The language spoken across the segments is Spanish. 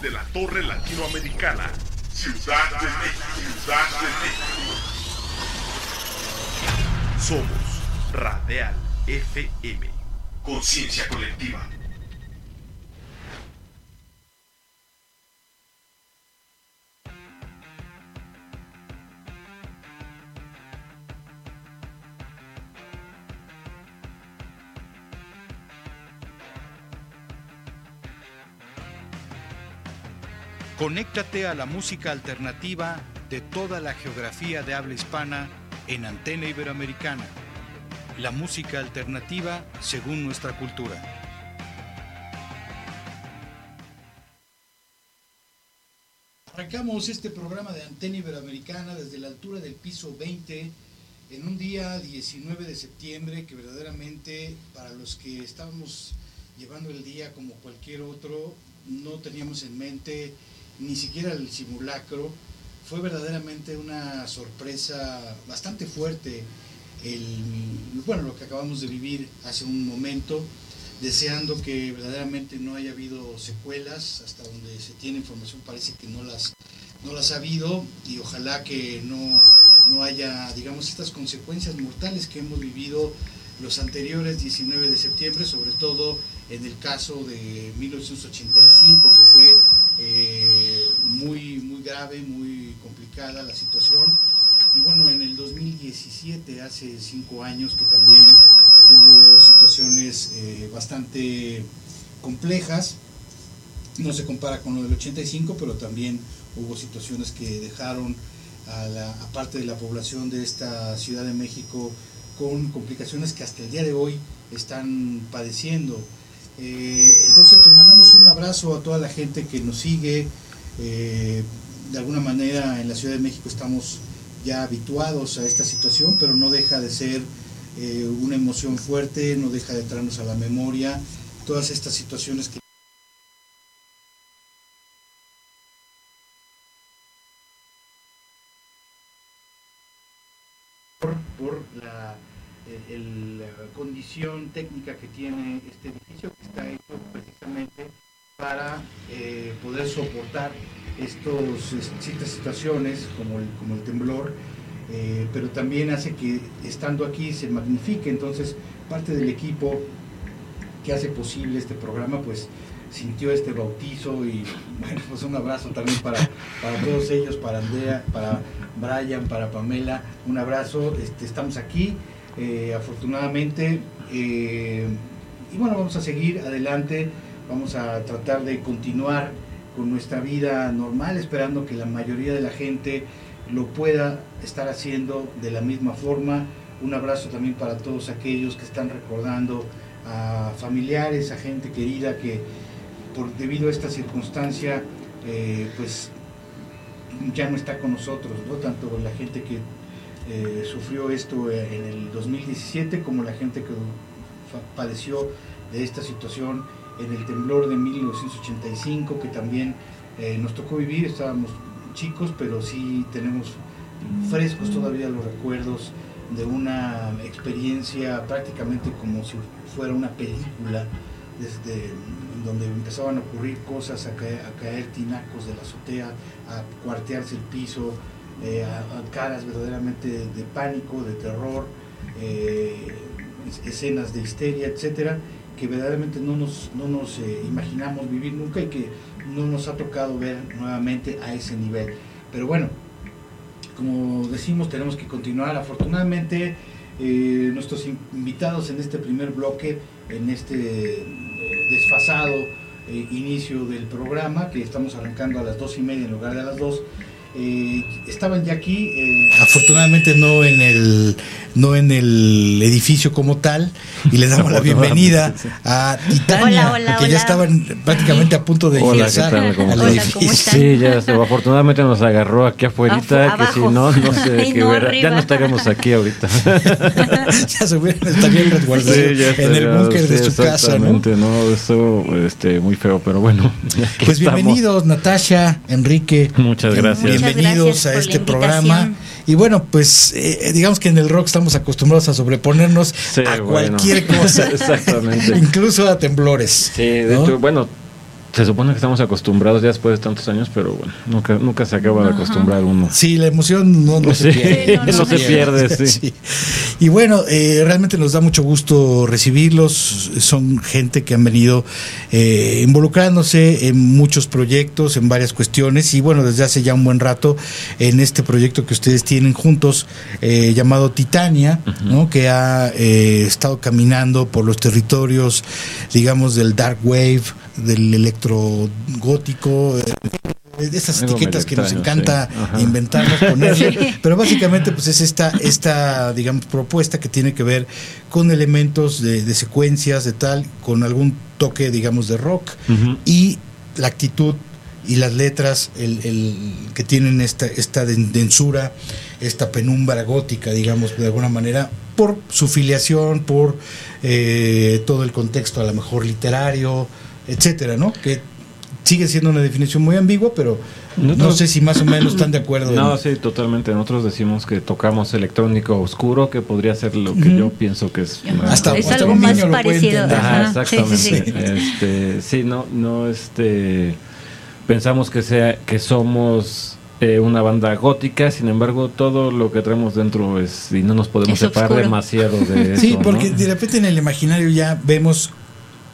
desde la Torre Latinoamericana, Ciudad de México, Ciudad de México. Somos Radial FM, conciencia colectiva. Conéctate a la música alternativa de toda la geografía de habla hispana en Antena Iberoamericana. La música alternativa según nuestra cultura. Arrancamos este programa de Antena Iberoamericana desde la altura del piso 20 en un día 19 de septiembre que verdaderamente para los que estábamos llevando el día como cualquier otro no teníamos en mente ni siquiera el simulacro. Fue verdaderamente una sorpresa bastante fuerte el, bueno, lo que acabamos de vivir hace un momento, deseando que verdaderamente no haya habido secuelas, hasta donde se tiene información parece que no las, no las ha habido y ojalá que no, no haya, digamos, estas consecuencias mortales que hemos vivido los anteriores 19 de septiembre, sobre todo en el caso de 1985, que fue eh, muy, muy grave, muy complicada la situación. Y bueno, en el 2017, hace cinco años, que también hubo situaciones eh, bastante complejas. No se compara con lo del 85, pero también hubo situaciones que dejaron a la parte de la población de esta Ciudad de México con complicaciones que hasta el día de hoy están padeciendo. Eh, entonces, pues mandamos un abrazo a toda la gente que nos sigue. Eh, de alguna manera en la Ciudad de México estamos ya habituados a esta situación, pero no deja de ser eh, una emoción fuerte, no deja de traernos a la memoria todas estas situaciones que condición técnica que tiene este edificio, que está hecho precisamente para eh, poder soportar estos, estas situaciones como el, como el temblor, eh, pero también hace que estando aquí se magnifique. Entonces, parte del equipo que hace posible este programa, pues sintió este bautizo y bueno, pues un abrazo también para, para todos ellos, para Andrea, para Brian, para Pamela, un abrazo, este, estamos aquí eh, afortunadamente. Eh, y bueno, vamos a seguir adelante, vamos a tratar de continuar con nuestra vida normal, esperando que la mayoría de la gente lo pueda estar haciendo de la misma forma. Un abrazo también para todos aquellos que están recordando a familiares, a gente querida que por debido a esta circunstancia, eh, pues ya no está con nosotros, ¿no? Tanto la gente que eh, sufrió esto en el 2017, como la gente que padeció de esta situación en el temblor de 1985, que también eh, nos tocó vivir, estábamos chicos, pero sí tenemos frescos todavía los recuerdos de una experiencia prácticamente como si fuera una película, desde donde empezaban a ocurrir cosas, a caer, a caer tinacos de la azotea, a cuartearse el piso, eh, caras verdaderamente de, pánico, de terror, eh, escenas de histeria, etcétera, que verdaderamente no nos, no nos eh, imaginamos vivir nunca y que no nos ha tocado ver nuevamente a ese nivel. Pero bueno, como decimos, tenemos que continuar. Afortunadamente, nuestros invitados en este primer bloque, en este desfasado inicio del programa, que estamos arrancando a las dos y media en lugar de a las dos, eh, estaban ya aquí, eh, afortunadamente no en el no en el edificio como tal, y les damos la bienvenida a Titania, que ya estaban prácticamente a punto de ingresar al edificio. Sí, ya afortunadamente nos agarró aquí afuera, que si no, no sé, ya no estaríamos aquí ahorita. ya se hubieran estarían resguardados en el búnker de su casa, ¿no? ¿no? Eso, este, muy feo, pero bueno. Pues bienvenidos, Natasha, Enrique. Muchas gracias bienvenidos a este programa. Y bueno, pues eh, digamos que en el rock estamos acostumbrados a sobreponernos a cualquier cosa. Exactamente. Incluso a temblores. Sí, de hecho, bueno, se supone que estamos acostumbrados ya después de tantos años, pero bueno, nunca, nunca se acaba de acostumbrar uno. Sí, la emoción no, se pierde. no, se pierde, sí. Y bueno, eh, realmente nos da mucho gusto recibirlos. Son gente que han venido eh, involucrándose en muchos proyectos, en varias cuestiones. Y bueno, desde hace ya un buen rato en este proyecto que ustedes tienen juntos, eh, llamado Titania, ¿no? que ha estado caminando por los territorios, digamos, del Dark Wave del electrogótico, eh, de esas etiquetas que nos encanta inventarnos, ponerle, pero básicamente pues es esta, esta, digamos, propuesta que tiene que ver con elementos de, secuencias, de tal, con algún toque, digamos, de rock, y la actitud y las letras el, el, que tienen esta, esta densura, esta penumbra gótica, digamos, de alguna manera, por su filiación, por eh, todo el contexto a lo mejor literario, etcétera, ¿no? Que sigue siendo una definición muy ambigua, pero no sé si más o menos están de acuerdo. No, sí, totalmente. Nosotros decimos que tocamos electrónico oscuro, que podría ser lo que yo pienso que es. Hasta, es algo más parecido. exactamente. Sí, Este, sí, no, no, este, pensamos que sea, que somos eh, una banda gótica, sin embargo, todo lo que traemos dentro es y no nos podemos separar demasiado de eso. Sí, porque de repente en el imaginario ya vemos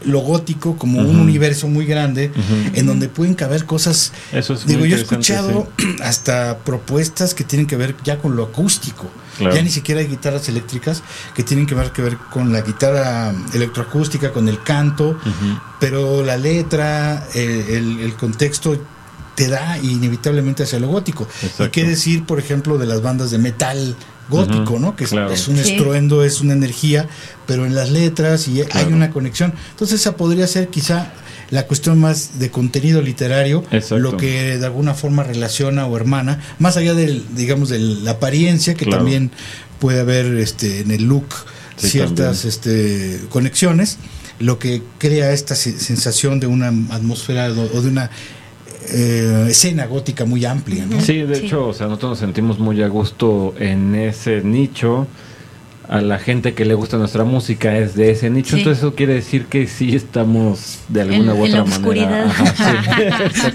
lo gótico como un universo muy grande en donde pueden caber cosas. digo, yo he escuchado hasta propuestas que tienen que ver ya con lo acústico. Ya ni siquiera hay guitarras eléctricas que tienen que ver, que ver con la guitarra electroacústica, con el canto, pero la letra, el, el, contexto te da inevitablemente hacia lo gótico. ¿Y qué decir, por ejemplo, de las bandas de metal gótico, ¿no? Que es, un estruendo, es una energía, pero en las letras y hay una conexión. Entonces esa podría ser quizá la cuestión más de contenido literario, lo que de alguna forma relaciona o hermana, más allá del, digamos, de la apariencia, que también puede haber este, en el look ciertas este, conexiones, lo que crea esta sensación de una atmósfera o de una eh, escena gótica muy amplia. ¿no? Sí, de hecho, o sea, nosotros nos sentimos muy a gusto en ese nicho. A la gente que le gusta nuestra música es de ese nicho, entonces eso quiere decir que sí estamos de alguna u otra manera.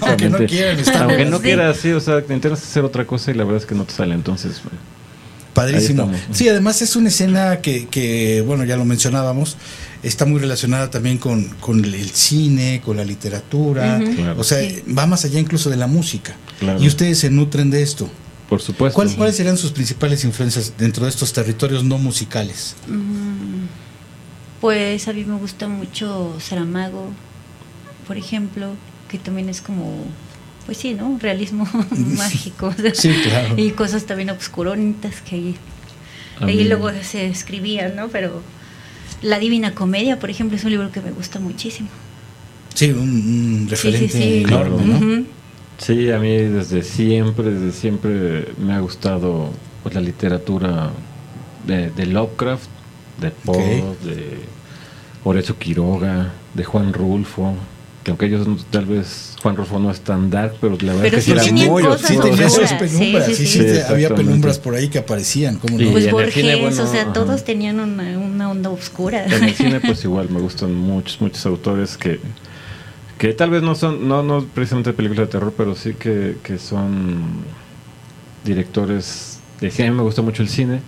Aunque no quieras, Aunque no quieras, sí, o sea, intentas hacer otra cosa y la verdad es que no te sale, entonces. Padrísimo. Sí, además es una escena que, que, bueno, ya lo mencionábamos, está muy relacionada también con, con el cine, con la literatura, o sea, va más allá incluso de la música. Y ustedes se nutren de esto. Por supuesto. ¿Cuáles serían sus principales influencias dentro de estos territorios no musicales? Mm, pues a mí me gusta mucho Saramago, por ejemplo, que también es como pues sí, ¿no? Realismo mágico. Sí, claro. Y cosas también obscuronitas que ahí, ahí luego se escribían, ¿no? Pero La Divina Comedia, por ejemplo, es un libro que me gusta muchísimo. Sí, un, referente enorme, ¿no? Sí, a mí desde siempre, desde siempre me ha gustado pues, la literatura de, de Lovecraft, de Poe, de Horacio Quiroga, de Juan Rulfo, que aunque ellos tal vez Juan Rufo no es tan dark, pero la verdad es que sí era muy Sí, tenía sus penumbras, sí, sí, había penumbras por ahí que aparecían. ¿cómo no? Pues Borges, o sea, todos tenían una, una, onda oscura. En el cine pues igual me gustan muchos, muchos autores que que tal vez no son, no, no precisamente películas de terror, pero sí que, que son directores de cine. A mí me gusta mucho el cine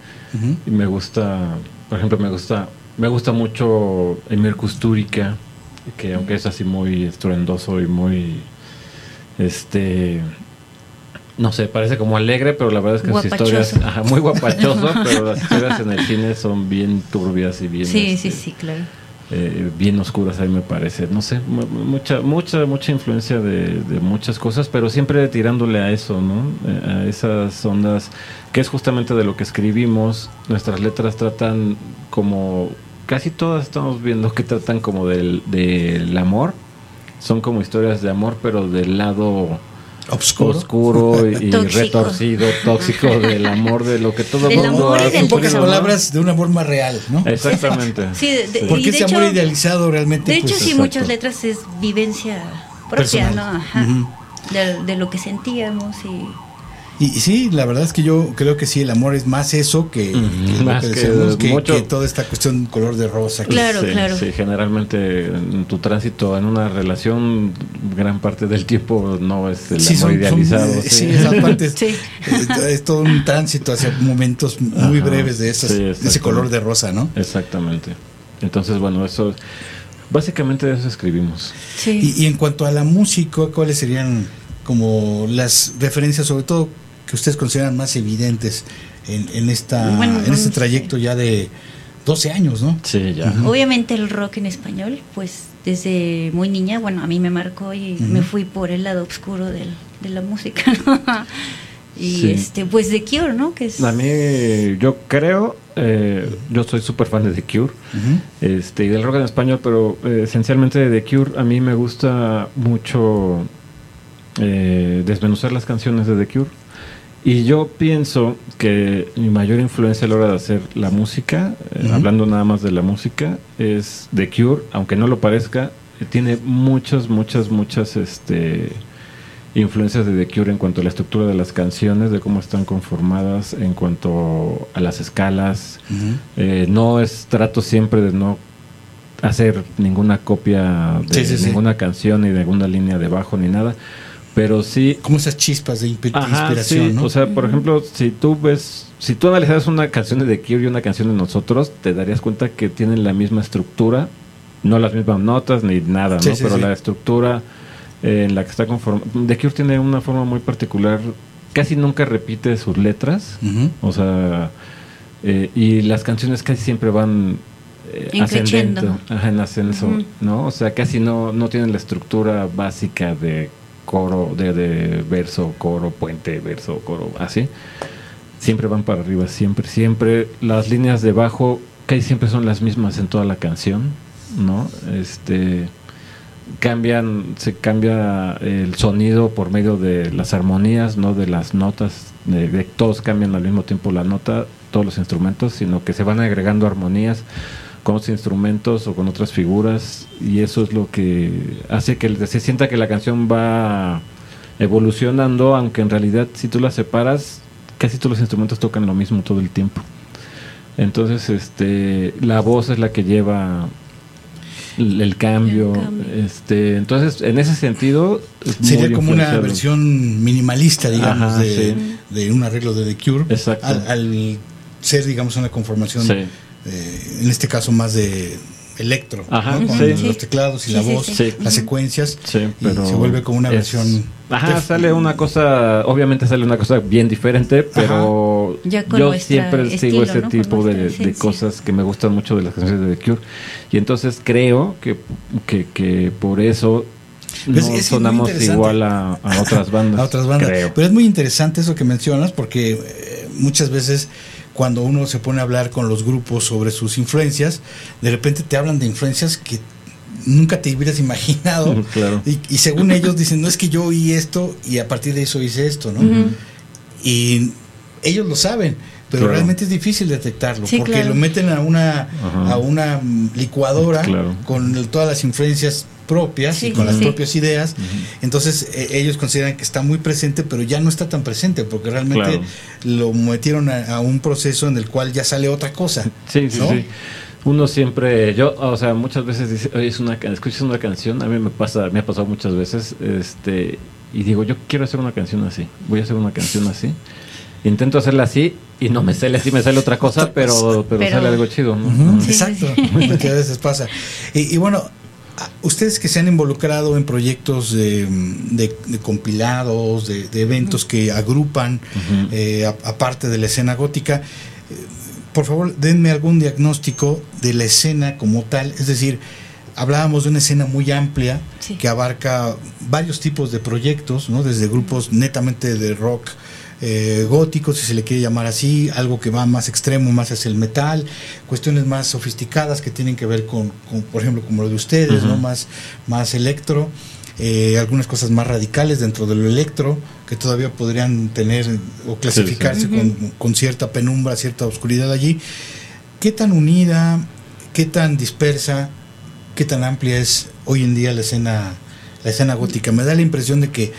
y me gusta, por ejemplo, me gusta me gusta mucho Emir Kusturica que aunque es así muy estruendoso y muy este no sé, parece como alegre, pero la verdad es que las historias, muy guapachoso, pero las historias en el cine son bien turbias y bien Sí, sí, este, sí, claro. Eh, bien oscuras a mí me parece, no sé, mucha mucha mucha influencia de, de, muchas cosas, pero siempre tirándole a eso, ¿no? Eh, a esas ondas que es justamente de lo que escribimos. Nuestras letras tratan como casi todas estamos viendo que tratan como del, del amor. Son como historias de amor, pero del lado oscuro, y, retorcido, tóxico del amor, de lo que todo el mundo hace. En pocas palabras, de un amor más real, ¿no? Exactamente. Sí, Porque ese amor idealizado realmente. De hecho, pues, sí, muchas letras es vivencia propia, ¿no? Ajá. de, de, lo que sentíamos y Y, y sí, la verdad es que yo creo que sí, el amor es más eso que, Ujú, que lo más que que decíamos, que, mucho- que toda esta cuestión color de rosa. que- Claro, Sí, claro. Sí, generalmente en tu tránsito en una relación, gran parte del tiempo no es el Sí, amor son- idealizado. eh, sí. sí, esa parte es, Sí. es- es todo un tránsito hacia momentos muy Ajá, breves de, esas, sí, de ese color de rosa, ¿no? Exactamente. Entonces, bueno, eso. Básicamente de eso escribimos. Sí. Y, y en cuanto a la música, ¿cuáles serían como las referencias, sobre todo que ustedes consideran más evidentes en, en esta Bueno, en este trayecto ya de 12 años, ¿no? Sí, ya. Obviamente el rock en español, pues desde muy niña, bueno, a mí me marcó y me fui por el lado oscuro del, de la música, ¿no? Y Sí. este, pues de Cure, ¿no? Que es A mí, yo creo, eh, yo soy súper fan de The Cure. Este, y del rock en español, pero eh, esencialmente de The Cure a mí me gusta mucho eh, desmenuzar las canciones de The Cure. Y yo pienso que mi mayor influencia a la hora de hacer la música, eh, hablando nada más de la música, es The Cure, aunque no lo parezca, eh, tiene muchas, muchas, muchas este, influencias de The Cure en cuanto a la estructura de las canciones, de cómo están conformadas, en cuanto a las escalas, eh, no es trato siempre de no hacer ninguna copia de Sí, sí, sí. ninguna canción ni de ninguna línea de bajo ni nada, pero sí Como esas chispas de Ajá, inspiración, sí. ¿no? O sea, por ejemplo, si tú ves, si tú analizaras una canción de The Cure y una canción de nosotros, te darías cuenta que tienen la misma estructura, no las mismas notas ni nada, Sí, ¿no? sí, Pero sí. la estructura eh, en la que está conformada. The Cure tiene una forma muy particular, casi nunca repite sus letras, o sea, eh, y las canciones casi siempre van eh, En ascendente, ajá, en ascenso. ¿no? O sea, casi no, no tienen la estructura básica de coro, de, de verso, coro, puente, verso, coro, así. Siempre van para arriba, siempre, siempre. Las líneas de bajo casi siempre son las mismas en toda la canción, ¿no? Este cambian, se cambia el sonido por medio de las armonías, no de las notas, de, de- todos cambian al mismo tiempo la nota, todos los instrumentos, sino que se van agregando armonías con otros instrumentos o con otras figuras y eso es lo que hace que se sienta que la canción va evolucionando, aunque en realidad si tú la separas, casi todos los instrumentos tocan lo mismo todo el tiempo. Entonces, este, la voz es la que lleva el, el cambio, El cambio. este, entonces en ese sentido es Sería como una versión minimalista, digamos, Ajá, de, sí. de un arreglo de The Cure. Exacto. Al, al ser, digamos, una conformación, Sí. Eh, en este caso más de electro, Ajá, ¿no? con sí. los teclados y Sí, la voz, sí. Sí. las secuencias, Sí, y pero se vuelve como una es- versión. Ajá, sale una cosa, obviamente sale una cosa bien diferente, pero yo siempre sigo ese ¿no? Tipo de, cosas que me gustan mucho de las canciones de The Cure. Y entonces creo que, que, que por eso no Es- es muy sonamos igual a, a otras bandas. a otras bandas. Creo. Pero es muy interesante eso que mencionas porque eh, muchas veces cuando uno se pone a hablar con los grupos sobre sus influencias, de repente te hablan de influencias que nunca te hubieras imaginado. Claro. Y, y según ellos dicen, no es que yo oí esto y a partir de eso hice esto, ¿no? Y ellos lo saben, pero Claro. realmente es difícil detectarlo Sí, porque claro. lo meten a una, Ajá. a una licuadora Claro. con el- todas las influencias propias y con sí, las sí. propias ideas. Entonces eh, ellos consideran que está muy presente, pero ya no está tan presente porque realmente Claro. lo metieron a, a un proceso en el cual ya sale otra cosa. Sí, sí, ¿no? sí. Uno siempre, yo, o sea, muchas veces dice, oye, es una, escuchas una canción, a mí me pasa, me ha pasado muchas veces, este, y digo, yo quiero hacer una canción así, voy a hacer una canción así. Intento hacerla así y no me sale así, me sale otra cosa, pero, pero, Pero- sale algo chido, ¿no? Exacto, sí, sí. porque a veces pasa. Y, y bueno, ustedes que se han involucrado en proyectos de, de- de compilados, de, de eventos que agrupan, eh, aparte de la escena gótica, eh, por favor, denme algún diagnóstico de la escena como tal, es decir, hablábamos de una escena muy amplia Sí. que abarca varios tipos de proyectos, ¿no? desde grupos netamente de rock eh, gótico, si se le quiere llamar así, algo que va más extremo, más hacia el metal, cuestiones más sofisticadas que tienen que ver con, con, por ejemplo, como lo de ustedes. ¿no? más, más electro, eh, algunas cosas más radicales dentro de lo electro, que todavía podrían tener o clasificarse sí. con, con cierta penumbra, cierta oscuridad allí. ¿Qué tan unida, qué tan dispersa, qué tan amplia es hoy en día la escena, la escena gótica? Me da la impresión de que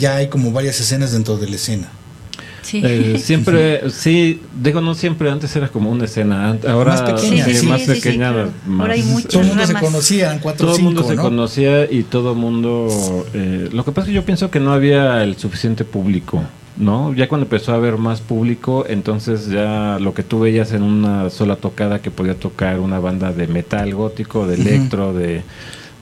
ya hay como varias escenas dentro de la escena. Sí. Eh, siempre, sí, digo, no siempre, antes era como una escena, ahora Más pequeña, sí, sí, más sí, sí, pequeña. claro. más- Ahora hay muchas Todo el mundo se conocía, eran cuatro todo el mundo se ¿no? conocía y todo el mundo... eh, lo que pasa es que yo pienso que no había el suficiente público, ¿no? Ya cuando empezó a haber más público, entonces ya lo que tú veías en una sola tocada que podía tocar una banda de metal gótico, de electro, de,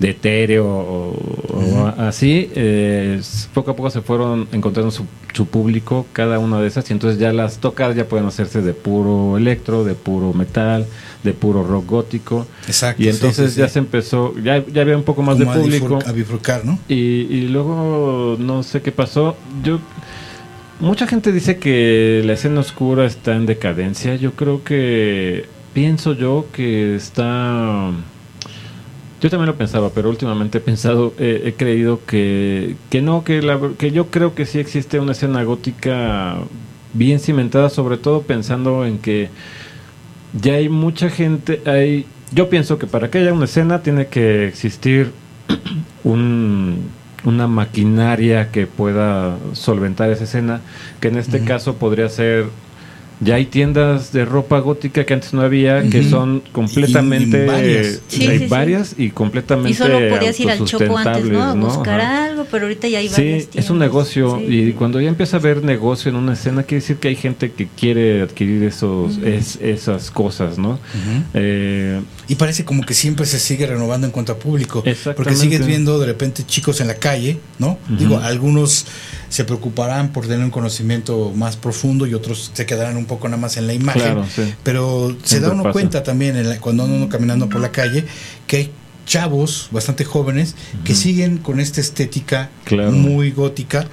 de etéreo o, o así, eh, poco a poco se fueron encontrando su, su público cada una de esas y entonces ya las tocadas ya pueden hacerse de puro electro, de puro metal, de puro rock gótico. Exacto. Y entonces sí, ya sí. se empezó, ya, ya había un poco más Como de público. A bifurcar, ¿no? Y, y luego no sé qué pasó. Yo mucha gente dice que la escena oscura está en decadencia. Yo creo que pienso yo que está yo también lo pensaba, pero últimamente he pensado, eh, he creído que, que no, que, la, que yo creo que sí existe una escena gótica bien cimentada, sobre todo pensando en que ya hay mucha gente, hay, yo pienso que para que haya una escena tiene que existir un, una maquinaria que pueda solventar esa escena, que en este caso podría ser, ya hay tiendas de ropa gótica que antes no había, que Ujú. son completamente, Y- y varias. Sí, hay sí, sí. varias y completamente Y solo podías ir al chopo antes, ¿no? A buscar Ajá. algo, pero ahorita ya hay Sí, varias es un tiendas. negocio Sí. y cuando ya empieza a haber negocio en una escena quiere decir que hay gente que quiere adquirir esos Ujú. es- esas cosas, ¿no? Eh, Y parece como que siempre se sigue renovando en cuanto a público. Porque sigues viendo de repente chicos en la calle, ¿no? Digo, algunos se preocuparán por tener un conocimiento más profundo y otros se quedarán un poco nada más en la imagen. Claro, sí. Pero se da uno pasa. cuenta también en la- cuando anda uno caminando por la calle que hay chavos bastante jóvenes que siguen con esta estética Claro. muy gótica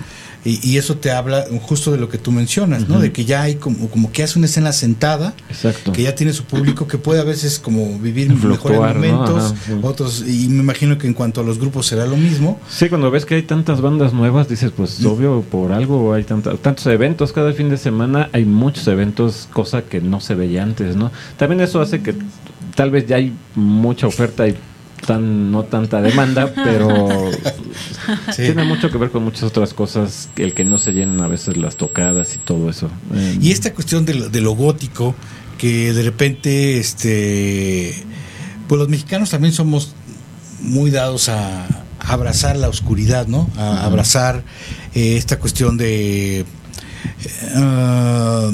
y, y eso te habla justo de lo que tú mencionas, ¿no? De que ya hay como, como que hace una escena sentada exacto. que ya tiene su público que puede a veces como vivir mejores Fluctuar, ¿no? momentos, Ajá, sí. otros y me imagino que en cuanto a los grupos será lo mismo. Sí, cuando ves que hay tantas bandas nuevas, dices, pues obvio, por algo hay tanta- tantos eventos cada fin de semana, hay muchos eventos, cosa que no se veía antes, ¿no? También eso hace que tal vez ya hay mucha oferta y tan no tanta demanda, pero Sí. tiene mucho que ver con muchas otras cosas, el que no se llenen a veces las tocadas y todo eso. Eh, Y esta cuestión de lo, de lo gótico que de repente este pues los mexicanos también somos muy dados a, a abrazar la oscuridad, ¿no? A abrazar eh, esta cuestión de eh, ah,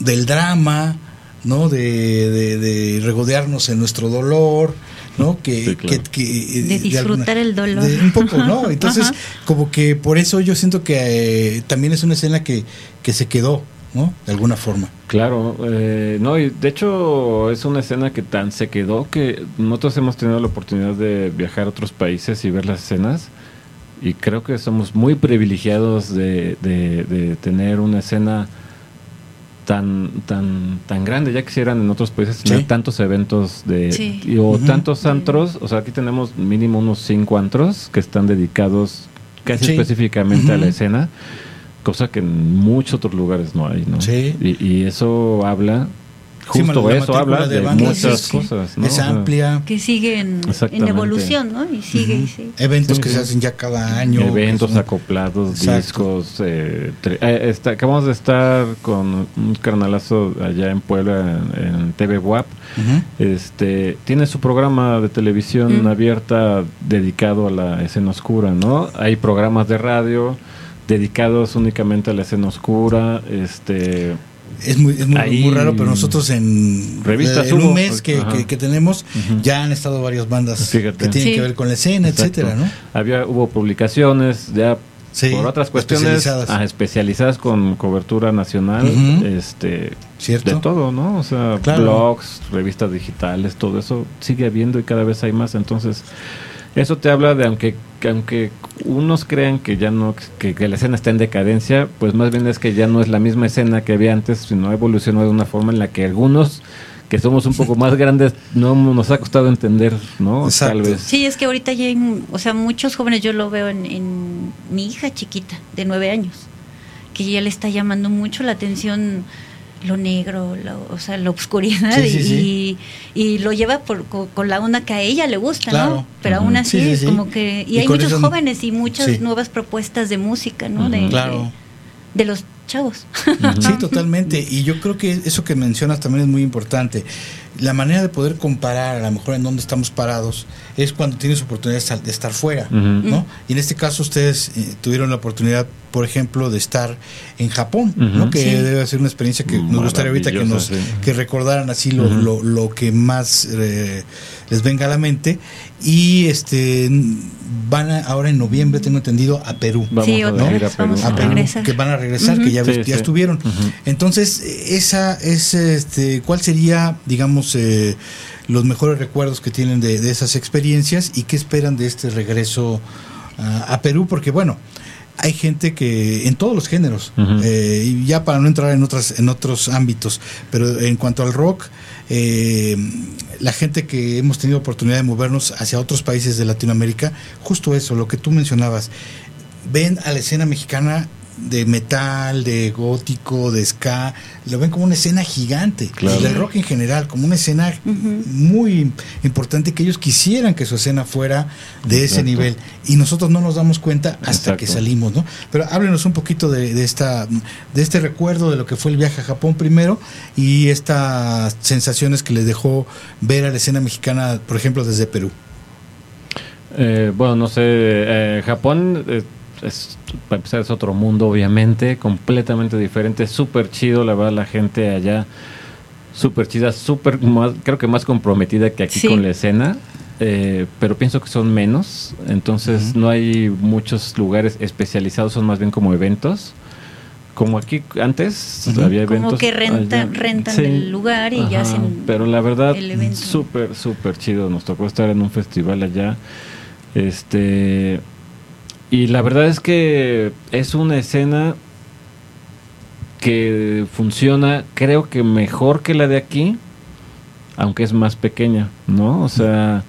del drama, ¿no? De, de- de regodearnos en nuestro dolor, ¿no? Que, Sí, claro. que- que, eh, De disfrutar el dolor. de un poco, ¿no? Entonces, Ajá. como que por eso yo siento que eh, también es una escena que, que se quedó, ¿no? De alguna forma. Claro, eh, no, y de hecho es una escena que tan se quedó que nosotros hemos tenido la oportunidad de viajar a otros países y ver las escenas y creo que somos muy privilegiados de, de- de tener una escena tan tan tan grande ya quisieran en otros países tener Sí. tantos eventos de Sí. y- o tantos antros o sea aquí tenemos mínimo unos cinco antros que están dedicados casi Sí. específicamente a la escena cosa que en muchos otros lugares no hay, ¿no? Sí. Y, y eso habla, justo eso habla de muchas cosas, ¿no? Es amplia. Que sigue en, evolución, ¿no? Y sigue, y Ujú. sigue. Eventos Sí, que sí. se hacen ya cada año. Eventos son- acoplados, Exacto. discos. eh, eh, está- acabamos de estar con un carnalazo allá en Puebla, en, en TV WAP. Ujú. Este, tiene su programa de televisión abierta dedicado a la escena oscura, ¿no? Hay programas de radio dedicados únicamente a la escena oscura, este Es muy, es muy, Ahí- muy raro, pero nosotros en, Revistas en un mes que, que- que tenemos ya han estado varias bandas Fíjate. que tienen Sí. que ver con la escena, Exacto. etcétera, ¿no? Había, hubo publicaciones ya Sí, por otras cuestiones especializadas. ah, especializadas con cobertura nacional, este, ¿Cierto? de todo, ¿no? O sea, Claro. blogs, revistas digitales, todo eso sigue habiendo y cada vez hay más. Entonces, eso te habla de aunque que aunque unos crean que ya no que, que la escena está en decadencia, pues más bien es que ya no es la misma escena que había antes, sino ha evolucionado de una forma en la que algunos que somos un poco más grandes no nos ha costado entender, ¿no? Exacto. Tal vez. Sí, es que ahorita ya hay, o sea, muchos jóvenes, yo lo veo en, en mi hija chiquita, de nueve años, que ya le está llamando mucho la atención lo negro, la- o sea, la Sí, sí, y, sí. y lo lleva por, co- con, la onda que a ella le gusta, Claro. ¿no? Pero Ujú. aún así Sí, sí, es como que... Y, Y hay con muchos eso- jóvenes y muchas nuevas propuestas de música, ¿no? De, Claro. de, de los chavos. Sí, totalmente. Y yo creo que eso que mencionas también es muy importante. La manera de poder comparar a lo mejor en dónde estamos parados es cuando tienes oportunidad de estar- de estar fuera, Ujú. ¿no? Y en este caso ustedes eh, tuvieron la oportunidad, por ejemplo, de estar en Japón, ¿no? Que Sí. debe ser una experiencia que nos gustaría ahorita que nos sí. que recordaran así lo, lo, lo que más eh, les venga a la mente y este van a- ahora en noviembre tengo entendido a Perú Vamos Sí, a ir a Perú. vamos a Perú, que van a regresar, que ya, Sí, ya sí. estuvieron. Entonces, esa es, este, ¿cuál sería, digamos, eh, los mejores recuerdos que tienen de, de esas experiencias y qué esperan de este regreso a, a Perú? Porque, bueno, hay gente que en todos los géneros, eh, y ya para no entrar en otras en otros ámbitos, pero en cuanto al rock, eh, la gente que hemos tenido oportunidad de movernos hacia otros países de Latinoamérica, justo eso, lo que tú mencionabas, ven a la escena mexicana de metal, de gótico, de ska, lo ven como una escena gigante, Claro. y del rock en general, como una escena muy importante que ellos quisieran que su escena fuera de ese Exacto. nivel y nosotros no nos damos cuenta hasta Exacto. que salimos, ¿no? Pero háblenos un poquito de, de esta de este recuerdo de lo que fue el viaje a Japón primero y estas sensaciones que les dejó ver a la escena mexicana, por ejemplo, desde Perú. Eh, bueno, no sé, eh, Japón eh, es, para empezar es otro mundo, obviamente, completamente diferente, súper chido, la verdad, la gente allá, súper chida, súper, creo que más comprometida que aquí Sí. con la escena, eh, pero pienso que son menos, entonces no hay muchos lugares especializados, son más bien como eventos. Como aquí antes había Como eventos. que renta- allá. rentan el lugar y ya hacen Pero la verdad, súper, súper chido. Nos tocó estar en un festival allá. Este. Y la verdad es que es una escena que funciona, creo que mejor que la de aquí, aunque es más pequeña, ¿no? O sea,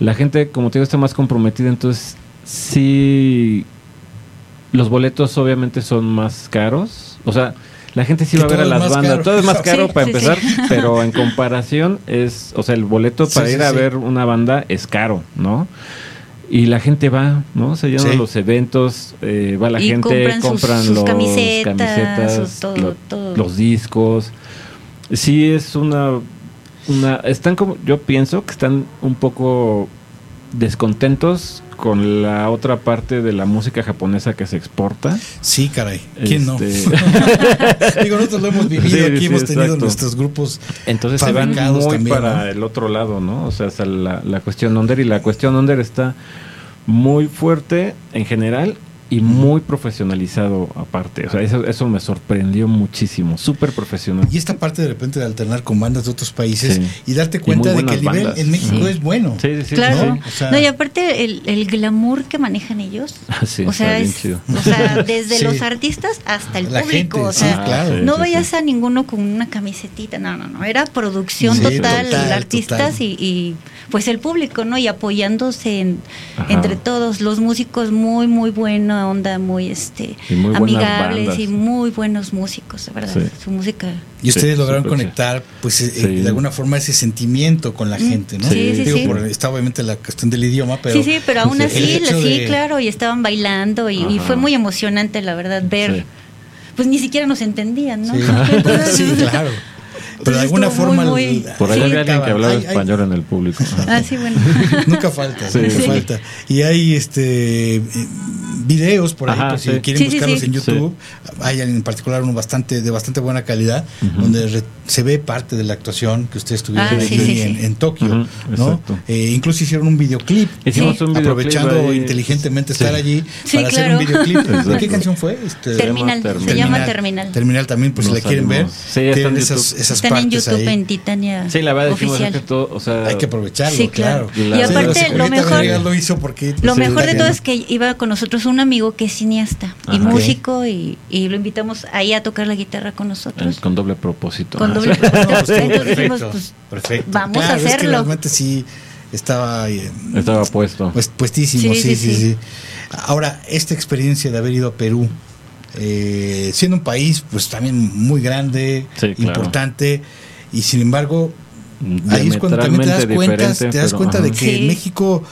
la gente, como te digo, está más comprometida, entonces sí. Los boletos obviamente son más caros. O sea, la gente sí va a ver a las bandas. caro. Todo es más caro Sí, para sí, empezar, sí. pero en comparación es, o sea, el boleto para sí, ir a sí. ver una banda es caro, ¿no? Y la gente va, ¿no? Se llenan Sí. los eventos, eh, va la Y gente, compran compran, sus- sus los camisetas, camisetas, sus todo, lo- todo. los discos. Sí es una, una, están como, yo pienso que están un poco descontentos con la otra parte de la música japonesa que se exporta. Sí, caray. ¿Quién Este- no? Digo, nosotros lo hemos vivido, Sí, aquí sí, hemos tenido exacto. nuestros grupos. Entonces se van fabricados muy también, para ¿no? el otro lado, ¿no? O sea, hasta la, la cuestión under y la cuestión under está muy fuerte en general y muy profesionalizado aparte. O sea, eso, eso me sorprendió muchísimo. Súper profesional. Y esta parte de repente de alternar con bandas de otros países Sí. y darte cuenta de que el nivel bandas. en México Sí. es bueno. Sí, sí, sí. Claro. sí. O sea- no, y aparte el, el glamour que manejan ellos. Sí, o sea, está bien es- chido. o sea, desde Sí. los artistas hasta el La público. gente, o sí, sea, claro. no sí, vayas sí. a ninguno con una camisetita, no, no, no, era producción Sí, total, total, artistas total. Y, y, pues el público, ¿no? Y apoyándose en- entre todos, los músicos muy, muy buena onda, muy este Y muy buenas amigables y muy buenos músicos, de verdad. Sí. Su música. Y ustedes Sí, lograron conectar, pues, eh, Sí. de alguna forma ese sentimiento con la Mm, gente, ¿no? sí, sí, Digo, sí. por, está obviamente la cuestión del idioma, pero. sí, sí, pero aún Sí. así, sí, de- claro, y estaban bailando y, y fue muy emocionante, la verdad, ver. Sí. Pues ni siquiera nos entendían, ¿no? Sí, claro. Pero de Entonces alguna estuvo muy, forma. muy- Por ahí Sí. había alguien que hablaba Hay- hay- español en el público. Ah, sí, bueno. Nunca falta, Sí. nunca Sí. falta. Y hay este videos por ahí, Ajá, pues, si quieren buscarlos sí. en YouTube, hay en particular uno bastante de bastante buena calidad, Ujú. donde re- se ve parte de la actuación que ustedes tuvieron Ah, sí, en, sí. en Tokio, Ujú, ¿no? exacto. Eh, incluso hicieron un videoclip. Hicimos Sí. un videoclip aprovechando ahí. inteligentemente Sí. estar allí Sí, para hacer claro. un videoclip. ¿De qué Exacto. canción fue? Este, Terminal, Terminal. se llama Terminal. Terminal también, pues si la quieren ver. Sí, esas, esas Están en YouTube ahí. en Titania Sí, la verdad oficial. que todo, o sea, Hay que aprovecharlo, Sí, claro. claro. Y aparte, lo mejor- lo hizo porque Lo pues, mejor de todo es que iba con nosotros un amigo que es cineasta y Ajá. músico y, y lo invitamos ahí a tocar la guitarra con nosotros. con doble propósito. Con Ah, doble. No, propósito. estuvo Entonces dijimos, perfecto, pues, perfecto. vamos a Claro, es que hacerlo. realmente sí estaba eh, Estaba puesto. pues, puestísimo, sí Sí, sí, sí, sí, sí. Ahora, esta experiencia de haber ido a Perú, eh, siendo un país pues también muy grande, Sí, claro. importante, y sin embargo, ahí es cuando también te das cuenta, te das pero, cuenta de que Sí. en México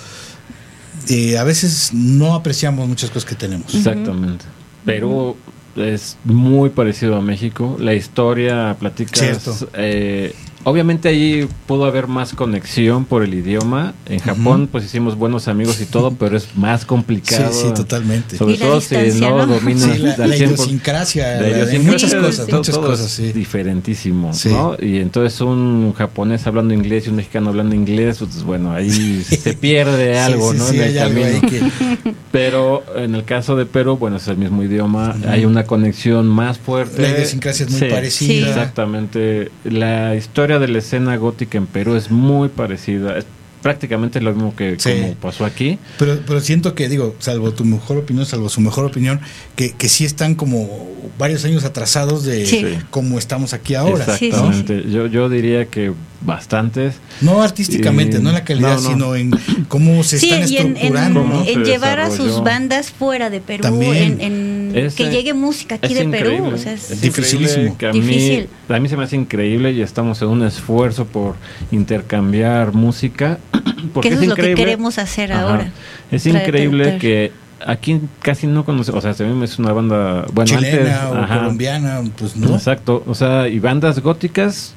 eh, a veces no apreciamos muchas cosas que tenemos. Exactamente. Pero es muy parecido a México. La historia platicas. Cierto. eh, obviamente ahí pudo haber más conexión por el idioma. En Japón, pues hicimos buenos amigos y todo, pero es más Sí, complicado. sí, totalmente. Sobre Y todo si no ¿no? dominas Sí, la, al la 100%. idiosincrasia, La idiosincrasia muchas es- cosas, todo- muchas todo cosas, es sí. diferentísimo, Sí. ¿no? Y entonces un japonés hablando inglés y un mexicano hablando inglés, pues bueno, ahí se pierde algo, Sí, sí, ¿no? sí, en el camino. que- Pero en el caso de Perú, bueno, es el mismo idioma, hay una conexión más fuerte. La idiosincrasia es muy Sí, parecida. Exactamente. La historia de la escena gótica en Perú es muy parecida. Es prácticamente lo mismo que Sí. como pasó aquí. Pero, pero siento que, digo, salvo tu mejor opinión, salvo su mejor opinión, que, que sí están como varios años atrasados de Sí. cómo estamos aquí ahora. Sí, sí, Exactamente. Yo, yo diría que bastantes. No artísticamente, Y- no en la calidad, no, no. sino en cómo se Sí, están y en, en- estructurando. ¿no? en llevar a sus bandas fuera de Perú, También. en, en Es, que eh, llegue música aquí es de Perú. O sea, es- es Dificilísimo. increíble que a mí, Difícil. a mí se me hace increíble y estamos en un esfuerzo por intercambiar música. Porque que eso es, lo que queremos hacer Ajá. ahora. Es increíble que aquí casi no conocemos, o sea, también es una banda, bueno, Chilena antes, o ajá, colombiana, pues no. Exacto, o sea, y bandas góticas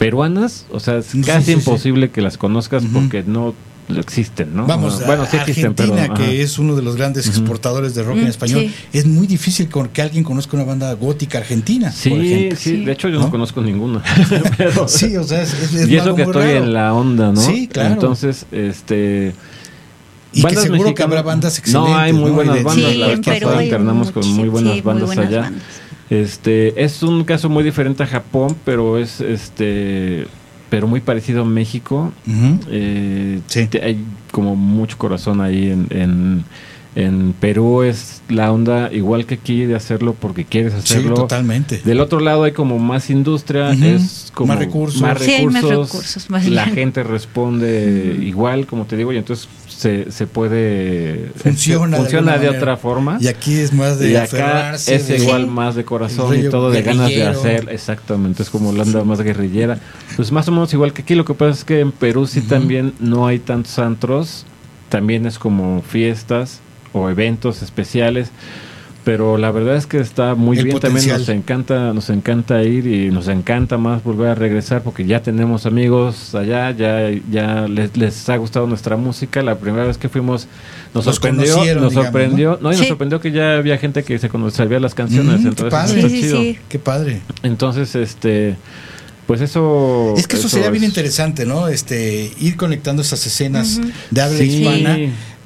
peruanas, o sea, es Sí, casi sí, sí. imposible que las conozcas Ujú. porque no existen, ¿no? Vamos, bueno, sí existen, pero Argentina, ajá. que es uno de los grandes Ujú. exportadores de rock en Mm, español, sí. es muy difícil con que alguien conozca una banda gótica argentina, Sí, por ejemplo. sí, Sí. de hecho yo no, ¿No? conozco ninguna. Pero- Sí, o sea, es, es- y eso que estoy raro. en la onda, ¿no? Sí, claro. Entonces, este Y que bandas seguro que mexicanas- habrá bandas excelentes. No, hay muy ¿no? buenas bandas. Sí, la vez pasada internamos con muy buenas sí, muy bandas buenas allá. bandas. Este, es un caso muy diferente a Japón, pero es este pero muy parecido a México. Eh, Sí. te- Hay como mucho corazón ahí en, en, en Perú es la onda igual que aquí de hacerlo porque quieres Sí, hacerlo. totalmente. Del otro lado hay como más industria, es como Más recursos. más Sí, hay más recursos, recursos, más la bien. gente responde igual, como te digo, y entonces se, se puede Funciona de funciona de, otra forma. Y aquí es más de Y acá es de- igual más de corazón y todo de ganas de hacer, exactamente, es como la onda más guerrillera. Pues más o menos igual que aquí, lo que pasa es que en Perú sí también no hay tantos antros, también es como fiestas o eventos especiales, pero la verdad es que está muy El bien, también nos encanta, nos encanta ir y nos encanta más volver a regresar porque ya tenemos amigos allá, ya, ya les, les ha gustado nuestra música, la primera vez que fuimos nos sorprendió, nos digamos, sorprendió, ¿no? y nos sorprendió que ya había gente que se cono- sabía las canciones, Mm, qué entonces padre. Sí, chido. sí. Qué padre. Entonces, este, pues eso. Es que eso, sería bien es- interesante, ¿no? Este, ir conectando esas escenas Ujú. de habla Sí. hispana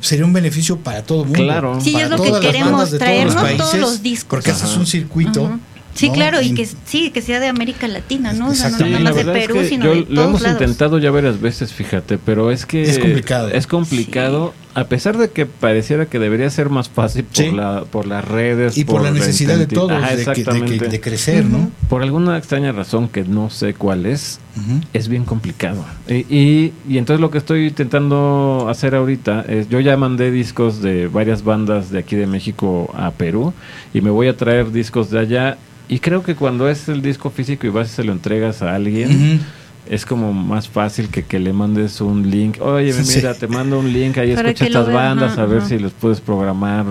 sería un beneficio para todo el mundo. Claro. Sí, para es lo que queremos, bandas de todos traernos los todos países, los discos. Porque haces un circuito. Sí, ¿no? claro, y que sí, que sea de América Latina, ¿no? O sea, no Sí, nada más de verdad es Perú, que sino yo de lo todos hemos lados. intentado ya varias veces, fíjate, pero es que Es complicado. Es complicado, a pesar de que pareciera que debería ser más fácil por Sí. la por las redes y por, la necesidad de todos Ajá, de, que- de que- de crecer, ¿no? Por alguna extraña razón que no sé cuál es, Ujú. es bien complicado. Y, y, y entonces lo que estoy intentando hacer ahorita es, yo ya mandé discos de varias bandas de aquí de México a Perú y me voy a traer discos de allá. Y creo que cuando es el disco físico y vas y se lo entregas a alguien. Es como más fácil que, que le mandes un link. Oye, Sí. mira, te mando un link, ahí Para escucha estas bandas, ajá, a ver ajá. si los puedes programar.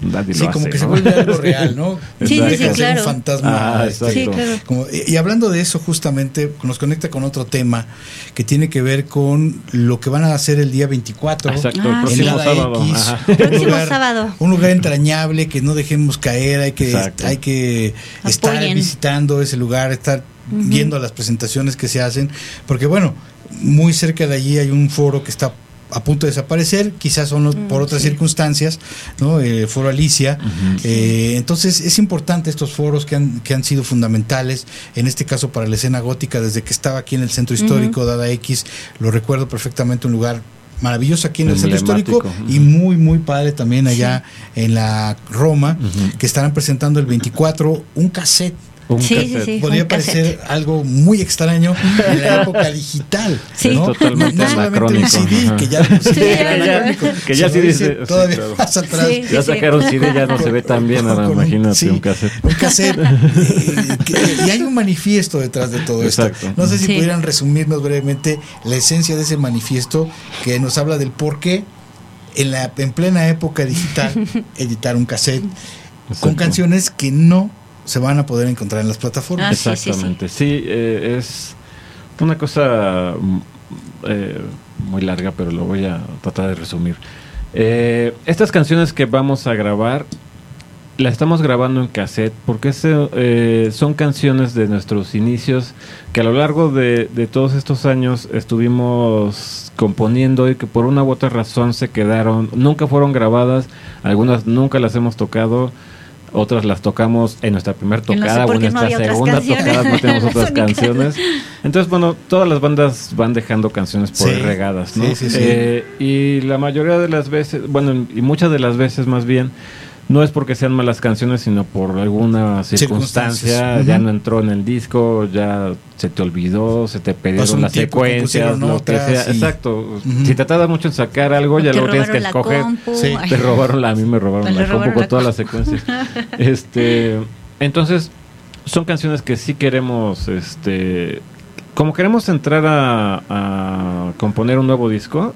Nadie Sí, lo como hace, que se ¿no? vuelve algo real, ¿no? Sí, sí, Deja sí, de ser claro. un fantasma. Ah, este, exacto. Sí, claro. como- y hablando de eso, justamente nos conecta con otro tema que tiene que ver con lo que van a hacer el día 24. Exacto, Ah, el en próximo sábado. X. Un Próximo lugar- sábado. Un lugar entrañable que no dejemos caer, hay que, Exacto. hay que estar visitando ese lugar, estar Ujú. viendo las presentaciones que se hacen, porque bueno, muy cerca de allí hay un foro que está a punto de desaparecer, quizás son Mm, por otras sí. circunstancias, ¿no? El foro Alicia. Eh, entonces es importante estos foros que han, que han sido fundamentales, en este caso para la escena gótica, desde que estaba aquí en el centro histórico, Dada X, lo recuerdo perfectamente, un lugar maravilloso aquí en el centro histórico y muy, muy padre también allá en la Roma, que estarán presentando el 24 un cassette. Un Sí, cassette. sí. Podría un parecer cassette. algo muy extraño en la época digital. Sí. ¿no? Totalmente No solamente un CD, que ya, CD anacrónico, que ya dice- todavía claro. más atrás. Sí. Ya sacaron CD, ya no se ve tan bien, ahora imagínate sí, un cassette. Un cassette. y hay un manifiesto detrás de todo Exacto. esto. No sé si Sí. pudieran resumirnos brevemente la esencia de ese manifiesto que nos habla del por qué en, la, en plena época digital editar un cassette con canciones que no se van a poder encontrar en las plataformas. Ah, sí, sí, sí. Exactamente. Sí, eh, es una cosa mm, eh, muy larga, pero lo voy a tratar de resumir. Eh, estas canciones que vamos a grabar, las estamos grabando en cassette porque ese, eh, son canciones de nuestros inicios que a lo largo de, de todos estos años estuvimos componiendo y que por una u otra razón se quedaron, nunca fueron grabadas, algunas nunca las hemos tocado. Otras las tocamos en nuestra primera Yo no sé tocada o en no nuestra segunda tocada, no tenemos otras canciones. Entonces, bueno, todas las bandas van dejando canciones por Sí, ahí regadas, ¿no? sí, sí, sí. Eh, y la mayoría de las veces, bueno, y muchas de las veces más bien, no es porque sean malas canciones, sino por alguna circunstancia, ya no entró en el disco, ya se te olvidó, se te perdieron las tiempo, secuencias, lo que sea. y- Exacto. Si te tarda mucho en sacar algo, ya lo tienes que robaron escoger. Sí. Te robaron la, a mí me robaron Me la le compu robaron con la todas las secuencias. este, entonces, son canciones que sí queremos, este, como queremos entrar a, a componer un nuevo disco,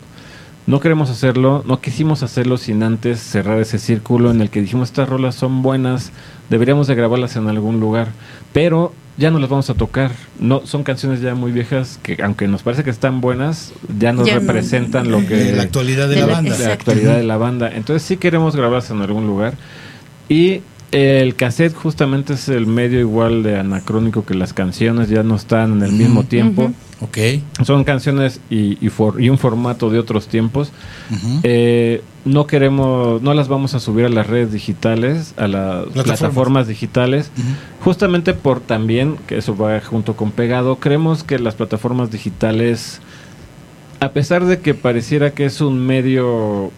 no queremos hacerlo, no quisimos hacerlo sin antes cerrar ese círculo en el que dijimos estas rolas son buenas, deberíamos de grabarlas en algún lugar, pero ya no las vamos a tocar. No, son canciones ya muy viejas que aunque nos parece que están buenas, ya no Ya no- representan lo que la actualidad de, de la la- banda. la actualidad de la banda. Entonces sí queremos grabarlas en algún lugar. Y el cassette justamente es el medio igual de anacrónico que las canciones, ya no están en el mismo tiempo. Ok. Son canciones y, y, for- y un formato de otros tiempos. Eh, no queremos, no las vamos a subir a las redes digitales, a las Plataformas. plataformas, digitales, justamente por también, que eso va junto con pegado, creemos que las plataformas digitales, a pesar de que pareciera que es un medio,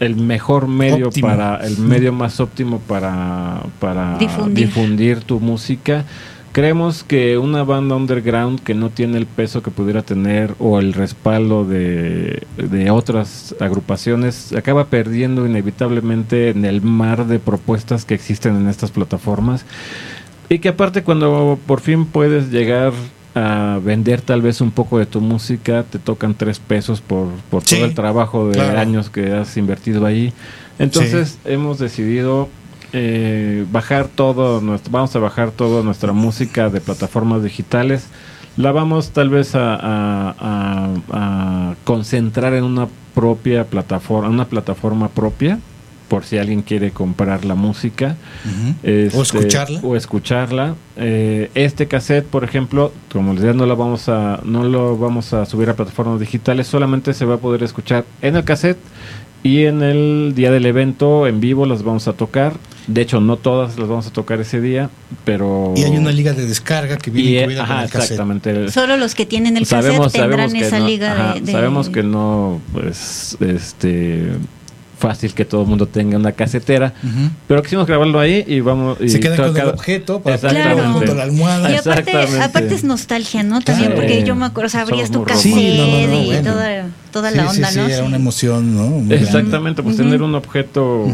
el mejor medio Óptimo. para, el medio más óptimo para, para Difundir. difundir tu música, Creemos que una banda underground que no tiene el peso que pudiera tener o el respaldo de, de otras agrupaciones acaba perdiendo inevitablemente en el mar de propuestas que existen en estas plataformas. Y que aparte cuando por fin puedes llegar a vender tal vez un poco de tu música, te tocan tres pesos por, por Sí, todo el trabajo de claro. años que has invertido ahí. Entonces hemos decidido eh, bajar todo, nuestro, vamos a bajar toda nuestra música de plataformas digitales. La vamos tal vez a, a- a- a concentrar en una propia plataforma, una plataforma propia, por si alguien quiere comprar la música. Ujú. Este, o escucharla. o escucharla. Eh, este cassette, por ejemplo, como les decía, no lo vamos a no lo vamos a subir a plataformas digitales, solamente se va a poder escuchar en el cassette y en el día del evento en vivo las vamos a tocar. De hecho, no todas las vamos a tocar ese día, pero Y hay una liga de descarga que viene y, incluida con ajá, el cassette. exactamente. Solo los que tienen el cassette sabemos, tendrán sabemos que esa no, liga ajá, de, de- sabemos que no pues este fácil que todo el mundo tenga una casetera, pero quisimos grabarlo ahí y vamos y Se quedan con el cada- objeto para ponerlo junto a la almohada. Y aparte, es nostalgia, ¿no? También Claro. porque yo me acuerdo, o sea, abrías Somos tu cassette románticos. Sí, no, no, no, y toda, toda Sí, la sí, onda, sí, ¿no? era una emoción, ¿no? Muy grande. Exactamente, pues tener un objeto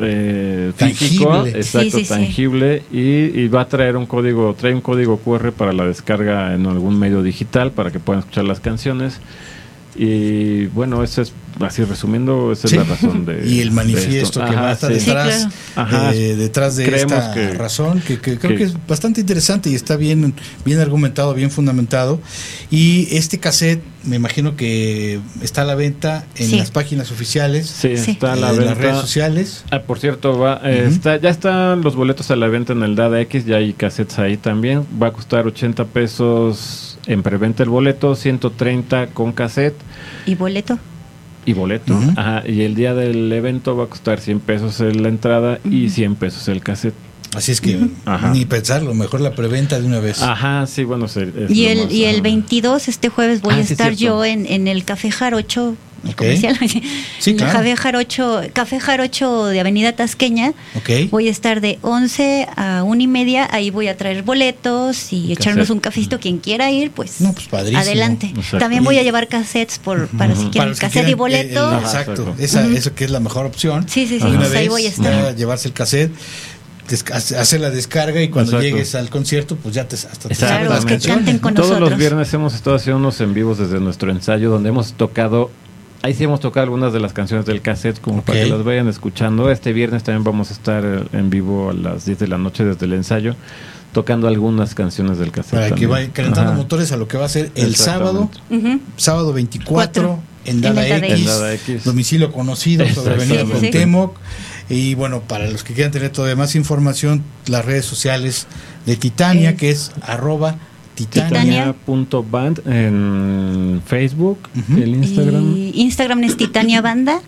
eh, físico, Tangible. exacto, Sí, sí, sí. tangible, y, y va a traer un código, trae un código QR para la descarga en algún medio digital para que puedan escuchar las canciones. Y bueno, eso es, así resumiendo, esa Sí. es la razón de. y el manifiesto esto. que Ajá, va a estar sí. Sí, detrás, eh, detrás de Creemos esta que- razón, que, que creo que- que es bastante interesante y está bien, bien argumentado, bien fundamentado. Y este cassette, me imagino que está a la venta en Sí. las páginas oficiales, Sí, Sí. está a eh, la en venta. las redes sociales. Ah, por cierto, va, eh, Ujú. está, ya están los boletos a la venta en el Dada X, ya hay cassettes ahí también. Va a costar 80 pesos en preventa el boleto, 130 con cassette ¿Y boleto? y boleto. Ujú. Ajá, y el día del evento va a costar 100 pesos en la entrada y 100 pesos el cassette. Así es que Ajá. ni pensarlo, mejor la preventa de una vez. Ajá, sí, bueno, es Y el, más, y el ajá. 22, este jueves, voy Ah, a sí, estar cierto. yo en, en el Café Jarocho. el Ok. comercial, Sí, claro. Café Jarocho, Café Jarocho de Avenida Tasqueña. Ok. Voy a estar de 11 a 1 y media. Ahí voy a traer boletos y echarnos Cassette. un cafecito. Quien quiera ir, pues, No, pues, padrísimo. adelante. Exacto. También voy a llevar cassettes por, para si Ujú. quieren los que cassette y quieran, boleto. eh, el- Ajá, exacto, exacto. esa, Ujú. eso que es la mejor opción. Sí, sí, sí, De una pues ahí vez, voy a estar. llevarse el cassette, hacer la descarga y cuando Exacto. llegues al concierto, pues ya te hasta te las canciones. Todos los viernes hemos estado haciendo unos en vivos desde nuestro ensayo donde hemos tocado ahí sí hemos tocado algunas de las canciones del cassette como para que las vayan escuchando. Este viernes también vamos a estar eh, en vivo a las 10 de la noche desde el ensayo tocando algunas canciones del cassette. Para que vayan calentando Ajá. motores a lo que va a ser el sábado, sábado 24 Cuatro. en Dada X, domicilio conocido sobre. Avenida Sí, sí, sí. Cuauhtémoc. Y bueno, para los que quieran tener todavía más información, las redes sociales de Titania, Es- que es arroba Titania. Titania. Titania.band en Facebook, el Instagram, Y Instagram es Titania Banda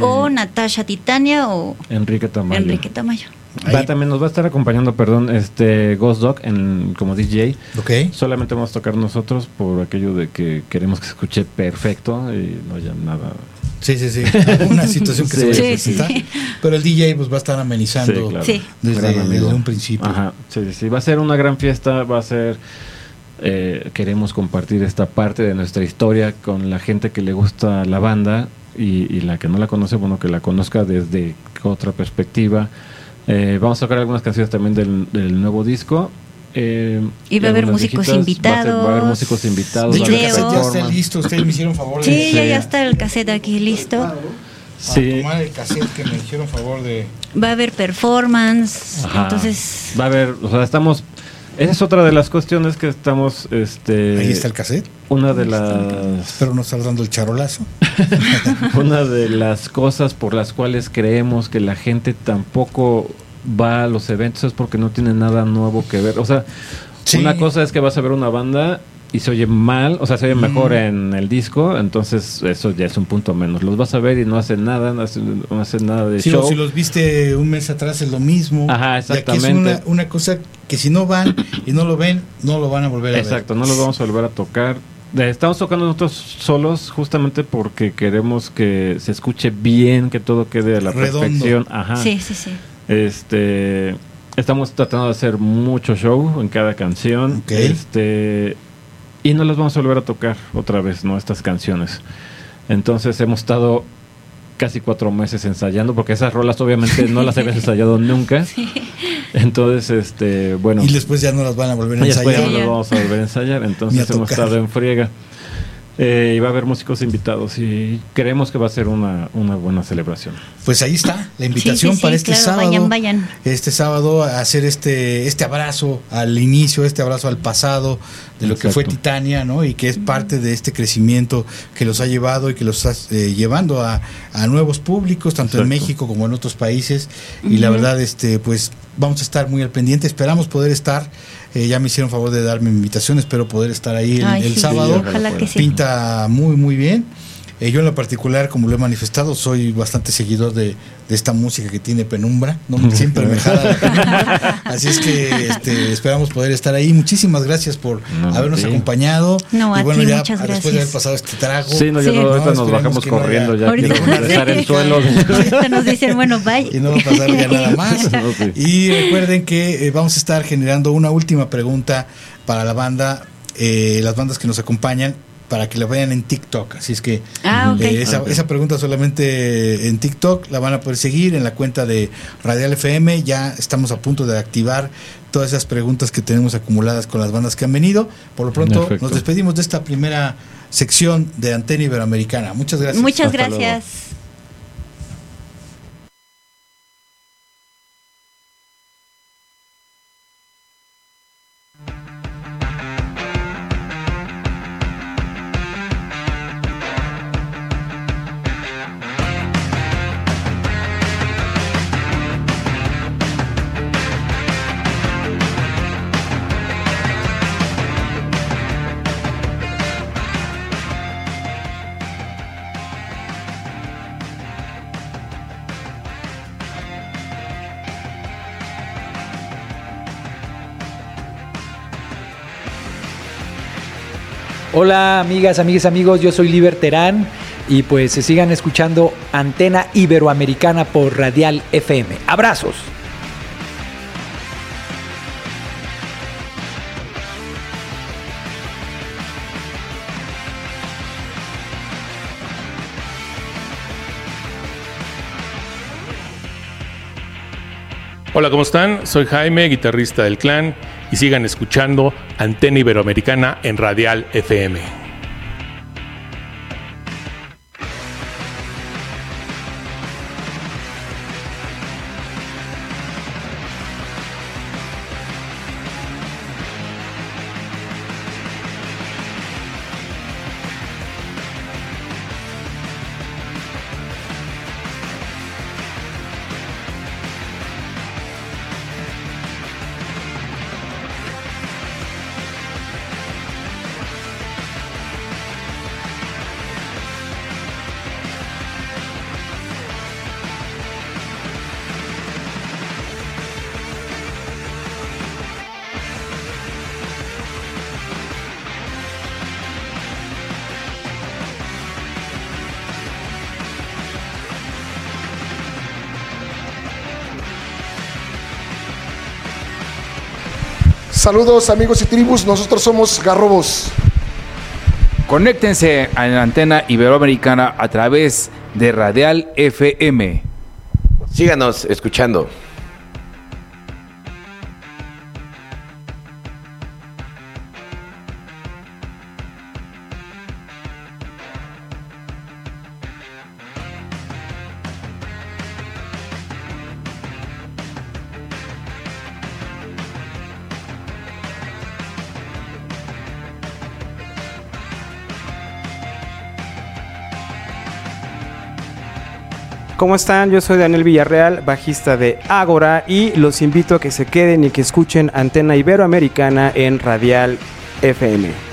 o Natasha Titania o Enrique Tamayo. Enrique Tamayo. Va, también nos va a estar acompañando, perdón, este Ghost Dog en, como DJ. Ok. Solamente vamos a tocar nosotros por aquello de que queremos que se escuche perfecto y no haya nada. Sí, sí, sí. Una situación que se Sí. vaya a Sí, sí, presentar. sí. Pero el DJ pues va a estar amenizando Sí, claro. Sí. desde, un principio. Ajá, sí, sí, sí. Va a ser una gran fiesta, va a ser... eh, queremos compartir esta parte de nuestra historia con la gente que le gusta la banda y, y la que no la conoce, bueno, que la conozca desde otra perspectiva. Eh, vamos a tocar algunas canciones también del, del nuevo disco. Eh, Y va a haber músicos viejitas. Va a ser- Va a, haber invitados, músicos invitados. Ya está performance. listo. Ustedes me hicieron favor de, Sí, ya, está el cassette aquí listo. para Sí. tomar el cassette que me hicieron favor de... Va a haber performance. Ajá. Entonces, Va a haber, o sea, estamos... Esa es otra de las cuestiones que estamos, este... Ahí está el cassette. Una de las... Espero no estar dando el charolazo. Una de las cosas por las cuales creemos que la gente tampoco va a los eventos es porque no tiene nada nuevo que ver. O sea, Sí. una cosa es que vas a ver una banda y se oye mal, o sea, se oye mejor Mm. en el disco, entonces eso ya es un punto menos. Los vas a ver y no hacen nada, no hacen, no hacen nada de Si, show. si los viste un mes atrás es lo mismo. Ajá, Y aquí es exactamente. una, una cosa que si no van y no lo ven, no lo van a volver a Exacto, ver. no los vamos a volver a tocar. Eh, Estamos tocando nosotros solos justamente porque queremos que se escuche bien, que todo quede a la Redondo. perfección. Ajá. sí, sí, sí. Este, estamos tratando de hacer mucho show en cada canción. Este, y no las vamos a volver a tocar otra vez, ¿no? Estas canciones. Entonces hemos estado casi cuatro meses ensayando, porque esas rolas obviamente no las habías ensayado nunca. Entonces, este, bueno. Y después ya no las van a volver a Y después ya ensayar. no las vamos a volver a ensayar. A Entonces hemos estado en friega. Eh, y va a haber músicos invitados y creemos que va a ser una, una buena celebración. Pues ahí está la invitación Sí, sí, sí, para este claro, sábado. vayan, vayan. Este sábado a hacer este este abrazo al inicio, este abrazo al pasado de lo que fue. Titania, ¿no? Y que es parte de este crecimiento que los ha llevado y que los está eh, llevando a, a nuevos públicos, tanto en. México como en otros países. Y la verdad, este, pues vamos a estar muy al pendiente. Esperamos poder estar. Eh, ya me hicieron favor de darme invitación. Espero poder estar ahí el, Ay, el sí, sábado. Ojalá que sí. Pinta muy, muy bien. Eh, yo en lo particular, como lo he manifestado, soy bastante seguidor de, de esta música que tiene penumbra, ¿no? siempre me jala la penumbra. Así es que este, esperamos poder estar ahí. Muchísimas gracias por No, habernos sí. acompañado. No, y a bueno, ti, ya muchas después de haber pasado este trago, Sí, no, Sí. ya no, ahorita No, nos bajamos que no haya- corriendo ya. Ahorita- regresar el suelo. Ahorita nos dicen, bueno, bye. y no va a pasar ya nada más. No, sí. Y recuerden que eh, vamos a estar generando una última pregunta para la banda, eh, las bandas que nos acompañan, para que la vean en TikTok. Así es que Ah, eh, esa, esa pregunta solamente en TikTok la van a poder seguir en la cuenta de Radial FM. Ya estamos a punto de activar todas esas preguntas que tenemos acumuladas con las bandas que han venido. Por lo pronto, Perfecto. nos despedimos de esta primera sección de Antena Iberoamericana. Muchas gracias. Muchas Hasta luego. Hola amigas, amigas, amigos, yo soy Liber Terán y pues se sigan escuchando Antena Iberoamericana por Radial FM. Abrazos. Hola, ¿cómo están? Soy Jaime, guitarrista del clan, y sigan escuchando Antena Iberoamericana en Radial FM. Saludos amigos y tribus, nosotros somos Garrobos. Conéctense a la antena iberoamericana a través de Radial FM. Síganos escuchando. ¿Cómo están? Yo soy Daniel Villarreal, bajista de Ágora y los invito a que se queden y que escuchen Antena Iberoamericana en Radial FM.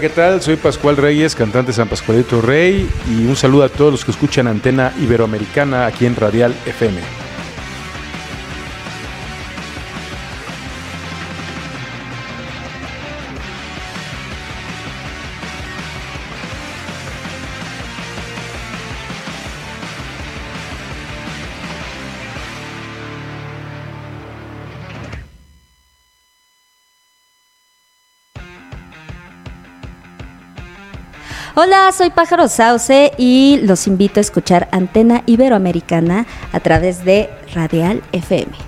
¿Qué tal? Soy Pascual Reyes, cantante San Pascualito Rey, y un saludo a todos los que escuchan Antena Iberoamericana aquí en Radial FM. Soy Pájaro Sauce y los invito a escuchar Antena Iberoamericana a través de Radial FM.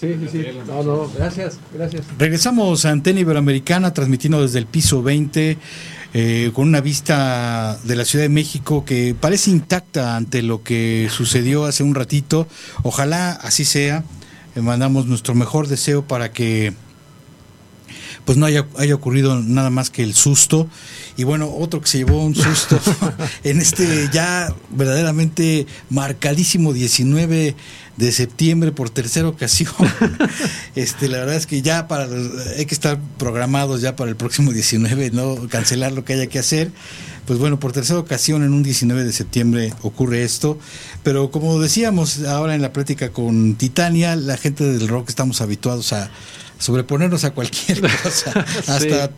Sí, sí, sí. No, no, gracias, gracias. Regresamos a Antena Iberoamericana transmitiendo desde el piso 20 eh, con una vista de la Ciudad de México que parece intacta ante lo que sucedió hace un ratito. Ojalá así sea. Le mandamos nuestro mejor deseo para que pues no haya, haya ocurrido nada más que el susto. Y bueno, otro que se llevó un susto en este ya verdaderamente marcadísimo 19 de septiembre por tercera ocasión. este, la verdad es que ya para hay que estar programados ya para el próximo 19, no cancelar lo que haya que hacer. Pues bueno, por tercera ocasión en un 19 de septiembre ocurre esto, pero como decíamos ahora en la plática con Titania, la gente del rock estamos habituados a sobreponernos a cualquier cosa, hasta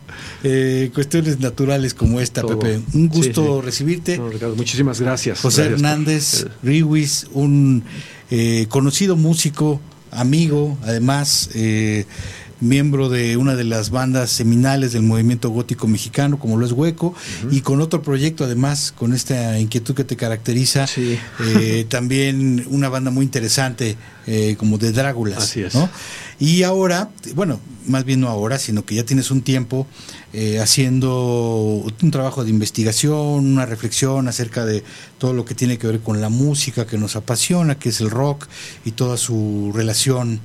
eh, cuestiones naturales como esta, Todo. Pepe. Un gusto Sí, sí. recibirte. No, Ricardo, muchísimas gracias. José Gracias por- Hernández eh, Riwis, un eh, conocido músico, amigo, además eh, miembro de una de las bandas seminales del movimiento gótico mexicano, como lo es Hueco, y con otro proyecto además, con esta inquietud que te caracteriza, eh, también una banda muy interesante eh, como de Dráculas. Así es. ¿no? Y ahora, bueno, más bien no ahora, sino que ya tienes un tiempo eh, haciendo un trabajo de investigación, una reflexión acerca de todo lo que tiene que ver con la música que nos apasiona, que es el rock y toda su relación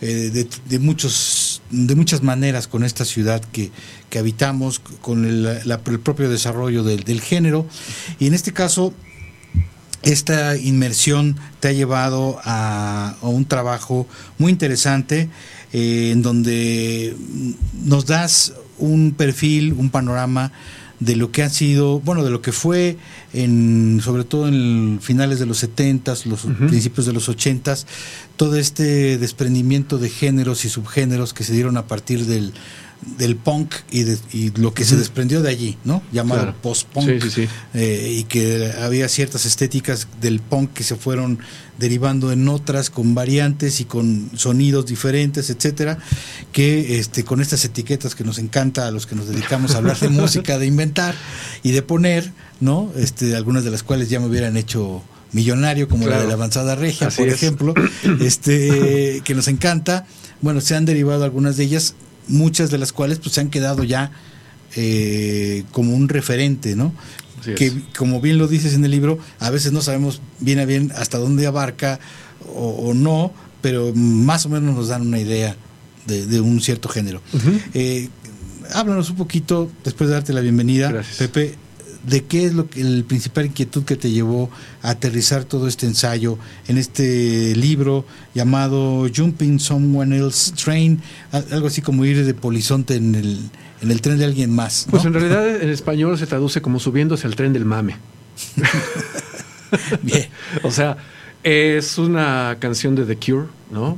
eh, de, de muchos de muchas maneras con esta ciudad que, que habitamos, con el, la- el propio desarrollo del, del género. Y en este caso, esta inmersión te ha llevado a, a un trabajo muy interesante eh, en donde nos das un perfil, un panorama de lo que ha sido, bueno, de lo que fue en sobre todo en finales de los 70s, los principios de los 80s, todo este desprendimiento de géneros y subgéneros que se dieron a partir del del punk y, de- y lo que se desprendió de allí, ¿no? Llamado Claro. post-punk Sí, sí, sí. eh, y que había ciertas estéticas del punk que se fueron derivando en otras con variantes y con sonidos diferentes, etcétera, que este con estas etiquetas que nos encanta a los que nos dedicamos a hablar de música, de inventar y de poner, ¿no? Este algunas de las cuales ya me hubieran hecho millonario como la de la avanzada regia, Así por es. ejemplo, este que nos encanta. Bueno, se han derivado algunas de ellas, muchas de las cuales pues se han quedado ya eh, como un referente, ¿no? Así es. que como bien lo dices en el libro, a veces no sabemos bien a bien hasta dónde abarca o, o no, pero más o menos nos dan una idea de, de un cierto género. Eh, háblanos un poquito, después de darte la bienvenida, Pepe, de qué es lo que el principal inquietud que te llevó a aterrizar todo este ensayo en este libro llamado Jumping Someone Else's Train, algo así como ir de polizonte en el, en el tren de alguien más. ¿no? Pues en realidad en español se traduce como subiéndose al tren del mame. Bien. O sea, es una canción de The Cure, ¿no?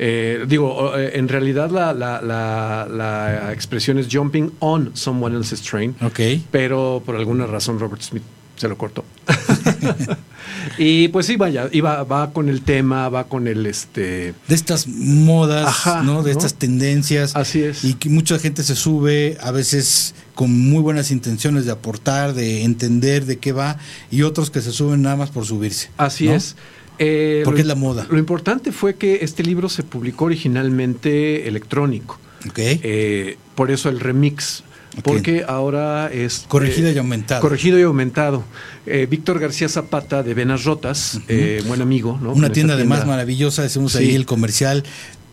Eh, digo, eh, en realidad la, la- la- la expresión es jumping on someone else's train. Ok. Pero por alguna razón Robert Smith se lo cortó. y pues sí, vaya, iba, va con el tema, va con el este. de estas modas, Ajá, ¿no? De ¿no? estas tendencias. Así es. Y que mucha gente se sube, a veces con muy buenas intenciones de aportar, de entender de qué va, y otros que se suben nada más por subirse. Así ¿no? es. Eh, Porque lo- es la moda. Lo importante fue que este libro se publicó originalmente electrónico. Eh, por eso el remix. Porque ahora es... Corregido eh, y aumentado. Corregido y aumentado. Eh, Víctor García Zapata de Venas Rotas, eh, buen amigo. ¿no? Una tienda esta además maravillosa, hacemos ahí el comercial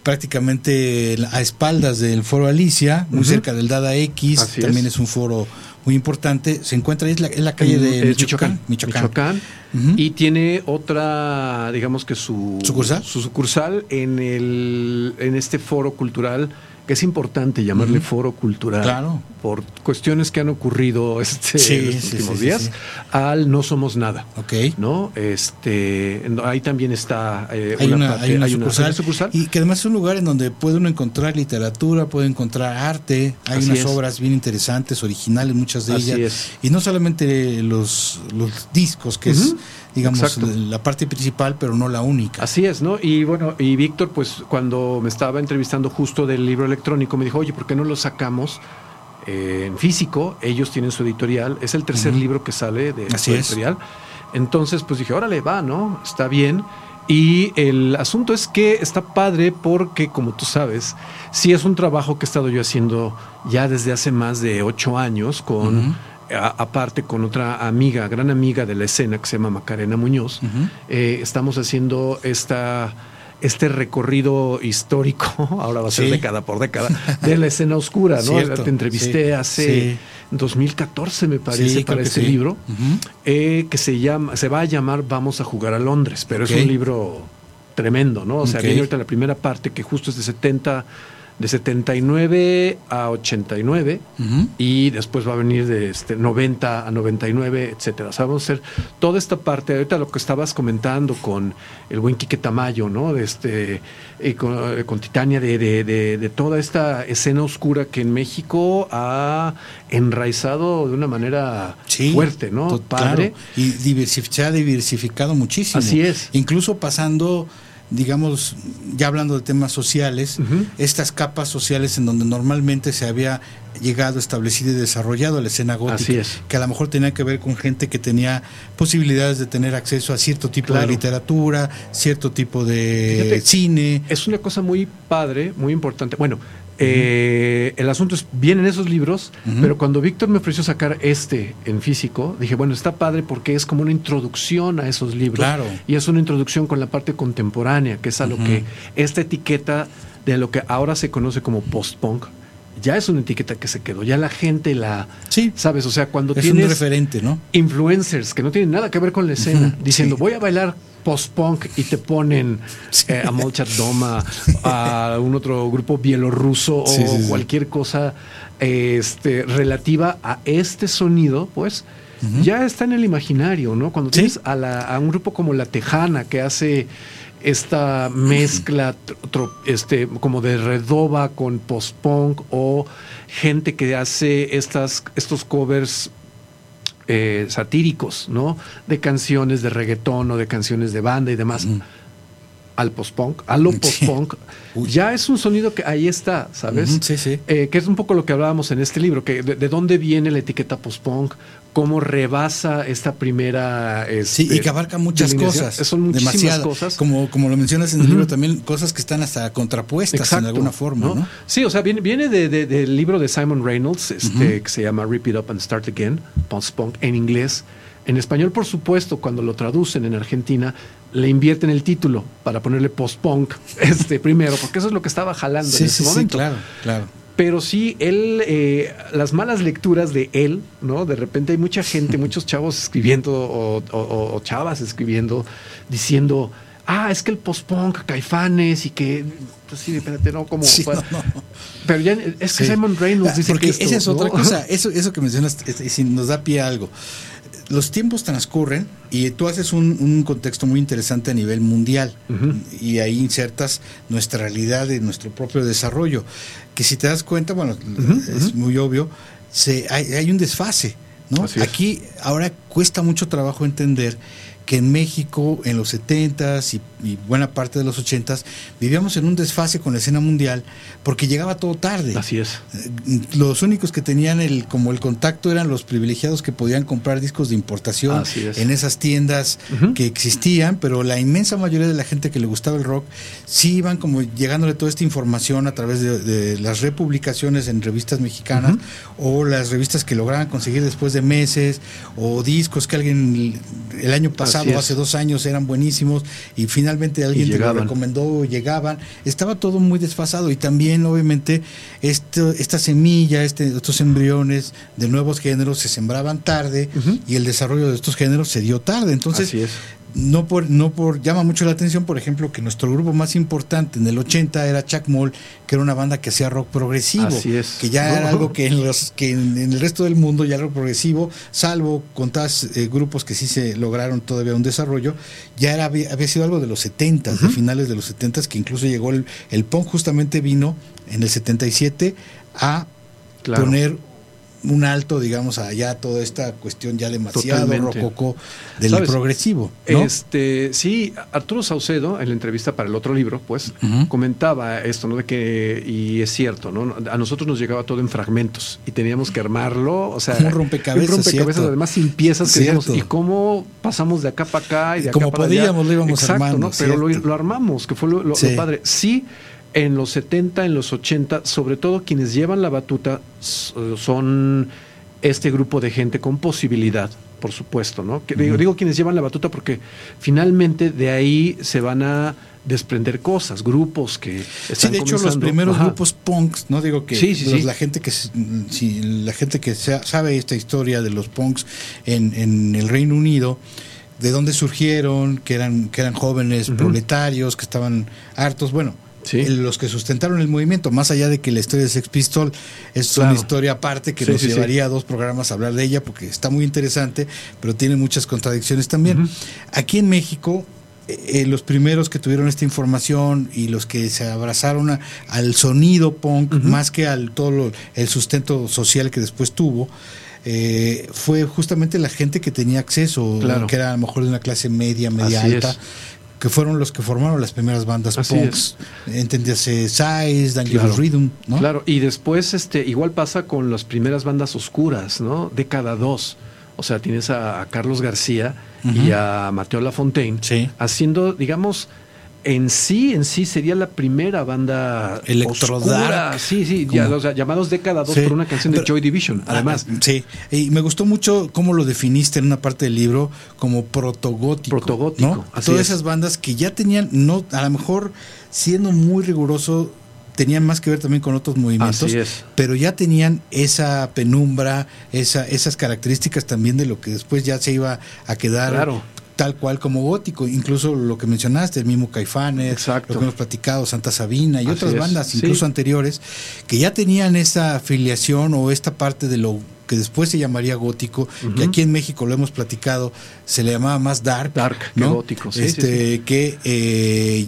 prácticamente a espaldas del foro Alicia, muy cerca del Dada X, Así también es. es. un foro muy importante, se encuentra ahí, es la, es la calle En- de. Michoacán. Michoacán. Y tiene otra, digamos que su ¿Sucursal? su sucursal en el en este foro cultural que es importante llamarle Ujú. foro cultural Claro. por cuestiones que han ocurrido este, Sí, en los sí, últimos sí, días sí. al no somos nada Ok. no este ahí también está eh, hay una, parte- hay una hay sucursal, una sucursal. y que además es un lugar en donde puede uno encontrar literatura, puede encontrar arte, hay Así unas es. obras bien interesantes, originales, muchas de Así ellas, es. y no solamente los, los discos, que es Ujú. Digamos Exacto. la parte principal, pero no la única. Así es, ¿no? Y bueno, y Víctor, pues cuando me estaba entrevistando justo del libro electrónico, me dijo, oye, ¿por qué no lo sacamos eh, en físico? Ellos tienen su editorial, es el tercer libro que sale de Así su es. editorial. Entonces, pues dije, órale, va, ¿no? Está bien. Y el asunto es que está padre porque, como tú sabes, sí es un trabajo que he estado yo haciendo ya desde hace más de ocho años con... aparte con otra amiga, gran amiga de la escena que se llama Macarena Muñoz, eh, estamos haciendo esta, este recorrido histórico, ahora va a ser Sí. década por década, de la escena oscura, ¿no? Cierto, Te entrevisté sí, hace sí. 2014, me parece, para este libro, eh, que se llama, se va a llamar Vamos a jugar a Londres, pero es un libro tremendo, ¿no? O sea, Ok. viene ahorita la primera parte que justo es de 70, de 79 a 89 Ujú. y después va a venir de este 90 a 99, etcétera. O sea, vamos a hacer toda esta parte, ahorita lo que estabas comentando con el buen Quique Tamayo, ¿no? De este, eh, con, eh, con Titania, de, de- de- de toda esta escena oscura que en México ha enraizado de una manera Sí, fuerte, ¿no? Padre. claro. Y diversif- se ha diversificado muchísimo. Así es. Incluso pasando, digamos, ya hablando de temas sociales, estas capas sociales en donde normalmente se había llegado, establecido y desarrollado la escena gótica, es. que a lo mejor tenía que ver con gente que tenía posibilidades de tener acceso a cierto tipo Claro. de literatura, cierto tipo de Fíjate, cine. Es una cosa muy padre, muy importante. Bueno, eh, el asunto es, vienen esos libros, pero cuando Víctor me ofreció sacar este en físico, dije, bueno, está padre porque es como una introducción a esos libros. Claro. Y es una introducción con la parte contemporánea, que es a lo que esta etiqueta de lo que ahora se conoce como post-punk, ya es una etiqueta que se quedó, ya la gente la... Sí. ¿Sabes? O sea, cuando Es tienes un referente, ¿no? influencers que no tienen nada que ver con la escena, diciendo sí. voy a bailar post-punk y te ponen eh, a Molchat Doma, a un otro grupo bielorruso o Sí, sí, sí. cualquier cosa este, relativa a este sonido, pues ya está en el imaginario, ¿no? Cuando tienes a, la- a un grupo como La Tejana que hace esta mezcla este, como de redoba con post-punk o gente que hace estas, estos covers eh, satíricos, ¿no? De canciones de reggaetón o de canciones de banda y demás. Al post-punk, a lo post-punk, ya es un sonido que ahí está, ¿sabes? Sí, sí. Eh, que es un poco lo que hablábamos en este libro, que de, de dónde viene la etiqueta post-punk, cómo rebasa esta primera... Sí, este, y que abarca muchas cosas. Son muchísimas demasiado. cosas. Como, como lo mencionas en el libro también, cosas que están hasta contrapuestas en alguna forma, ¿no? Sí, o sea, viene, viene de- de- del libro de Simon Reynolds, este, que se llama Rip It Up and Start Again, post-punk, en inglés. En español, por supuesto, cuando lo traducen en Argentina, le invierten el título para ponerle post-punk este, primero, porque eso es lo que estaba jalando Sí, en ese sí, sí, momento. claro, claro. Pero sí, él, eh, las malas lecturas de él, ¿no? De repente hay mucha gente, muchos chavos escribiendo o, o- o chavas escribiendo, diciendo, ah, es que el post-punk, caifanes y que, pues sí, espérate, no, como... Sí, no, no. Pero ya es que Sí. Simon Reynolds dice Porque que esto, esa es otra cosa, eso, eso que mencionas es- es- nos da pie a algo. Los tiempos transcurren y tú haces un, un contexto muy interesante a nivel mundial y ahí insertas nuestra realidad y nuestro propio desarrollo. Que si te das cuenta, bueno, es muy obvio, se, hay, hay un desfase. ¿no? Aquí ahora cuesta mucho trabajo entender que en México en los 70s y, y buena parte de los 80s vivíamos en un desfase con la escena mundial porque llegaba todo tarde. Así es. Eh, Los únicos que tenían el como el contacto eran los privilegiados que podían comprar discos de importación es. en esas tiendas que existían, pero la inmensa mayoría de la gente que le gustaba el rock sí iban como llegándole toda esta información a través de, de las republicaciones en revistas mexicanas o las revistas que lograban conseguir después de meses o discos que alguien el año pasado, Hace dos años eran buenísimos y finalmente alguien te lo recomendó, llegaban, estaba todo muy desfasado y también obviamente esto, esta semilla, este, estos embriones de nuevos géneros se sembraban tarde y el desarrollo de estos géneros se dio tarde. Entonces, Así es. No por, no por, llama mucho la atención, por ejemplo, que nuestro grupo más importante en el 80 era Chuck Moll, que era una banda que hacía rock progresivo, Así es. que ya No. era algo que en los que en, en el resto del mundo ya era rock progresivo, salvo contadas eh, grupos que sí se lograron todavía un desarrollo, ya era, había, había sido algo de los 70 de finales de los 70 que incluso llegó el, el punk justamente vino en el 77 a Claro. poner un alto, digamos, allá toda esta cuestión ya demasiado Totalmente. rococó del ¿Sabes? progresivo. ¿no? Este, sí, Arturo Saucedo, en la entrevista para el otro libro, pues, comentaba esto, ¿no? De que, y es cierto, ¿no? A nosotros nos llegaba todo en fragmentos y teníamos que armarlo, o sea, un rompecabezas, un rompecabezas, cierto. además sin piezas que decíamos, y cómo pasamos de acá para acá y de acá como para podíamos, allá. lo íbamos Exacto, armando, ¿no? Pero lo, armamos, que fue lo, lo- lo Sí. padre. Sí, en los 70, en los 80, sobre todo quienes llevan la batuta s- son este grupo de gente con posibilidad, por supuesto, ¿no? Que digo, Ujú. digo quienes llevan la batuta porque finalmente de ahí se van a desprender cosas, grupos que Sí, están de hecho los primeros Ajá. grupos punks, no digo que Sí, sí, los- sí. la gente que si la gente que sa- sabe esta historia de los punks en, en el Reino Unido, de dónde surgieron, que eran que eran jóvenes proletarios que estaban hartos, bueno, Sí. los que sustentaron el movimiento, más allá de que la historia de Sex Pistol es Claro. una historia aparte que Sí, nos sí, llevaría a dos programas a hablar de ella porque está muy interesante, pero tiene muchas contradicciones también. Aquí en México eh, eh, los primeros que tuvieron esta información y los que se abrazaron a- al sonido punk más que al todo lo- el sustento social que después tuvo eh, fue justamente la gente que tenía acceso Claro. que era a lo mejor de una clase media media Así alta es. Que fueron los que formaron las primeras bandas Así punks entendiese Size Dangerous Claro. Rhythm ¿no? Claro, y después este igual pasa con las primeras bandas oscuras, ¿no? Década 2. O sea, tienes a, a Carlos García y a Mateo Lafontaine Sí. haciendo, digamos, en sí, en sí sería la primera banda Electro oscura. dark, Sí, sí, ya, como- o sea, llamados Década 2 Sí. por una canción de Pero- Joy Division, además. Ah, sí, y me gustó mucho cómo lo definiste en una parte del libro como protogótico. Protogótico, ¿no? así Todas es. esas bandas que ya tenían, no, a lo mejor siendo muy riguroso, tenían más que ver también con otros movimientos, Así es. pero ya tenían esa penumbra, esa, esas características también de lo que después ya se iba a quedar Claro. Tal cual como gótico, incluso lo que mencionaste, el mismo Caifanes, Exacto. lo que hemos platicado, Santa Sabina y Así otras es, bandas, sí. incluso anteriores, que ya tenían esa afiliación o esta parte de lo que después se llamaría gótico, que aquí en México lo hemos platicado, se le llamaba más dark, Dark que ¿no? gótico, sí, este, sí, que eh,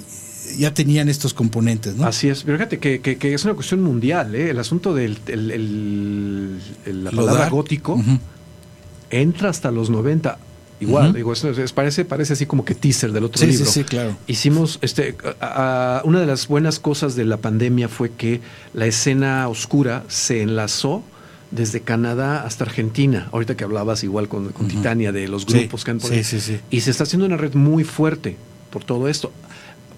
ya tenían estos componentes, ¿no? Así es, pero fíjate que, que- que es una cuestión mundial, ¿eh? El asunto del el- el- el- la Lo palabra gótico entra hasta los 90. Igual, digo, es- parece, parece así como que teaser del otro Sí, sí, libro. sí, claro. Hicimos, este, a- a- una de las buenas cosas de la pandemia fue que la escena oscura se enlazó desde Canadá hasta Argentina. Ahorita que hablabas igual con, con Titania de los Sí, grupos que han por ahí. sí, sí. Y se está haciendo una red muy fuerte por todo esto.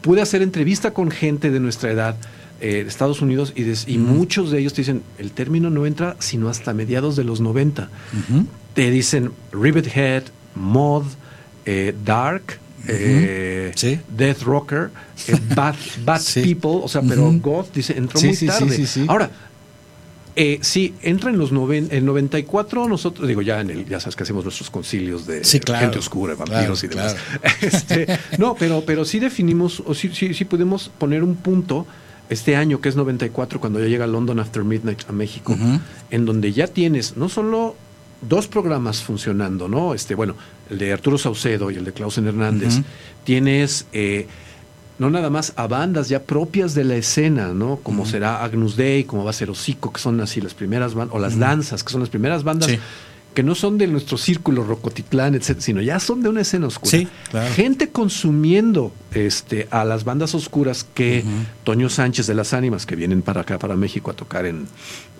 Pude hacer entrevista con gente de nuestra edad eh, de Estados Unidos y, des- y muchos de ellos te dicen, el término no entra sino hasta mediados de los 90 Ujú. te dicen Rivet Head, Mod, eh, Dark, eh, Sí. Death Rocker, eh, Bad, Bad Sí. People, o sea, pero Ujú. Goth dice, entró Sí, muy tarde. sí, sí. Ahora, eh, sí, entra en los noven, en 94, nosotros, digo, ya en el, ya sabes que hacemos nuestros concilios de claro. gente oscura, vampiros Claro, y demás. Este, no, pero, pero sí definimos, o sí, sí, sí podemos poner un punto este año, que es 94, cuando ya llega London After Midnight a México, en donde ya tienes no solo dos programas funcionando, ¿no? Este, bueno, el de Arturo Saucedo y el de Clausen Hernández. Tienes eh, no nada más a bandas ya propias de la escena, ¿no? Como será Agnus Dei, como va a ser Hocico, que son así las primeras bandas, o las danzas, que son las primeras bandas Sí. que no son de nuestro círculo Rocotitlán, etcétera, sino ya son de una escena oscura. Sí, claro. Gente consumiendo este, a las bandas oscuras que. Toño Sánchez de las Ánimas, que vienen para acá, para México, a tocar en,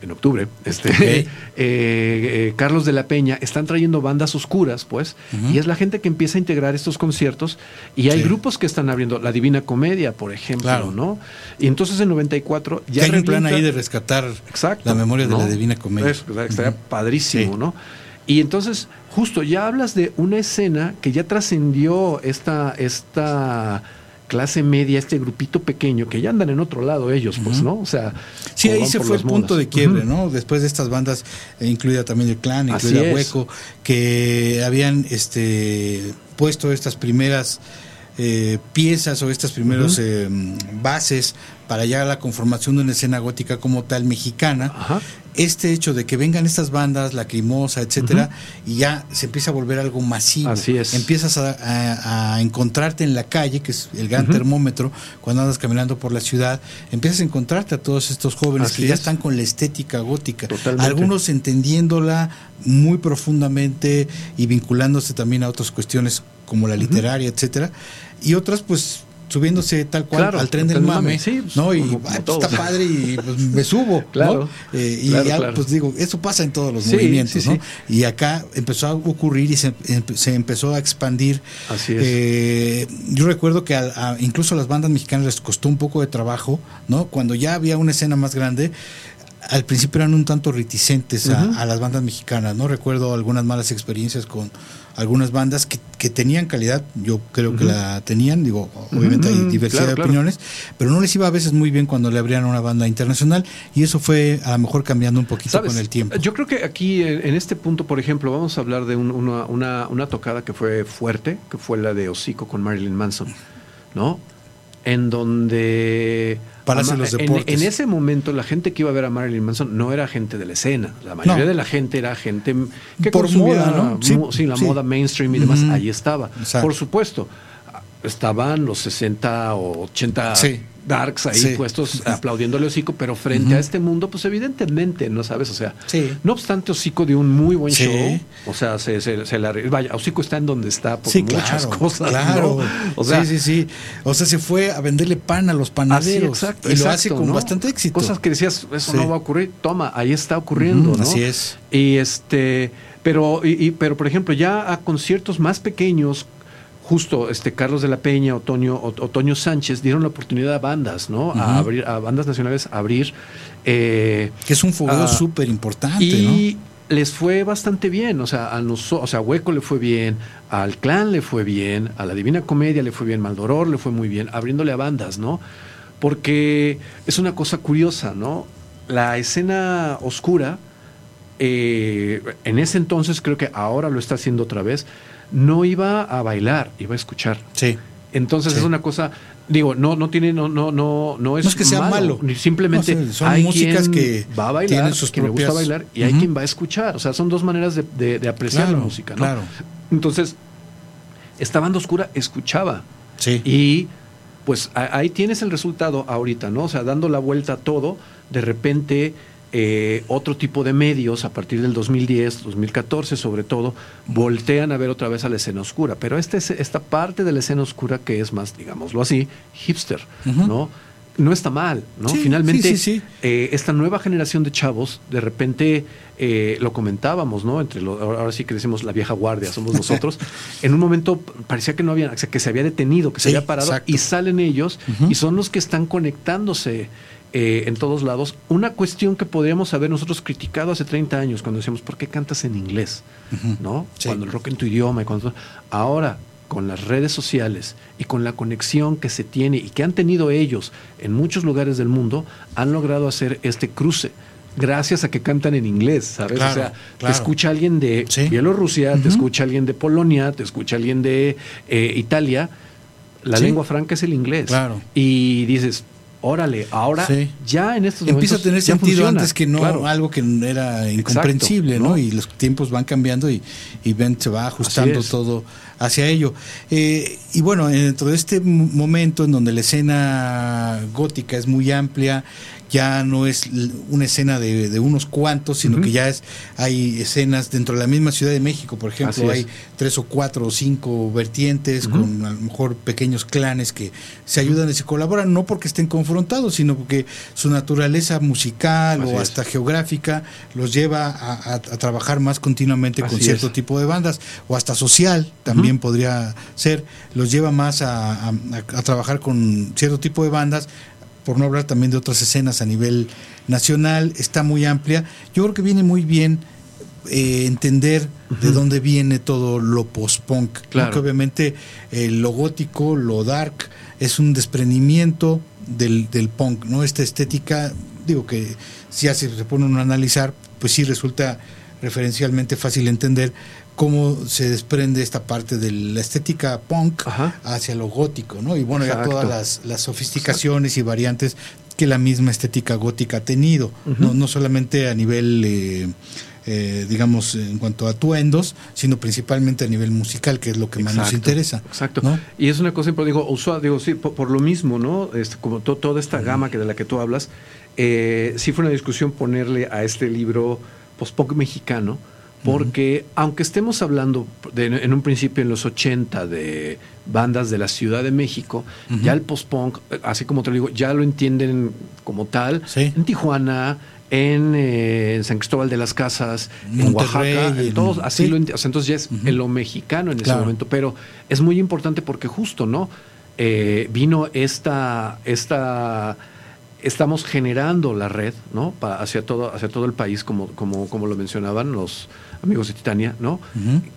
en octubre, este, eh, eh, Carlos de la Peña, están trayendo bandas oscuras, pues, y es la gente que empieza a integrar estos conciertos, y hay Sí. grupos que están abriendo, La Divina Comedia, por ejemplo, Claro. ¿no? Y entonces en 94 Que ya hay un plan ahí de rescatar Exacto. la memoria de ¿no? la Divina Comedia. Que estaría padrísimo, Sí. ¿no? Y entonces, justo ya hablas de una escena que ya trascendió esta, esta clase media, este grupito pequeño, que ya andan en otro lado ellos, pues. ¿no? O sea, Sí, ahí se fue el punto de quiebre. ¿no? Después de estas bandas, eh, incluida también el clan, incluida. Hueco, que habían este puesto estas primeras eh, piezas o estas primeras eh, bases para ya la conformación de una escena gótica como tal mexicana, este hecho de que vengan estas bandas, Lacrimosa, etcétera, y ya se empieza a volver algo masivo. Así es. Empiezas a, a- a encontrarte en la calle, que es el gran termómetro, cuando andas caminando por la ciudad, empiezas a encontrarte a todos estos jóvenes Así que ya es. están con la estética gótica. Totalmente. Algunos entendiéndola muy profundamente y vinculándose también a otras cuestiones como la literaria, etcétera, y otras pues subiéndose tal cual Claro, al tren del mame, mame, sí, pues, ¿no? Y como- "Ay, como pues, todo". está padre y pues me subo, Claro, ¿no? Eh, y claro, ya, pues digo, eso pasa en todos los Sí, movimientos, sí, ¿no? Y acá empezó a ocurrir y se, se empezó a expandir. Así es. Eh, yo recuerdo que a- a- incluso a las bandas mexicanas les costó un poco de trabajo, ¿no? Cuando ya había una escena más grande, al principio eran un tanto reticentes a, a las bandas mexicanas, ¿no? Recuerdo algunas malas experiencias con algunas bandas que, que tenían calidad, yo creo que la tenían, digo, obviamente hay diversidad claro, de claro. opiniones, pero no les iba a veces muy bien cuando le abrían a una banda internacional y eso fue a lo mejor cambiando un poquito ¿Sabes? con el tiempo. Yo creo que aquí, en, en este punto, por ejemplo, vamos a hablar de un- una, una- una tocada que fue fuerte, que fue la de Hocico con Marilyn Manson, ¿no? En donde... Palacio de ama- los en- Deportes. En, ese momento, la gente que iba a ver a Marilyn Manson no era gente de la escena. La mayoría No. de la gente era gente que Por consumía moda, ¿no? Sí, la sí. moda mainstream y demás. Ujú. Ahí estaba. Exacto. Por supuesto, estaban los 60 o 80 Sí. Darks ahí Sí. puestos aplaudiéndole Hocico, pero frente a este mundo, pues evidentemente, ¿no sabes? O sea, Sí. no obstante, Hocico dio un muy buen Sí. show. O sea, se, se, se la- Vaya, Hocico está en donde está por Sí, muchas claro, cosas. claro. ¿no? O sea, sí, sí, sí. O sea, se fue a venderle pan a los panaderos. exacto. y lo exacto, hace con ¿no? bastante éxito. Cosas que decías, eso no va a ocurrir. Toma, ahí está ocurriendo, ¿no? así es. Y este, pero, y, y- pero por ejemplo, ya a conciertos más pequeños, justo este Carlos de la Peña, Otoño, Ot- Otoño Sánchez dieron la oportunidad a bandas, ¿no? A abrir, a bandas nacionales a abrir. eh, que es un fogueo súper importante, y les fue bastante bien, o sea, a nosotros, o sea, a Hueco le fue bien, al Clan le fue bien, a la Divina Comedia le fue bien, Maldoror le fue muy bien, abriéndole a bandas, ¿no? Porque es una cosa curiosa, ¿no? La escena oscura, eh, en ese entonces creo que ahora lo está haciendo otra vez, no iba a bailar, iba a escuchar. Sí. Entonces Sí. es una cosa, digo, no, no tiene, no, no, no, no es, No es que sea malo. simplemente No, son hay músicas quien que va a bailar, tienen sus que le gusta propias- bailar y hay quien va a escuchar. O sea, son dos maneras de, de- de apreciar Claro, la música, ¿no? claro. Entonces, esta banda oscura escuchaba. Sí. Y pues ahí tienes el resultado ahorita, ¿no? O sea, dando la vuelta a todo, de repente eh, otro tipo de medios, a partir del 2010, 2014 sobre todo, voltean a ver otra vez a la escena oscura. Pero esta, es- esta parte de la escena oscura que es más, digámoslo así, hipster. ¿no? No está mal, ¿no? Sí, Finalmente, sí, sí, sí. eh, esta nueva generación de chavos, de repente eh, lo comentábamos, ¿no? Entre lo- ahora sí que decimos la vieja guardia, somos nosotros. en un momento parecía que no había, o sea, que se había detenido, que se había parado exacto. y salen ellos y son los que están conectándose. Eh, en todos lados, una cuestión que podríamos haber nosotros criticado hace 30 años cuando decíamos, ¿por qué cantas en inglés? Ujú. ¿No? Sí. Cuando el rock en tu idioma y cuando ahora con las redes sociales y con la conexión que se tiene y que han tenido ellos en muchos lugares del mundo, han logrado hacer este cruce. Gracias a que cantan en inglés, ¿sabes? Claro, o sea, claro. te escucha alguien de Sí. Bielorrusia, te Ujú. escucha alguien de Polonia, te escucha alguien de eh, Italia. La Sí. lengua franca es el inglés. Claro. Y dices, órale, ahora Sí. ya en estos Empieza a momentos tener ya sentido funciona. antes que no Claro. algo que era incomprensible, ¿no? ¿no? Y los tiempos van cambiando y, y Ben se va ajustando todo hacia ello. Eh, y bueno, dentro de este momento en donde la escena gótica es muy amplia, ya no es una escena de, de unos cuantos, sino que ya es hay escenas dentro de la misma Ciudad de México, por ejemplo, hay es. tres o cuatro o cinco vertientes con a lo mejor pequeños clanes que se ayudan y se colaboran, no porque estén confrontados, sino porque su naturaleza musical Así o es. hasta geográfica los lleva a, a- a trabajar más continuamente con cierto es. tipo de bandas, o hasta social también podría ser, los lleva más a trabajar con cierto tipo de bandas, por no hablar también de otras escenas a nivel nacional, está muy amplia. Yo creo que viene muy bien eh, entender de dónde viene todo lo post-punk. ¿no? Claro. Que obviamente eh, lo gótico, lo dark, es un desprendimiento del, del punk, ¿no? Esta estética, digo que si ya se se pone uno a analizar, pues sí resulta referencialmente fácil de entender cómo se desprende esta parte de la estética punk hacia lo gótico, ¿no? Y bueno, ya todas las, las sofisticaciones y variantes que la misma estética gótica ha tenido, no, no solamente a nivel, eh, eh, digamos, en cuanto a atuendos, sino principalmente a nivel musical, que es lo que más nos interesa. Exacto. ¿no? Y es una cosa importante, digo, usual, digo, sí, por, por lo mismo, ¿no? Este, como to- toda esta gama que de la que tú hablas, eh, sí fue una discusión ponerle a este libro post-punk mexicano, porque aunque estemos hablando de- en un principio en los 80 de bandas de la Ciudad de México, ya el post-punk, así como te lo digo, ya lo entienden como tal en Tijuana, en, eh, en San Cristóbal de las Casas, en Oaxaca, en todos, así sí. lo o sea, entonces ya es en lo mexicano en ese momento, pero es muy importante porque justo, ¿no? Eh, vino esta, esta, estamos generando la red, ¿no? Hacia todo, hacia todo el país, como, como, como lo mencionaban los amigos de Titania, ¿no?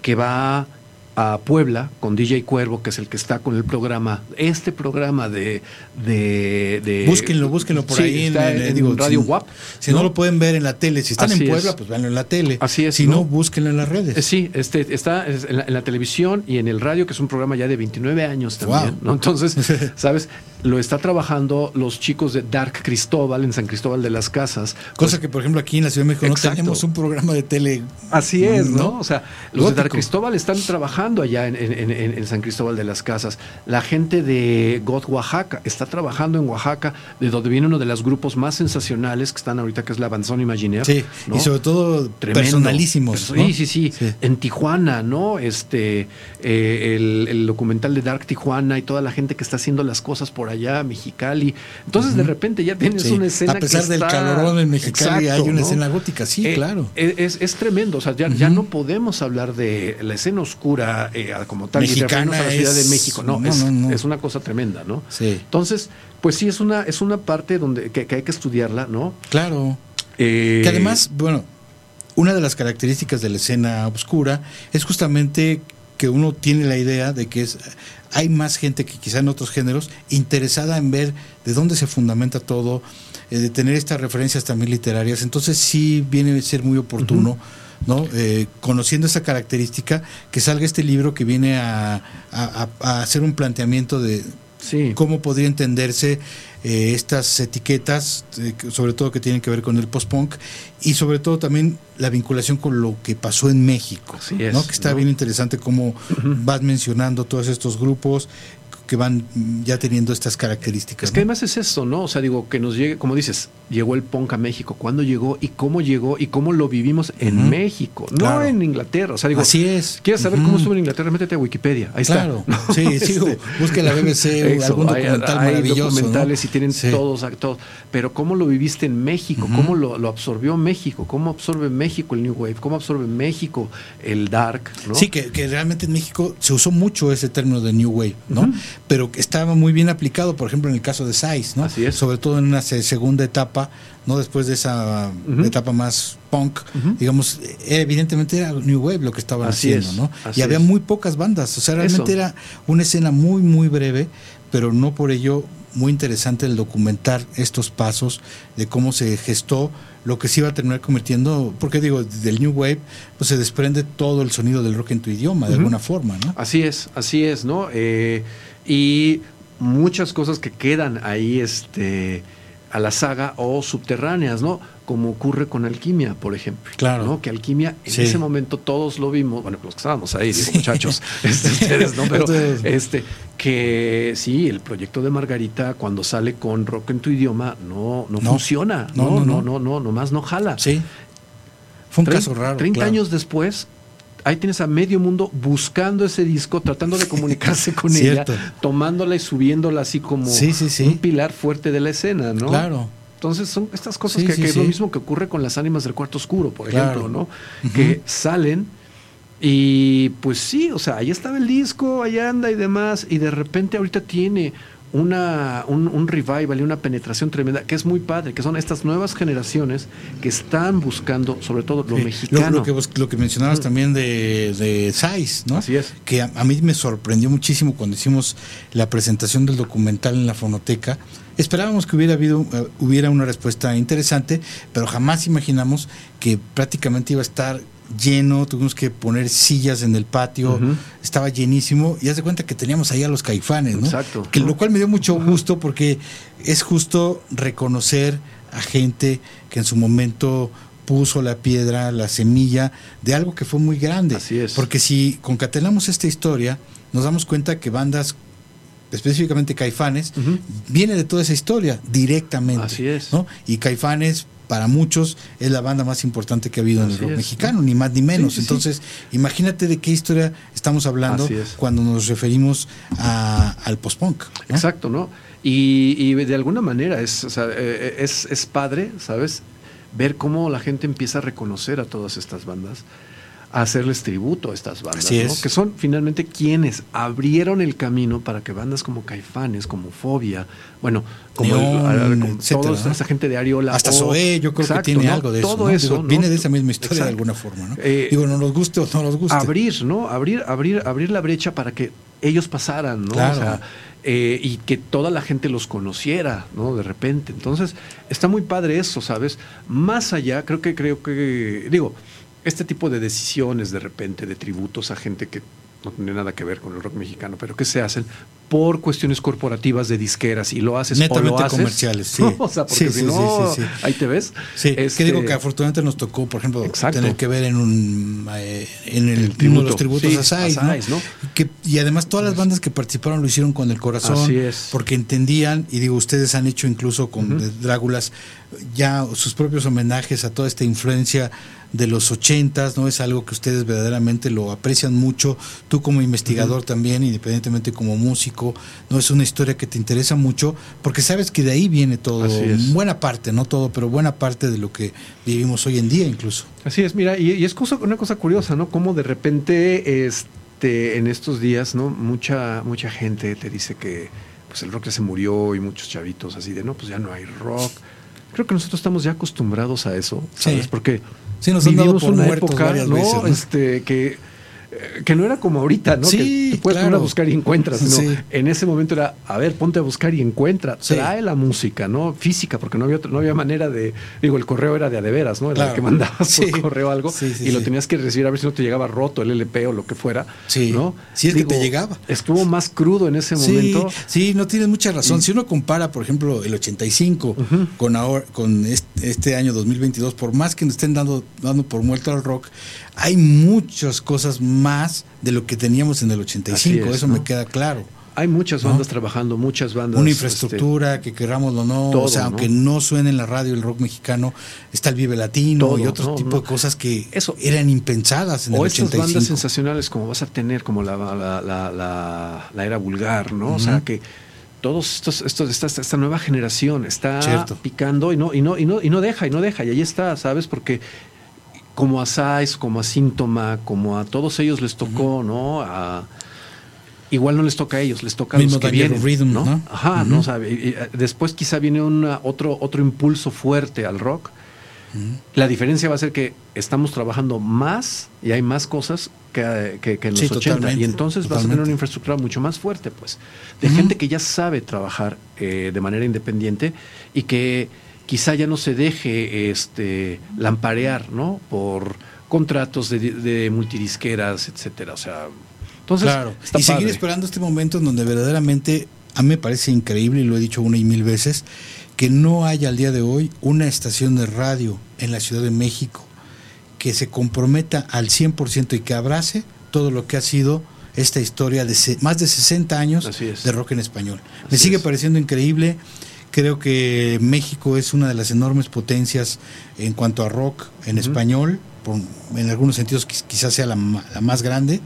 Que va a Puebla con DJ Cuervo, que es el que está con el programa, este programa de... de, de- Búsquenlo, búsquenlo por Sí, ahí en, en- Radio si, WAP. Si no, lo pueden ver en la tele, si están Así en Puebla, es. pues véanlo en la tele. Así es. Si no, búsquenlo en las redes. Eh, Sí, este, está la, en la televisión y en el radio, que es un programa ya de 29 años también. Wow. ¿no? Entonces, ¿sabes? Lo está trabajando los chicos de Dark Cristóbal en San Cristóbal de las Casas. Cosa que, por ejemplo, aquí en la Ciudad de México Exacto. no tenemos un programa de tele. Así es, ¿no? O sea, los de. Dark Cristóbal están trabajando allá en, en- en- en San Cristóbal de las Casas. La gente de God Oaxaca está trabajando en Oaxaca, de donde viene uno de los grupos más sensacionales que están ahorita, que es la Banzón Imaginaire. Sí, ¿no? y sobre todo Tremendo. personalísimos. Sí, sí, sí, En Tijuana, ¿no? Este, eh, el, el documental de Dark Tijuana y toda la gente que está haciendo las cosas por allá, Mexicali. Entonces, de repente ya tienes Sí, una escena A pesar que del está- calorón en Mexicali, Exacto, hay una ¿no? escena gótica, sí, Eh, claro. Es, es- es tremendo, o sea, ya, ya no podemos hablar de la escena oscura eh, como tal, y Mexicana referirnos a la Ciudad es- de México, no, no, es, no. es una cosa tremenda, ¿no? Sí. Entonces, pues sí, es una, es una parte donde que, que hay que estudiarla, ¿no? Claro. Eh, Que además, bueno, una de las características de la escena oscura es justamente que uno tiene la idea de que es hay más gente que quizá en otros géneros interesada en ver de dónde se fundamenta todo, eh, de tener estas referencias también literarias. Entonces sí viene a ser muy oportuno. ¿no? Eh, conociendo esa característica, que salga este libro que viene a, a- a- a hacer un planteamiento de cómo podría entenderse eh, estas etiquetas, eh, sobre todo que tienen que ver con el post-punk, y sobre todo también la vinculación con lo que pasó en México, es, ¿no? que está ¿no? bien interesante cómo vas mencionando todos estos grupos que van ya teniendo estas características. Es que ¿no? además es eso, ¿no? O sea, digo, que nos llegue, como dices, llegó el punk a México. ¿Cuándo llegó y cómo llegó y cómo lo vivimos en. México? No Claro. en Inglaterra. O sea, digo, Así es. ¿Quieres saber cómo estuvo en Inglaterra? Métete a Wikipedia. Ahí Claro. está. Sí, sí, o busque la BBC o algún hay- documental hay maravilloso, documentales ¿no? y tienen Sí. todos, todos. Pero ¿cómo lo viviste en México? ¿Cómo lo, lo absorbió México? ¿Cómo absorbe México el New Wave? ¿Cómo absorbe México el Dark? ¿no? Sí, que, que realmente en México se usó mucho ese término de New Wave, ¿no? Pero que estaba muy bien aplicado, por ejemplo, en el caso de Size, ¿no? Así es. Sobre todo en una se- segunda etapa, ¿no? Después de esa etapa más punk, digamos, eh, evidentemente era New Wave lo que estaban Así haciendo, es, ¿no? así y había es. muy pocas bandas, o sea, realmente Eso. era una escena muy, muy breve, pero no por ello muy interesante el documentar estos pasos de cómo se gestó lo que se iba a terminar convirtiendo, porque digo, del New Wave, pues se desprende todo el sonido del rock en tu idioma, de alguna forma, ¿no? Así es, así es, ¿no? Eh, y muchas cosas que quedan ahí este, a la saga o subterráneas, ¿no? Como ocurre con Alquimia, por ejemplo. Claro. ¿no? Que Alquimia, en Sí. ese momento todos lo vimos, bueno, los que estábamos ahí, digo, muchachos, este, ustedes, ¿no? Pero este, que sí, el proyecto de Margarita, cuando sale con rock en tu idioma, no, no, No. funciona. No, No, no, no, no. no, no, nomás no jala. Sí. Fue un caso raro. 30 claro. años después, ahí tienes a medio mundo buscando ese disco, tratando de comunicarse con ella, tomándola y subiéndola así como Sí, sí, sí. un pilar fuerte de la escena, ¿no? Claro. Entonces son estas cosas que, es lo mismo que ocurre con las ánimas del cuarto oscuro, por Claro. ejemplo, ¿no? Que salen y pues sí, o sea, ahí estaba el disco, ahí anda y demás, y de repente ahorita tiene una, un, un revival y una penetración tremenda, que es muy padre, que son estas nuevas generaciones que están buscando, sobre todo lo Sí, mexicano. Lo, lo que, vos- lo que mencionabas también de, de Size, ¿no? Así es. Que a, a mí me sorprendió muchísimo cuando hicimos la presentación del documental en la fonoteca. Esperábamos que hubiera habido eh, hubiera una respuesta interesante, pero jamás imaginamos que prácticamente iba a estar lleno, tuvimos que poner sillas en el patio, estaba llenísimo y haz de cuenta que teníamos ahí a los caifanes, ¿no? Exacto. Que lo cual me dio mucho gusto porque es justo reconocer a gente que en su momento puso la piedra, la semilla de algo que fue muy grande. Así es. Porque si concatenamos esta historia, nos damos cuenta que bandas específicamente Caifanes, viene de toda esa historia directamente. Así es. ¿no? Y Caifanes, para muchos, es la banda más importante que ha habido en el rock es, mexicano, ¿no? ni más ni menos. Sí, sí, sí. Entonces, imagínate de qué historia estamos hablando es. cuando nos referimos a- al post-punk. ¿no? Exacto, ¿no? Y, y de alguna manera es, o sea, eh, es, es padre, ¿sabes? Ver cómo la gente empieza a reconocer a todas estas bandas, a hacerles tributo a estas bandas, Así ¿no? es. que son finalmente quienes abrieron el camino para que bandas como Caifanes, como Fobia, bueno, como, el- Neón, como etcétera, toda ¿no? esa gente de Ariola. Hasta o- Zoé, yo creo Exacto, que tiene ¿no? algo de eso. Todo eso. Viene de esa misma historia Exacto. de alguna forma. ¿no? Eh, Digo, no nos guste o no nos guste. abrir, ¿no? Abrir, abrir, abrir la brecha para que ellos pasaran, ¿no? Claro. O sea, eh, y que toda la gente los conociera, ¿no? De repente. Entonces, está muy padre eso, ¿sabes? Más allá, creo que, creo que, digo, este tipo de decisiones de repente, de tributos a gente que no tiene nada que ver con el rock mexicano, pero que se hacen por cuestiones corporativas de disqueras y lo haces o Netamente lo haces. comerciales, sí. O sea, porque Sí, si sí, no, sí, ahí te ves. Sí, Este, que digo que afortunadamente nos tocó, por ejemplo, Exacto. tener que ver en un eh, en el, El uno de tributo, los tributos a Sais, a ¿no? Sais, ¿no? Que, y además todas las bandas que participaron lo hicieron con el corazón, Así es. porque entendían, y digo, ustedes han hecho incluso con. The Dráculas ya sus propios homenajes a toda esta influencia de los ochentas, ¿no? Es algo que ustedes verdaderamente lo aprecian mucho, tú como investigador también, independientemente como músico, ¿no? Es una historia que te interesa mucho, porque sabes que de ahí viene todo, Así es. buena parte, no todo, pero buena parte de lo que vivimos hoy en día incluso. Así es, mira, y, y es cosa, una cosa curiosa, ¿no? Como de repente, este, en estos días, ¿no? Mucha, mucha gente te dice que pues el rock ya se murió y muchos chavitos así de, no, pues ya no hay rock. Creo que nosotros estamos ya acostumbrados a eso, ¿sabes? Sí. Porque Sí, nos han dado vivimos por una época, ¿no? veces, ¿no? Este, que, que no era como ahorita, ¿no? Sí, que te puedes claro. poner a buscar y encuentras, sino Sí. en ese momento era, a ver, ponte a buscar y encuentra, Sí. trae la música, ¿no? Física, porque no había, otro- no había manera de, digo, el correo era de a de veras, ¿no? Era Claro. el que mandabas Sí. por correo algo y lo tenías que recibir a ver si no te llegaba roto el LP o lo que fuera, Sí. ¿no? Si es que te llegaba. Estuvo más crudo en ese Sí, momento. sí, no tienes mucha razón. Y- Si uno compara, por ejemplo, el 85 con ahora, con este, este año 2022, por más que nos estén dando, dando por muerto al rock, hay muchas cosas más de lo que teníamos en el 85. Así es, Eso ¿no? me queda claro. Hay muchas ¿No? bandas trabajando, muchas bandas. Una este, infraestructura, que queramos o no, todo, o sea, ¿no? aunque no suene en la radio el rock mexicano, está el Vive Latino Todo, y otro no, tipo de cosas que Eso. eran impensadas en o el estas 85. bandas sensacionales como vas a tener, como la, la, la, la- la era vulgar, ¿no? O sea que todos estos, estos esta, esta nueva generación está Cierto. picando y no, y no, y no, y no deja, y no deja, y ahí está, ¿sabes? Porque como a Sais, como a Síntoma, como a todos ellos les tocó, ¿no? A, igual no les toca a ellos, les toca a Mismo los que vienen, Rhythm, ¿no? ¿no? Ajá. ¿no? O sea, eh, después quizá viene una, otro, otro impulso fuerte al rock. La diferencia va a ser que estamos trabajando más y hay más cosas que, que- que en los Sí, 80. totalmente, Y entonces vas a tener una infraestructura mucho más fuerte, pues, de gente que ya sabe trabajar eh, de manera independiente y que quizá ya no se deje este, lamparear, ¿no? Por contratos de, de multidisqueras, etcétera. O sea, entonces, claro. está y seguir esperando este momento en donde verdaderamente a mí me parece increíble, y lo he dicho una y mil veces, que no haya al día de hoy una estación de radio en la Ciudad de México que se comprometa al 100% y que abrace todo lo que ha sido esta historia de más de 60 años de rock en español. Me sigue es. pareciendo increíble. Creo que México es una de las enormes potencias en cuanto a rock en español. por- en algunos sentidos quiz- quizás sea la, la más grande,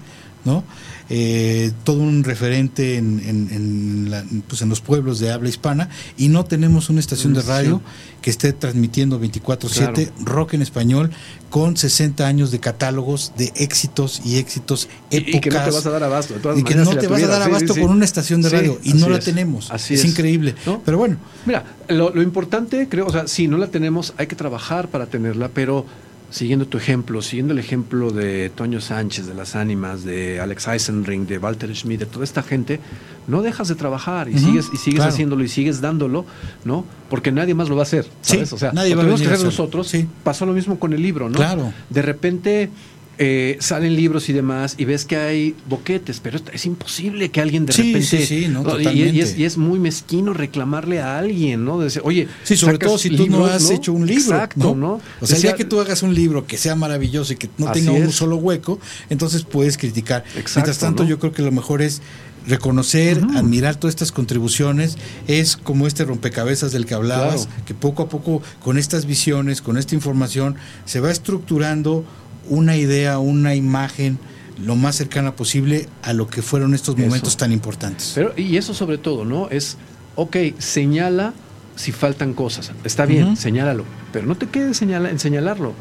¿no? Eh, todo un referente en, en- en la- pues en los pueblos de habla hispana y no tenemos una estación de radio que esté transmitiendo 24/7 rock en español con 60 años de catálogos de éxitos y éxitos épocas y que no te vas a dar abasto. de todas y que no si te vas a dar. Sí, abasto sí, con una estación de radio y no la es. tenemos. Así es, es. increíble. ¿No? Pero bueno, Mira, lo, lo importante, creo, o sea, sí, no la tenemos, hay que trabajar para tenerla, pero siguiendo tu ejemplo, siguiendo el ejemplo de Toño Sánchez, de las ánimas, de Alex Eisenring, de Walter Schmidt, de toda esta gente, no dejas de trabajar y sigues, y sigues claro. haciéndolo y sigues dándolo, ¿no? Porque nadie más lo va a hacer, ¿sabes? Sí, o sea, nadie lo va a que hacer nosotros. Pasó lo mismo con el libro, ¿no? Claro. De repente eh, salen libros y demás y ves que hay boquetes, pero es imposible que alguien de Sí, repente... sí, sí, no, y- y, es, y es muy mezquino reclamarle a alguien, ¿no? De decir, oye, Sí, sobre todo si tú no has hecho un libro. Exacto, ¿no? O sea, Decía- ya que tú hagas un libro que sea maravilloso y que no tenga un solo hueco, entonces puedes criticar. Mientras tanto, yo creo que lo mejor es reconocer, admirar todas estas contribuciones, es como este rompecabezas del que hablabas, Claro. que poco a poco con estas visiones, con esta información, se va estructurando una idea, una imagen lo más cercana posible a lo que fueron estos Eso. momentos tan importantes. Pero, y eso sobre todo, ¿no? Es, ok, señala si faltan cosas. Está bien, Ujú. señálalo. Pero no te quedes señala- en señalarlo.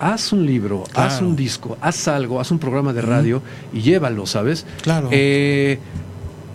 Haz un libro, haz un disco, haz algo, haz un programa de radio y llévalo, ¿sabes? Claro. Eh,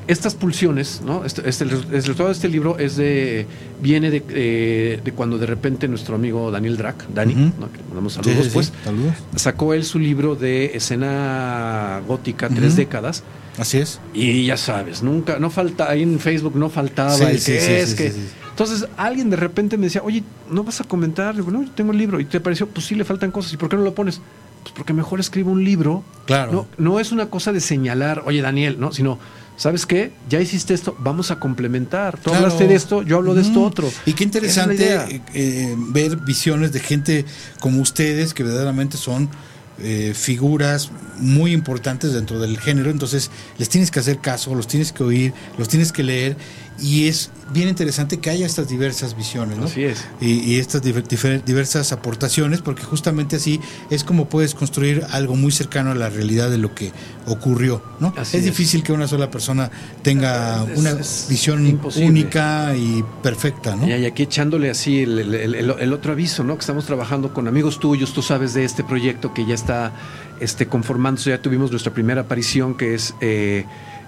estas pulsiones, ¿no? Este, este- el resultado de este libro es de viene de, eh, de cuando de repente nuestro amigo Daniel Drac, Dani. ¿no? que le mandamos saludos, sí, sí, pues, saludos. sacó él su libro de escena gótica, tres décadas. Así es. Y ya sabes, nunca, no falta, ahí en Facebook no faltaba Sí, el que es que. Entonces alguien de repente me decía, oye, ¿no vas a comentar? Digo, no, yo tengo el libro. Y te pareció, pues sí, le faltan cosas. ¿Y por qué no lo pones? Pues porque mejor escribo un libro. Claro. No, no es una cosa de señalar, oye, Daniel, ¿no? Sino, ¿sabes qué? Ya hiciste esto, vamos a complementar. Tú Claro. hablaste de esto, yo hablo de esto Ujú. otro. Y qué interesante eh, eh, ver visiones de gente como ustedes que verdaderamente son eh, figuras muy importantes dentro del género. Entonces les tienes que hacer caso, los tienes que oír, los tienes que leer. Y es bien interesante que haya estas diversas visiones, ¿no? Así es. Y, y estas diversas aportaciones, porque justamente así es como puedes construir algo muy cercano a la realidad de lo que ocurrió, ¿no? Así es, es. difícil que una sola persona tenga Es- una es visión imposible. única y perfecta, ¿no? Y aquí echándole así el, el- el- el- el otro aviso, ¿no? Que estamos trabajando con amigos tuyos, tú sabes de este proyecto que ya está este, conformándose, ya tuvimos nuestra primera aparición, que es eh,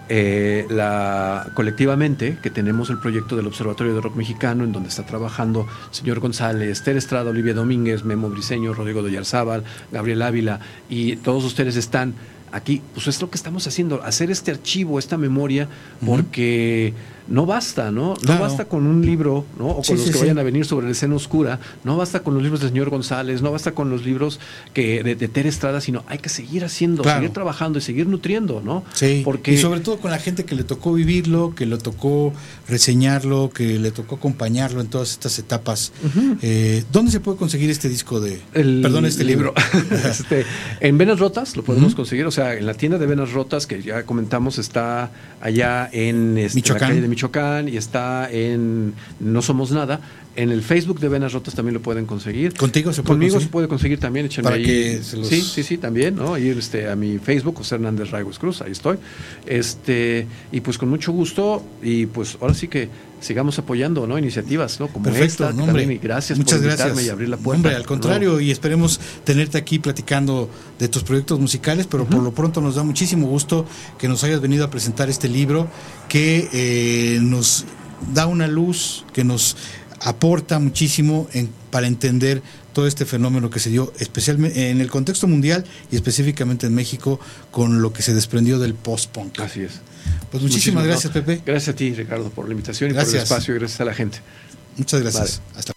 eh, la colectivamente, que tenemos el proyecto del Observatorio de Rock Mexicano, en donde está trabajando señor González, Ter Estrada, Olivia Domínguez, Memo Briseño, Rodrigo Doyarzábal, Gabriel Ávila, y todos ustedes están aquí, pues es lo que estamos haciendo, hacer este archivo, esta memoria, porque no basta, ¿no? No Claro. basta con un libro, ¿no? O con los sí, que sí. vayan a venir sobre la escena oscura, no basta con los libros del señor González, no basta con los libros que de, de Tere Estrada, sino hay que seguir haciendo, Claro. seguir trabajando y seguir nutriendo, ¿no? Sí, Porque y sobre todo con la gente que le tocó vivirlo, que le tocó reseñarlo, que le tocó acompañarlo en todas estas etapas. Eh, ¿Dónde se puede conseguir este disco de... el perdón, este libro? Este, en Venas Rotas lo podemos conseguir, o sea, en la tienda de Venas Rotas, que ya comentamos, está allá en este, Michoacán. la calle de Michoacán y está en No Somos Nada. En el Facebook de Venas Rotas también lo pueden conseguir. ¿Contigo se puede Conmigo conseguir? se puede conseguir también, échenme Para ahí. que se los- Sí, sí, sí, también, ¿no? Ir este, a mi Facebook, José Hernández Raigos Cruz, ahí estoy. Este, y pues con mucho gusto, y pues ahora sí que sigamos apoyando, ¿no? Iniciativas, ¿no? Como Perfecto, esta, que no, hombre. también, gracias Muchas por invitarme gracias. y abrir la puerta. Hombre, al ¿no? contrario, y esperemos tenerte aquí platicando de tus proyectos musicales, pero por lo pronto nos da muchísimo gusto que nos hayas venido a presentar este libro que eh, nos da una luz, que nos aporta muchísimo en- para entender todo este fenómeno que se dio especialmente en el contexto mundial y específicamente en México con lo que se desprendió del post-punk. Así es. Pues muchísimas gracias, no. Pepe. Gracias a ti, Ricardo, por la invitación y por el espacio y gracias a la gente. Muchas gracias. Hasta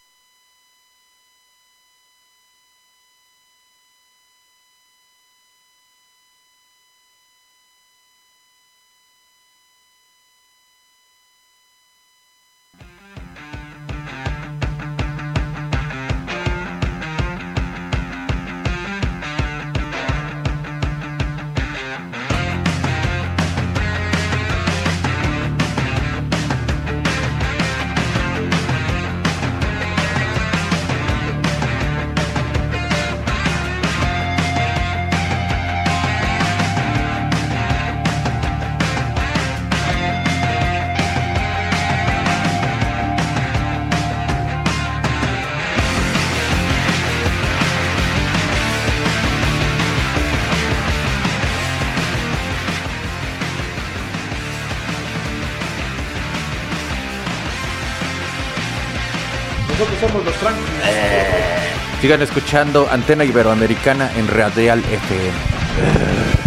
Sigan escuchando Antena Iberoamericana en Radial FM.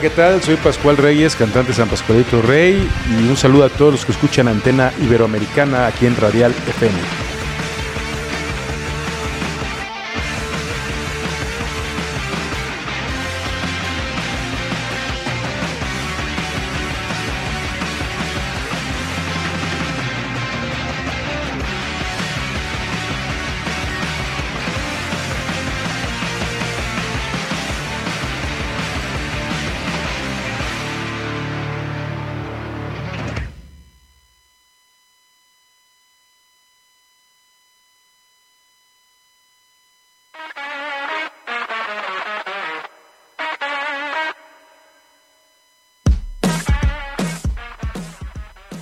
¿Qué tal? Soy Pascual Reyes, cantante San Pascualito Rey, y un saludo a todos los que escuchan Antena Iberoamericana aquí en Radial FM.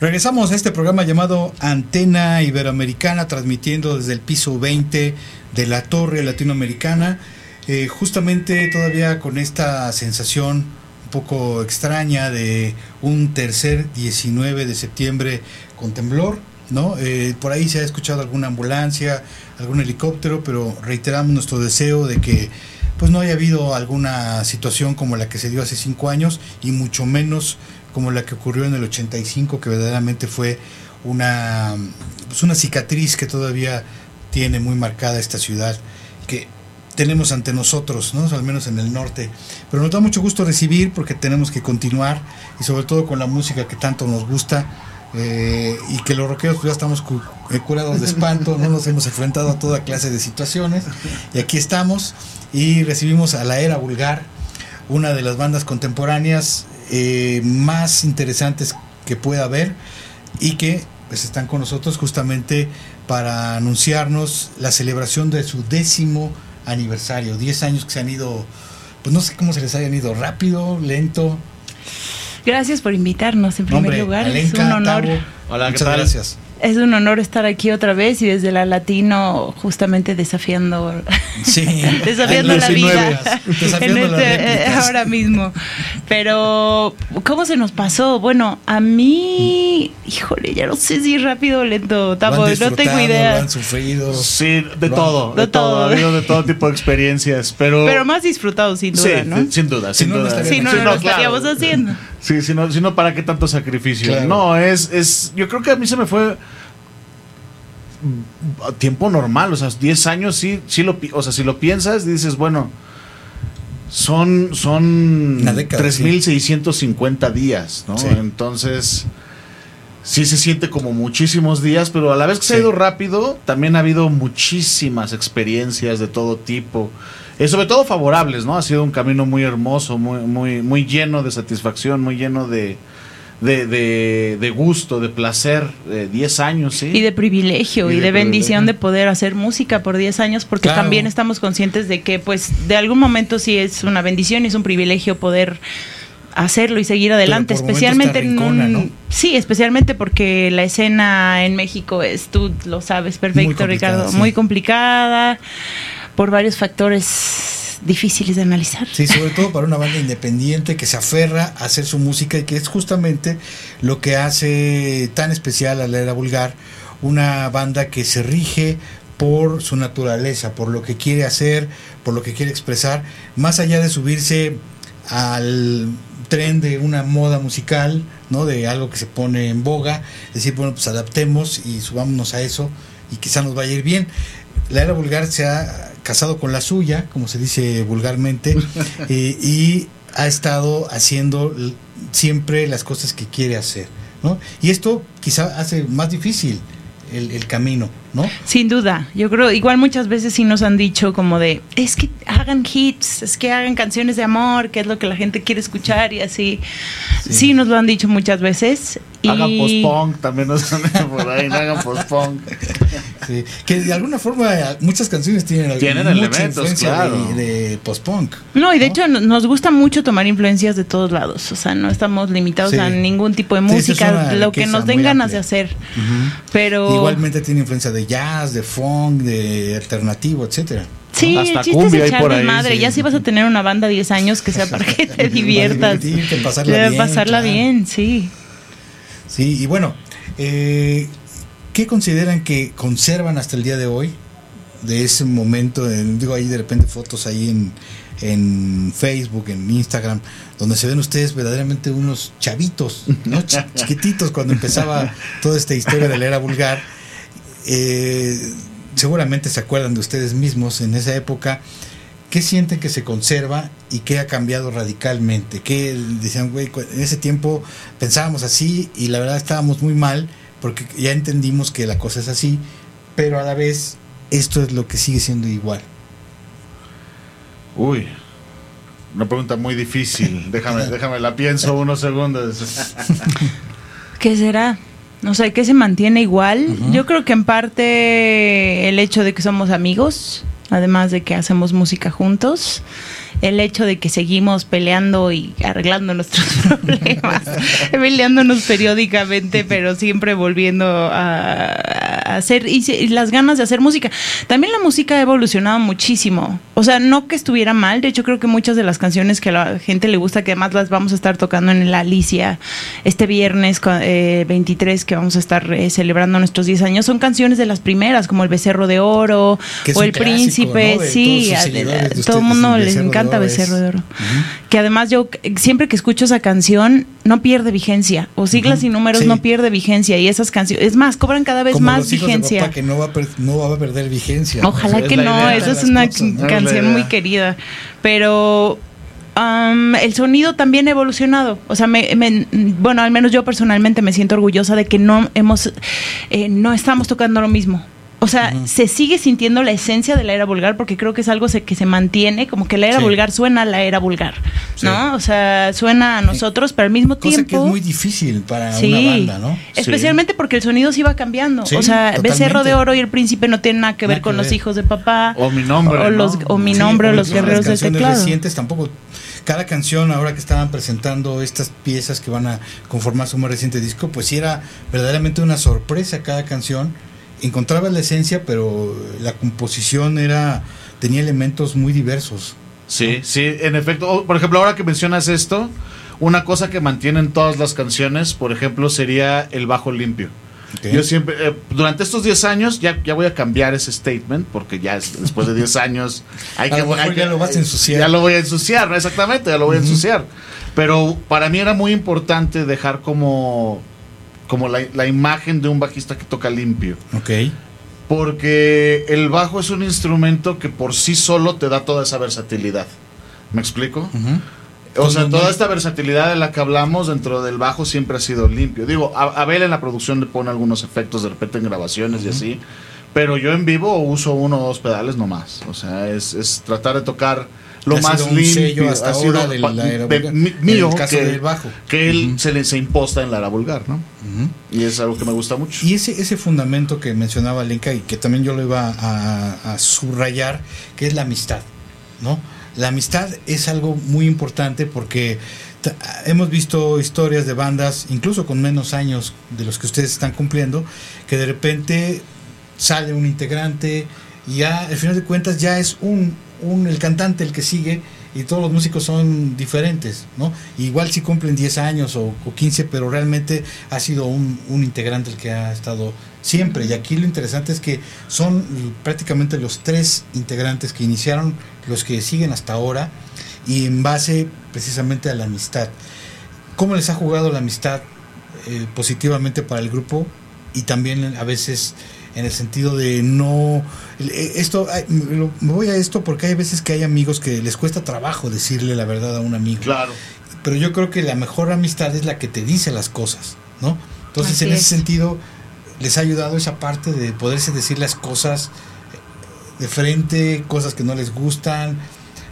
Regresamos a este programa llamado Antena Iberoamericana, transmitiendo desde el piso 20 de la Torre Latinoamericana, eh, justamente todavía con esta sensación un poco extraña de un tercer 19 de septiembre con temblor, ¿no? Eh, por ahí se ha escuchado alguna ambulancia, algún helicóptero, pero reiteramos nuestro deseo de que pues no haya habido alguna situación como la que se dio hace cinco años y mucho menos como la que ocurrió en el 85, que verdaderamente fue una, pues una cicatriz que todavía tiene muy marcada esta ciudad, que tenemos ante nosotros, ¿no? al menos en el norte. Pero nos da mucho gusto recibir porque tenemos que continuar y sobre todo con la música que tanto nos gusta. eh, y que los rockeros pues, ya estamos eh, curados de espanto, no nos hemos enfrentado a toda clase de situaciones y aquí estamos y recibimos a la era vulgar, una de las bandas contemporáneas eh, más interesantes que pueda haber y que pues, están con nosotros justamente para anunciarnos la celebración de su décimo aniversario, 10 años que se han ido, pues no sé cómo se les hayan ido, rápido, lento. Gracias por invitarnos en primer Hombre, lugar. es un honor. Tavo, muchas gracias. Es un honor estar aquí otra vez y desde la Latino justamente desafiando Sí. desafiando la 19, vida desafiando las este- ahora mismo. Pero ¿cómo se nos pasó? Bueno, a mí, híjole, ya no sé si rápido o lento, han no tengo idea. lo han sufrido. Sí, de Lo- todo, de, de todo. todo. Ha habido de todo tipo de experiencias, pero. Pero más disfrutado sin Sí, duda, ¿no? de- sin duda, Si sin no, no duda. Si no, Sí, no lo claro. estaríamos haciendo. Sí, si no, si no, ¿para qué tanto sacrificio? Claro. No, es, es. Yo creo que a mí se me fue. a Tiempo normal, o sea, 10 años sí, sí lo, o sea, si lo piensas, dices, bueno, son, son Una década, 3.650 días, ¿no? Sí. Entonces, sí se siente como muchísimos días, pero a la vez que se ha ido rápido, también ha habido muchísimas experiencias de todo tipo. Eh, sobre todo favorables, ¿no? Ha sido un camino muy hermoso, muy, muy, muy lleno de satisfacción, muy lleno de, de, de, de gusto, de placer. eh, 10 años, ¿sí? Y de privilegio Y y, de de, bendición privilegio. de poder hacer música por 10 años, porque Claro. también estamos conscientes de que, pues, de algún momento sí es una bendición y es un privilegio poder hacerlo y seguir adelante, especialmente te en un ¿no? sí, especialmente porque la escena en México es tú lo sabes perfecto, Ricardo, sí. muy complicada por varios factores difíciles de analizar. Sí, sobre todo para una banda independiente que se aferra a hacer su música y que es justamente lo que hace tan especial a la era vulgar, una banda que se rige por su naturaleza, por lo que quiere hacer, por lo que quiere expresar, más allá de subirse al tren de una moda musical, ¿no? De algo que se pone en boga, decir, bueno, pues adaptemos y subámonos a eso y quizá nos vaya a ir bien. La era vulgar se ha casado con la suya, como se dice vulgarmente, eh, y ha estado haciendo siempre las cosas que quiere hacer, ¿no? Y esto quizá hace más difícil el, el camino, ¿no? Sin duda, yo creo, igual muchas veces sí nos han dicho como de, es que hagan hits, es que hagan canciones de amor, que es lo que la gente quiere escuchar y así. Sí, nos lo han dicho muchas veces. Y Hagan post-punk, también nos por ahí, no hagan post-punk. Sí, que de alguna forma muchas canciones tienen, Tienen mucha elementos, claro. de, de post-punk. No, y de hecho no- nos gusta mucho tomar influencias de todos lados, o sea, no estamos limitados Sí. a ningún tipo de Sí, esa es música, lo que nos den ganas amplia. de hacer. Pero Igualmente tiene influencia de jazz, de funk, de alternativo, etcétera. Sí, el chiste es echar desmadre. Ya si vas a tener una banda 10 años que sea para que te diviertas. pasarla Debe bien, pasarla claro. bien, sí. Sí, y bueno, eh, ¿qué consideran que conservan hasta el día de hoy de ese momento? En- digo, ahí de repente fotos ahí en, en Facebook, en Instagram, donde se ven ustedes verdaderamente unos chavitos, ¿no? Ch- chiquititos cuando empezaba toda esta historia de la era vulgar. Eh, seguramente se acuerdan de ustedes mismos en esa época. ¿Qué sienten que se conserva y qué ha cambiado radicalmente? ¿Qué decían, güey, en ese tiempo pensábamos así y la verdad estábamos muy mal porque ya entendimos que la cosa es así, pero a la vez esto es lo que sigue siendo igual? Uy, una pregunta muy difícil. Déjame, déjame la pienso unos segundos. ¿Qué será? O sea, que se mantiene igual. Yo creo que en parte el hecho de que somos amigos, además de que hacemos música juntos, el hecho de que seguimos peleando y arreglando nuestros problemas, peleándonos periódicamente, pero siempre volviendo a, a hacer y, y las ganas de hacer música. También la música ha evolucionado muchísimo. O sea, no que estuviera mal, de hecho creo que muchas de las canciones que a la gente le gusta, que además las vamos a estar tocando en la Alicia este viernes eh, 23 que vamos a estar eh, celebrando nuestros 10 años, son canciones de las primeras, como El Becerro de Oro Que o El clásico, Príncipe, ¿no? De sí, a- a- todo el mundo les Becerro de encanta Oro Becerro de Oro. Que además yo siempre que escucho esa canción no pierde vigencia, o siglas y números Sí. no pierde vigencia y esas canciones, es más, cobran cada vez Como más los hijos de vigencia. papá, que no va, a per- no va a perder vigencia. Ojalá que no, esa es una cosas, ¿no? canción muy querida. Pero am, el sonido también ha evolucionado. O sea, me- me- bueno, al menos yo personalmente me siento orgullosa de que no hemos, eh, no estamos tocando lo mismo. O sea, se sigue sintiendo la esencia de la era vulgar porque creo que es algo se- que se mantiene, como que la era Sí. vulgar suena a la era vulgar, ¿no? O sea, suena a nosotros, pero al mismo Cosa tiempo... que es muy difícil para Sí, una banda, ¿no? especialmente porque el sonido se iba cambiando. Sí, o sea, totalmente. Becerro de Oro y El Príncipe no tienen nada que ver Nada con que los ver. hijos de papá. O mi nombre. O, ¿no? los, o mi Sí, nombre, o los guerreros canciones teclado. recientes tampoco. Cada canción, ahora que estaban presentando estas piezas que van a conformar su más reciente disco, pues sí era verdaderamente una sorpresa cada canción. Encontraba la esencia, pero la composición era tenía elementos muy diversos. Sí, sí, en efecto. Por ejemplo, ahora que mencionas esto, una cosa que mantienen todas las canciones, por ejemplo, sería el bajo limpio. Yo siempre, eh, durante estos 10 años, ya, ya voy a cambiar ese statement, porque ya es- después de 10 años hay A que... lo mejor hay que- ya lo vas a ensuciar. Ya lo voy a ensuciar, ¿no? exactamente, ya lo voy a ensuciar. Pero para mí era muy importante dejar como, como la, la imagen de un bajista que toca limpio. Ok. Porque el bajo es un instrumento que por sí solo te da toda esa versatilidad. ¿Me explico? O sea, toda esta versatilidad de la que hablamos dentro del bajo siempre ha sido limpio. Digo, Abel en la producción le pone algunos efectos de repente en grabaciones y así. Pero yo en vivo uso uno o dos pedales nomás. O sea, es, es tratar de tocar lo Que más limpio. sello hasta ha sido ahora de la de vulgar. En mío el caso que, del bajo. que él se le se imposta en la era vulgar, ¿no? Y es algo que me gusta mucho. Y ese, ese fundamento que mencionaba Lenka y que también yo lo iba a, a subrayar, que es la amistad, ¿no? La amistad es algo muy importante porque hemos visto historias de bandas, incluso con menos años de los que ustedes están cumpliendo, que de repente sale un integrante y ya al final de cuentas ya es un, un el cantante el que sigue y todos los músicos son diferentes, ¿no? Igual si cumplen 10 años o, o 15, pero realmente ha sido un, un integrante el que ha estado siempre. Y aquí lo interesante es que son prácticamente los tres integrantes que iniciaron, los que siguen hasta ahora. y en base precisamente a la amistad. ¿Cómo les ha jugado la amistad eh, positivamente para el grupo y también a veces en el sentido de no eh, esto me voy a esto porque hay veces que hay amigos que les cuesta trabajo decirle la verdad a un amigo Claro. pero yo creo que la mejor amistad es la que te dice las cosas no entonces Así en ese es. sentido les ha ayudado esa parte de poderse decir las cosas de frente cosas que no les gustan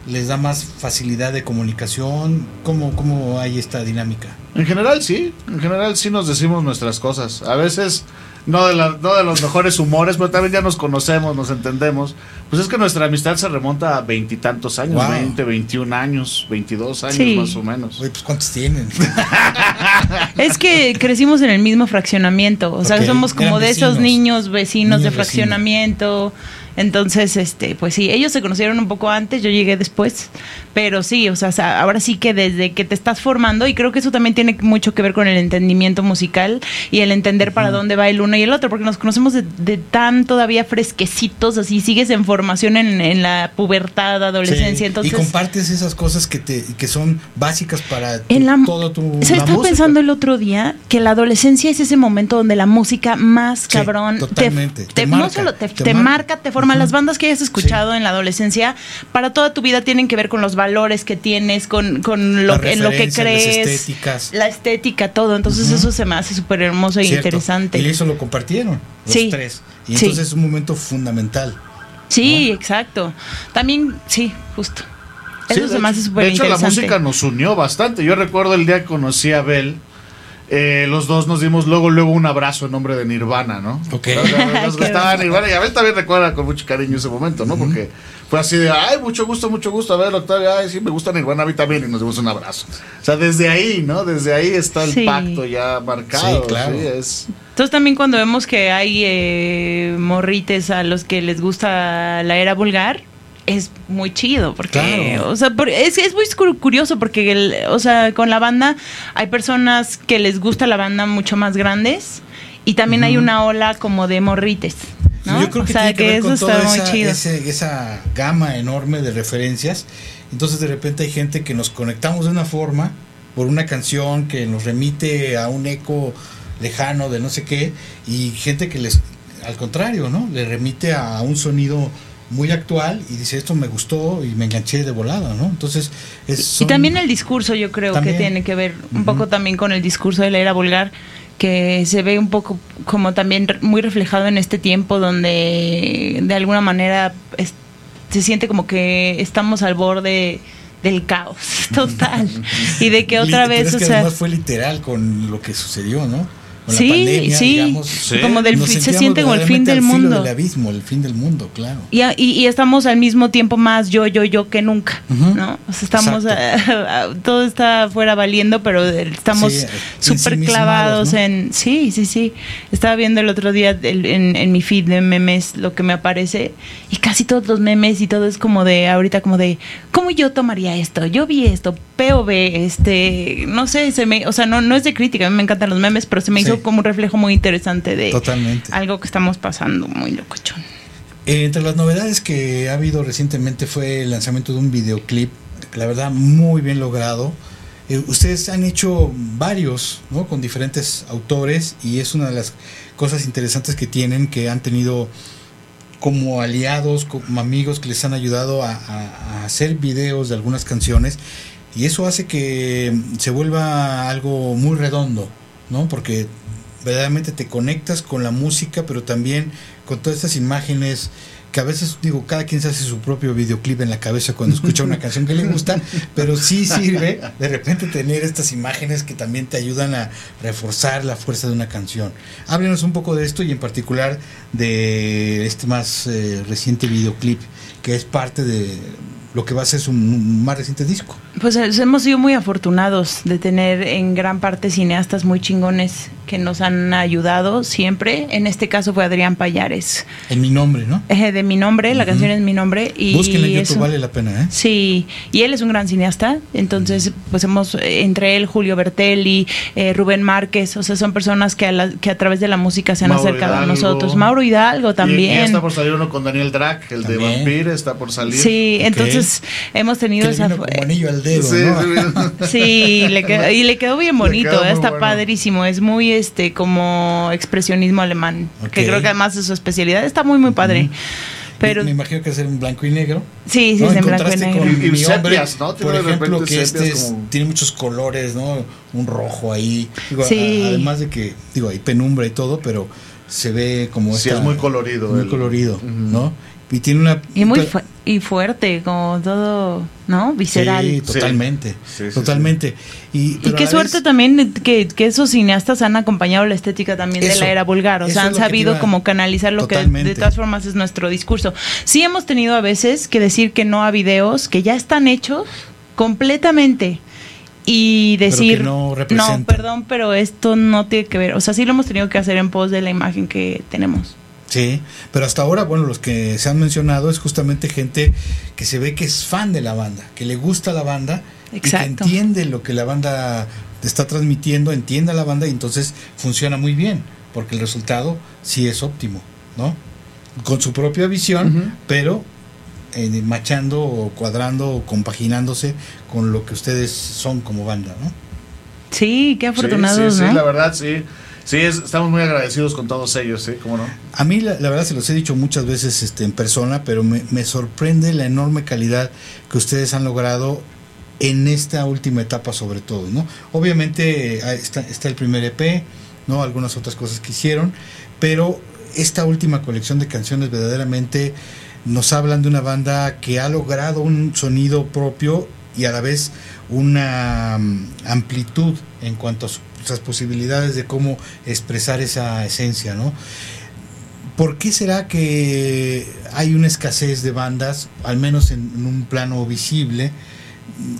les da más facilidad de comunicación cómo cómo hay esta dinámica En general sí, en general sí nos decimos nuestras cosas. A veces no de, la- no de los mejores humores, pero también ya nos conocemos, nos entendemos. Pues es que nuestra amistad se remonta a veintitantos años, Wow. 20, 21 años, 22 años Sí. más o menos. Oye, pues ¿cuántos tienen? Es que crecimos en el mismo fraccionamiento, o sea, somos como eran de esos vecinos. niños vecinos de fraccionamiento. Entonces, este, pues sí, ellos se conocieron un poco antes, yo llegué después, pero sí, o sea, ahora sí que desde que te estás formando y creo que eso también tiene mucho que ver con el entendimiento musical y el entender para dónde va el uno y el otro, porque nos conocemos de, de tan todavía fresquecitos, así sigues en formación en, en la pubertad, adolescencia, Sí, entonces y compartes esas cosas que te que son básicas para tu- En la- todo tu Se estaba pensando el otro día que la adolescencia es ese momento donde la música más Sí, cabrón te- totalmente. te, Te no marca, solo te, marca. marca, te forma. Las bandas que hayas escuchado en la adolescencia para toda tu vida tienen que ver con los valores que tienes, con, con lo en lo que las crees, estéticas. la estética, todo. Entonces eso se me hace súper hermoso e Cierto. interesante. Y eso lo compartieron los Sí. tres. Y Sí. entonces es un momento fundamental. Sí, exacto. También, sí, justo. Eso se me hace súper De hecho, la interesante. música nos unió bastante. Yo recuerdo el día que conocí a Bel. Eh, los dos nos dimos luego luego un abrazo en nombre de Nirvana, ¿no? Ok. O sea, nos gustaba. Nirvana y Abel también recuerda con mucho cariño ese momento, ¿no? Porque fue así de, ay, mucho gusto, mucho gusto, a ver, Octavio, ay, sí, me gusta Nirvana a mí también y nos dimos un abrazo. O sea, desde ahí, ¿no? Desde ahí está el Sí. pacto ya marcado. Sí, claro. sí, es... Entonces también cuando vemos que hay eh, morrites a los que les gusta la era vulgar, es muy chido, porque, Claro. o sea, por- es, es muy cu- curioso porque, el- o sea, con la banda hay personas que les gusta la banda mucho más grandes y también hay una ola como de morrites, ¿no? Yo creo que o sea, tiene que, ver eso con está toda muy esa, chido. ese- esa gama enorme de referencias. Entonces de repente hay gente que nos conectamos de una forma por una canción que nos remite a un eco lejano de no sé qué y gente que les al contrario, ¿no? Le remite a un sonido muy actual y dice esto me gustó y me enganché de volada, ¿no? Entonces es Y también el discurso yo creo También. que tiene que ver un poco también con el discurso de la era vulgar que se ve un poco como también muy reflejado en este tiempo donde de alguna manera es- se siente como que estamos al borde del caos total y de que otra Pero vez es o que sea además fue literal con lo que sucedió, ¿no? Con Sí, la pandemia, sí, digamos, Sí. como del nos se siente como el fin del mundo. del abismo, el fin del mundo, claro. y, a- y, y estamos al mismo tiempo más yo, yo, yo que nunca, Ujú. ¿no? O sea, estamos, todo está afuera valiendo, pero estamos Sí, súper ensimismados, clavados ¿no? en... Sí, sí, sí. Estaba viendo el otro día el- en, en mi feed de memes lo que me aparece y casi todos los memes y todo es como de, ahorita como de, ¿cómo yo tomaría esto? Yo vi esto, POV, este, no sé, se me, o sea, no, no es de crítica, a mí me encantan los memes, pero se me Sí. Como un reflejo muy interesante de Totalmente. algo que estamos pasando muy locochón. Eh, entre las novedades que ha habido recientemente fue el lanzamiento de un videoclip, la verdad muy bien logrado. Eh, ustedes han hecho varios, ¿no? Con diferentes autores y es una de las cosas interesantes que tienen, que han tenido como aliados, como amigos que les han ayudado a, a- a hacer videos de algunas canciones y eso hace que se vuelva algo muy redondo, ¿no? Porque verdaderamente te conectas con la música, pero también con todas estas imágenes que a veces digo, cada quien se hace su propio videoclip en la cabeza cuando escucha una canción que le gusta, pero sí sirve de repente tener estas imágenes que también te ayudan a reforzar la fuerza de una canción. Háblenos un poco de esto y en particular de este más eh, reciente videoclip que es parte de lo que va a ser su más reciente disco. Pues eh, hemos sido muy afortunados de tener en gran parte cineastas muy chingones que nos han ayudado siempre. En este caso fue Adrián Payares. En mi nombre, ¿no? Eh, de mi nombre, la canción es mi nombre. Y Búsquenla en YouTube, un- vale la pena, ¿eh? Sí, y él es un gran cineasta, entonces pues hemos, eh, entre él, Julio Bertelli, eh, Rubén Márquez, o sea, son personas que a, la- que a través de la música se han Mauro acercado a nosotros. Mauro Hidalgo Y- Y, también. está por salir uno con Daniel Drac, el de También. Vampire, está por salir. Sí, entonces Entonces, hemos tenido Que le esa. vino como anillo al dedo, Sí, ¿no? sí. Le quedó- y le quedó bien bonito, quedó está bueno. padrísimo, es muy este como expresionismo alemán, que Ok. creo que además es su especialidad, está muy muy padre. Pero me imagino que es en blanco y negro. Sí, sí, ¿no? es en blanco y negro. con Y- y mi hombre, sepias, ¿no? Tiene por ejemplo, que este es- como- tiene muchos colores, ¿no? Un rojo ahí. Digo, a- Sí. además de que, digo, hay penumbra y todo, pero se ve como Sí, esta- es muy colorido Muy el- colorido, ¿no? Y tiene una... y muy y fuerte, como todo, ¿no? Visceral. Sí, totalmente. Sí, sí, totalmente. Y, Y qué suerte vez- también que, que esos cineastas han acompañado la estética también de la era vulgar, o sea, han sabido iba- como canalizar lo que de todas formas es nuestro discurso. Sí hemos tenido a veces que decir que no a videos que ya están hechos completamente y decir no representan". perdón, pero esto no tiene que ver, o sea, sí lo hemos tenido que hacer en pos de la imagen que tenemos. Sí, pero hasta ahora, bueno, los que se han mencionado es justamente gente que se ve que es fan de la banda, que le gusta la banda y que entiende lo que la banda está transmitiendo, entiende a la banda y entonces funciona muy bien, porque el resultado sí es óptimo, ¿no? Con su propia visión, pero eh, machando o cuadrando o compaginándose con lo que ustedes son como banda, ¿no? Sí, qué afortunados, sí, sí, ¿no? sí, la verdad, sí. Sí, es- estamos muy agradecidos con todos ellos, ¿sí? ¿Cómo no? A mí la, verdad se los he dicho muchas veces este, en persona, pero me, sorprende la enorme calidad que ustedes han logrado en esta última etapa sobre todo, ¿no? Obviamente eh, está, está el primer EP, ¿no? Algunas otras cosas que hicieron, pero esta última colección de canciones verdaderamente nos hablan de una banda que ha logrado un sonido propio y a la vez una mm, amplitud en cuanto a su- sus posibilidades de cómo expresar esa esencia, ¿no? ¿Por qué será que hay una escasez de bandas, al menos en, en un plano visible,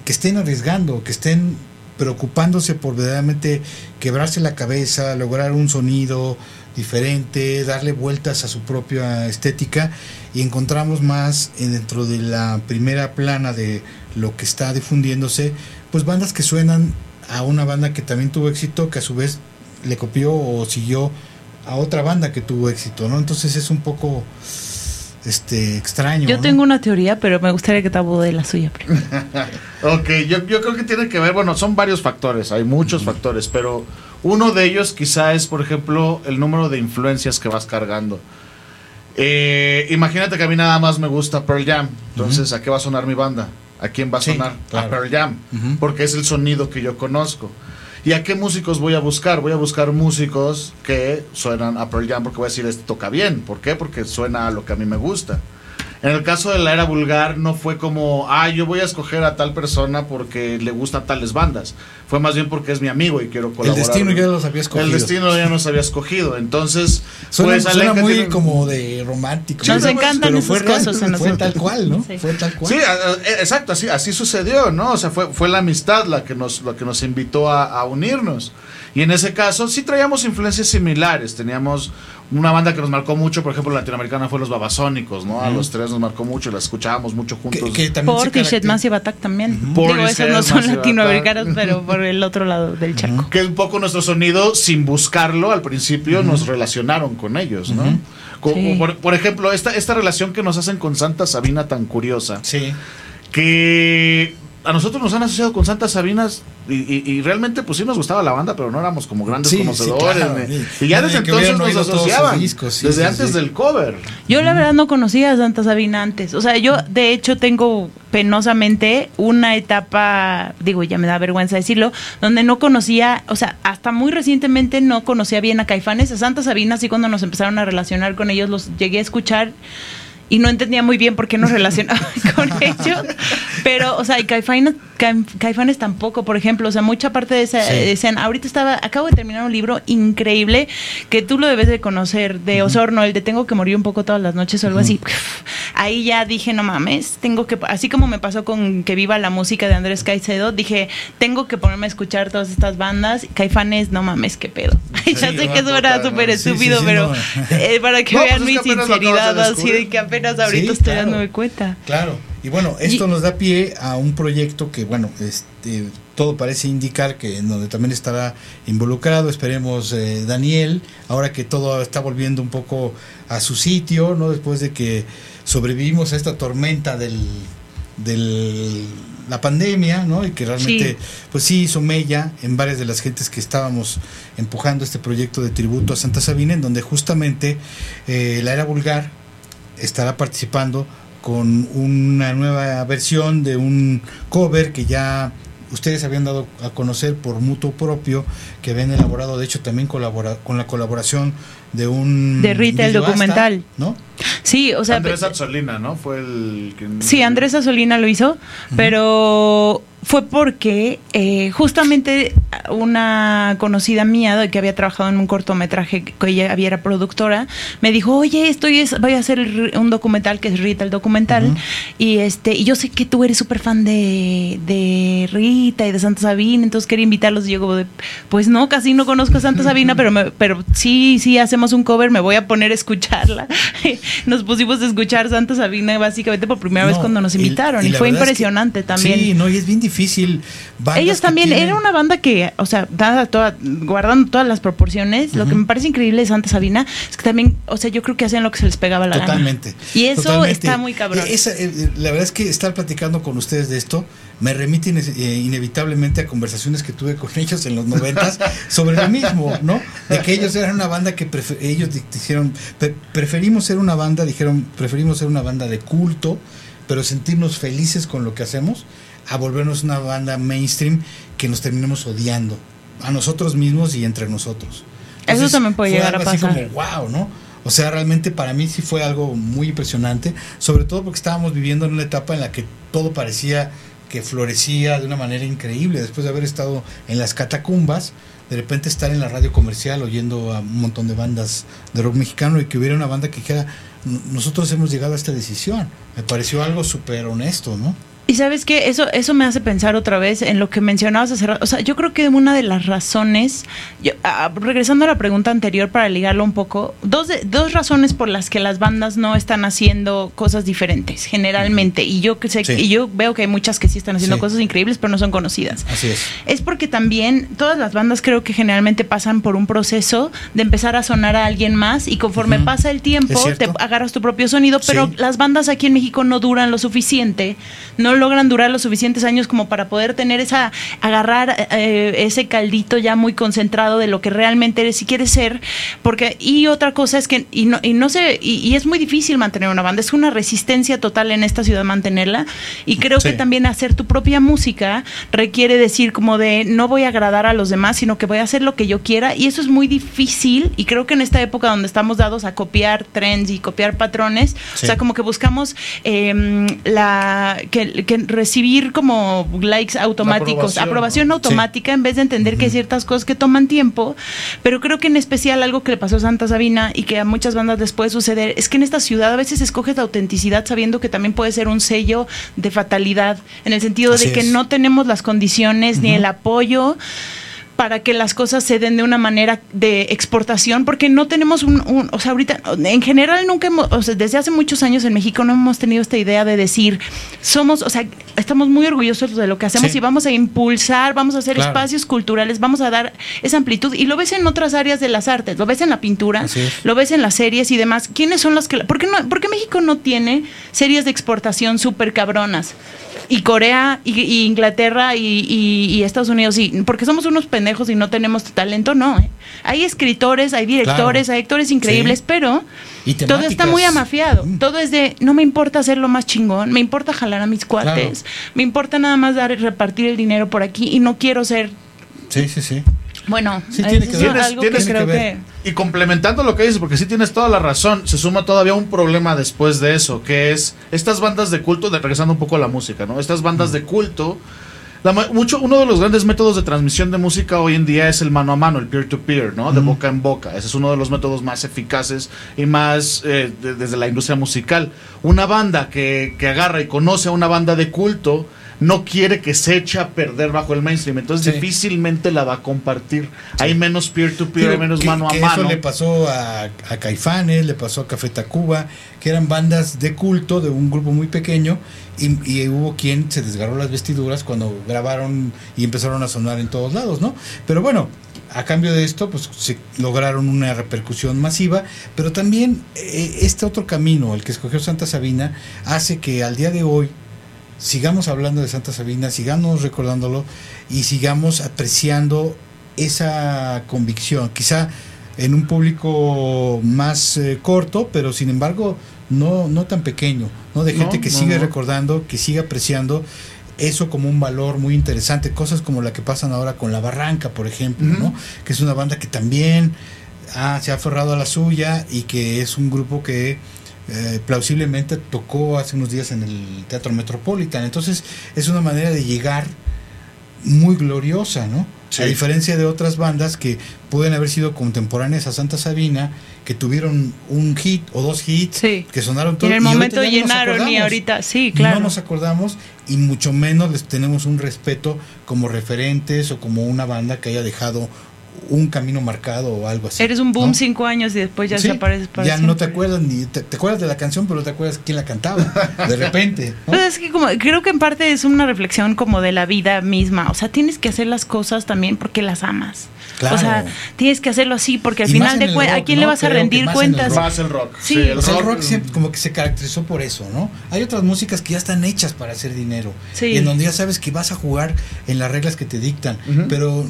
que estén arriesgando, que estén preocupándose por verdaderamente quebrarse la cabeza, lograr un sonido diferente, darle vueltas a su propia estética y encontramos más en- dentro de la primera plana de lo que está difundiéndose, pues bandas que suenan a una banda que también tuvo éxito, que a su vez le copió o siguió a otra banda que tuvo éxito, ¿no? Entonces es un poco este extraño. Yo ¿no? tengo una teoría, pero me gustaría que Tabo de la suya primero. Ok, yo, yo creo que tiene que ver, bueno, son varios factores, hay muchos factores, pero uno de ellos quizá es, por ejemplo, el número de influencias que vas cargando. Eh, imagínate que a mí nada más me gusta Pearl Jam, entonces ¿a qué va a sonar mi banda? ¿A quién va a Sí, sonar? claro. A Pearl Jam, porque es el sonido que yo conozco. ¿Y a qué músicos voy a buscar? Voy a buscar músicos que suenan a Pearl Jam porque voy a decir, este toca bien. ¿Por qué? Porque suena a lo que a mí me gusta. En el caso de la era vulgar no fue como, ah, yo voy a escoger a tal persona porque le gustan tales bandas. Fue más bien porque es mi amigo y quiero El colaborar. destino ya los había escogido. El destino ya nos había escogido. Entonces, Suena, pues, suena muy tiene- como de romántico. Nos ¿no? encantan Pero fue real, cosas a Fue tal cual, ¿no? Sí. Fue tal cual. Sí, eh, exacto, así, así sucedió, ¿no? O sea, fue, fue la amistad la que nos, la que nos invitó a, a unirnos. Y en ese caso sí traíamos influencias similares. Teníamos una banda que nos marcó mucho, por ejemplo, latinoamericana fue los Babasónicos, ¿no? A los tres nos marcó mucho, la escuchábamos mucho juntos. Portishead, Massive Attack también. Digo, Portishead, esos no son latinoamericanos, pero por el otro lado del charco. Que un poco nuestro sonido, sin buscarlo al principio, nos relacionaron con ellos, ¿no? Sí. por, por ejemplo, esta, esta relación que nos hacen con Santa Sabina tan curiosa. Sí. Que a nosotros nos han asociado con Santa Sabinas y, y- y realmente pues sí nos gustaba la banda, pero no éramos como grandes Sí, sí, conocedores. claro. Y- y ya desde que entonces nos asociaban. discos, sí, desde sí, antes sí. del cover. Yo la verdad no conocía a Santa Sabina antes. O sea, yo de hecho tengo penosamente una etapa, digo, ya me da vergüenza decirlo, donde no conocía, o sea, hasta muy recientemente no conocía bien a Caifanes, a Santa Sabina, así cuando nos empezaron a relacionar con ellos, los llegué a escuchar y no entendía muy bien por qué nos relacionaban con ellos. Pero, o sea, y Caifanes, Caif- Caifanes tampoco, por ejemplo, o sea, mucha parte de esa Sí. escena. Ahorita estaba, acabo de terminar un libro increíble que tú lo debes de conocer, de Osorno, el de Tengo que morir un poco todas las noches o algo así. Ahí ya dije, no mames, tengo que, así como me pasó con Que Viva la Música de Andrés Caicedo, dije, tengo que ponerme a escuchar todas estas bandas. Caifanes, no mames, qué pedo. ya sé que suena súper Sí, sí, estúpido, sí, pero no. eh, para que No, vean pues es mi sinceridad, así de que apenas ahorita Sí, estoy claro. dándome cuenta. Claro. Y bueno, esto nos da pie a un proyecto que, bueno, este, todo parece indicar que en donde también estará involucrado, esperemos eh, Daniel, ahora que todo está volviendo un poco a su sitio, ¿no? Después de que sobrevivimos a esta tormenta del, de la pandemia, ¿no? Y que realmente, Sí. pues sí hizo mella en varias de las gentes que estábamos empujando este proyecto de tributo a Santa Sabina, en donde justamente eh, la era vulgar estará participando con una nueva versión de un cover que ya ustedes habían dado a conocer por mutuo propio, que habían elaborado, de hecho también colabora, con la colaboración de un... De Rita, el documental. ¿no? Sí, o sea, Andrés Azzolina, ¿no? Fue el que... Sí, Andrés Asolina lo hizo, pero fue porque eh, justamente una conocida mía de que había trabajado en un cortometraje que ella había era productora me dijo oye estoy es, voy a hacer un documental que es Rita el documental y este y yo sé que tú eres súper fan de, de Rita y de Santa Sabina entonces quería invitarlos y yo como de, pues no casi no conozco a Santa Sabina pero me- pero sí sí hacemos un cover me voy a poner a escucharla nos pusimos a escuchar Santa Sabina básicamente por primera vez cuando nos invitaron y fue verdad es que- impresionante también. Sí, no, y es bien difícil. Bandas ellos también, tienen- era una banda que, o sea, dada toda, guardando todas las proporciones, lo que me parece increíble de Santa Sabina es que también, o sea, yo creo que hacían lo que se les pegaba la gana. Totalmente. Y eso Totalmente. está muy cabrón. Eh, esa, eh, la verdad es que estar platicando con ustedes de esto me remite ine- eh, inevitablemente a conversaciones que tuve con ellos en los noventas sobre lo mismo, ¿no? De que ellos eran una banda que ellos di- dijeron, "Pre- preferimos ser una banda, dijeron, preferimos ser una banda de culto, pero sentirnos felices con lo que hacemos, a volvernos una banda mainstream que nos terminemos odiando a nosotros mismos y entre nosotros. Eso también puede llegar a algo así pasar. como, wow, ¿no? O sea, realmente para mí sí fue algo muy impresionante, sobre todo porque estábamos viviendo en una etapa en la que todo parecía que florecía de una manera increíble, después de haber estado en las catacumbas, de repente estar en la radio comercial oyendo a un montón de bandas de rock mexicano y que hubiera una banda que dijera, "N- nosotros hemos llegado a esta decisión. Me pareció algo súper honesto, ¿no? Y sabes qué, eso, eso me hace pensar otra vez en lo que mencionabas hace rato. O sea, yo creo que una de las razones, yo- ah, regresando a la pregunta anterior para ligarlo un poco, dos, de- dos razones por las que las bandas no están haciendo cosas diferentes, generalmente. Y yo que sé, Sí. y yo veo que hay muchas que sí están haciendo Sí. cosas increíbles, pero no son conocidas. Así es. Es porque también todas las bandas creo que generalmente pasan por un proceso de empezar a sonar a alguien más y conforme pasa el tiempo te agarras tu propio sonido, pero Sí. las bandas aquí en México no duran lo suficiente, no logran durar los suficientes años como para poder tener esa, agarrar eh, ese caldito ya muy concentrado de lo que realmente eres y quieres ser, porque, y otra cosa es que, y no, y no sé, y, y es muy difícil mantener una banda, es una resistencia total en esta ciudad mantenerla, y creo Sí. que también hacer tu propia música requiere decir como de no voy a agradar a los demás, sino que voy a hacer lo que yo quiera y eso es muy difícil y creo que en esta época donde estamos dados a copiar trends y copiar patrones, Sí. o sea, como que buscamos eh, la que, que recibir como likes automáticos, aprobación, automática en vez de entender que hay ciertas cosas que toman tiempo, pero creo que en especial algo que le pasó a Santa Sabina y que a muchas bandas les puede suceder es que en esta ciudad a veces escoges la autenticidad sabiendo que también puede ser un sello de fatalidad, en el sentido Así de que es. no tenemos las condiciones ni el apoyo para que las cosas se den de una manera de exportación, porque no tenemos un, un- o sea, ahorita, en general nunca hemos, o sea, desde hace muchos años en México no hemos tenido esta idea de decir, somos, o sea, estamos muy orgullosos de lo que hacemos Sí. y vamos a impulsar, vamos a hacer Claro. espacios culturales, vamos a dar esa amplitud, y lo ves en otras áreas de las artes, lo ves en la pintura, lo ves en las series y demás. ¿Quiénes son las que, por qué, no, por qué México no tiene series de exportación súper cabronas? Y Corea y, y Inglaterra y, y- y Estados Unidos y porque somos unos pendejos y no tenemos talento no ¿eh? hay escritores hay directores Claro. hay actores increíbles Sí. pero todo está muy amafiado todo es de no me importa hacer lo más chingón me importa jalar a mis cuates me importa nada más dar repartir el dinero por aquí y no quiero ser Sí, sí, sí. Bueno Sí, tiene que ver. algo Tienes- que creo que. Y complementando lo que dices, porque sí tienes toda la razón, se suma todavía un problema después de eso, que es estas bandas de culto, de, regresando un poco a la música, ¿no? Estas bandas de culto, la mucho, uno de los grandes métodos de transmisión de música hoy en día es el mano a mano, el peer-to-peer, ¿no? De boca en boca. Ese es uno de los métodos más eficaces y más eh, de- desde la industria musical. Una banda que, que agarra y conoce a una banda de culto no quiere que se eche a perder bajo el mainstream, entonces Sí. difícilmente la va a compartir. Hay menos peer-to-peer, hay menos que- mano a que mano. Eso le pasó a, a Caifanes, le pasó a Café Tacuba, que eran bandas de culto de un grupo muy pequeño y, y hubo quien se desgarró las vestiduras cuando grabaron y empezaron a sonar en todos lados, ¿no? Pero bueno, a cambio de esto, pues se lograron una repercusión masiva, pero también eh, este otro camino, el que escogió Santa Sabina, hace que al día de hoy sigamos hablando de Santa Sabina, sigamos recordándolo y sigamos apreciando esa convicción. Quizá en un público más eh, corto, pero sin embargo no, no tan pequeño, ¿no? De gente No, que no, sigue recordando, que sigue apreciando eso como un valor muy interesante, cosas como la que pasan ahora con La Barranca, por ejemplo, ¿no? Que es una banda que también ah, se ha aferrado a la suya y que es un grupo que eh, plausiblemente tocó hace unos días en el Teatro Metropolitan. Entonces es una manera de llegar muy gloriosa, ¿no? Sí. A diferencia de otras bandas que pueden haber sido contemporáneas a Santa Sabina, que tuvieron un hit o dos hits, que sonaron Y todo. en el y momento no llenaron y ahorita, sí, Y claro. No nos acordamos y mucho menos les tenemos un respeto como referentes o como una banda que haya dejado un camino marcado o algo así. Eres un boom ¿no? cinco años y después ya Sí, desapareces para ya no siempre. te acuerdas ni te, te acuerdas de la canción, pero no te acuerdas quién la cantaba. De repente, ¿no? Pues es que como, creo que en parte es una reflexión como de la vida misma. O sea, tienes que hacer las cosas también porque las amas. Claro. O sea, tienes que hacerlo así porque al Y final de cuentas, ¿a rock, quién ¿no? le vas a rendir más en el cuentas? rock. Más el rock. Sí, Sí, el O sea, el rock- rock siempre como que se caracterizó por eso, ¿no? Hay otras músicas que ya están hechas para hacer dinero, Sí. en donde ya sabes que vas a jugar en las reglas que te dictan, pero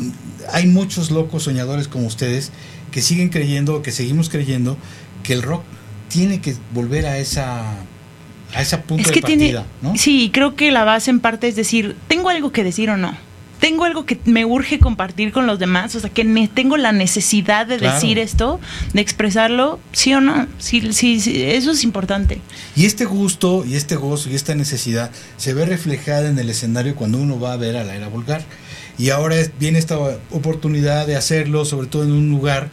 hay muchos locos soñadores como ustedes que siguen creyendo, que seguimos creyendo que el rock tiene que volver a esa a ese punto Es de partida, tiene, ¿no? sí, creo que la base en parte es decir, tengo algo que decir o no. Tengo algo que me urge compartir con los demás, o sea, que ne- tengo la necesidad de Claro. decir esto, de expresarlo, sí o no. Sí, sí, sí, eso es importante. Y este gusto y este gozo y esta necesidad se ve reflejada en el escenario cuando uno va a ver a la era vulgar. Y ahora viene esta oportunidad de hacerlo, sobre todo en un lugar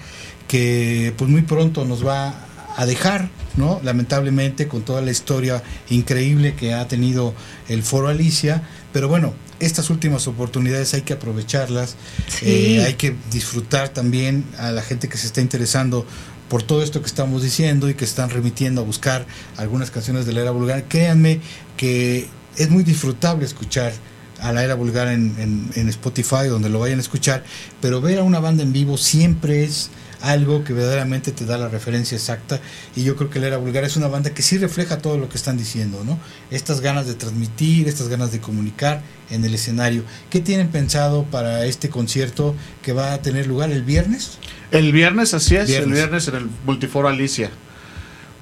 que pues muy pronto nos va a dejar, ¿no? Lamentablemente con toda la historia increíble que ha tenido el Foro Alicia, pero bueno, estas últimas oportunidades hay que aprovecharlas, Sí. eh, hay que disfrutar también a la gente que se está interesando por todo esto que estamos diciendo y que están remitiendo a buscar algunas canciones de la era vulgar. Créanme que es muy disfrutable escuchar a la era vulgar en, en- en Spotify, donde lo vayan a escuchar, pero ver a una banda en vivo siempre es algo que verdaderamente te da la referencia exacta y yo creo que la era vulgar es una banda que sí refleja todo lo que están diciendo, ¿no? Estas ganas de transmitir, estas ganas de comunicar en el escenario. ¿Qué tienen pensado para este concierto que va a tener lugar el viernes? El viernes, así es, Viernes. el viernes en el Multiforo Alicia.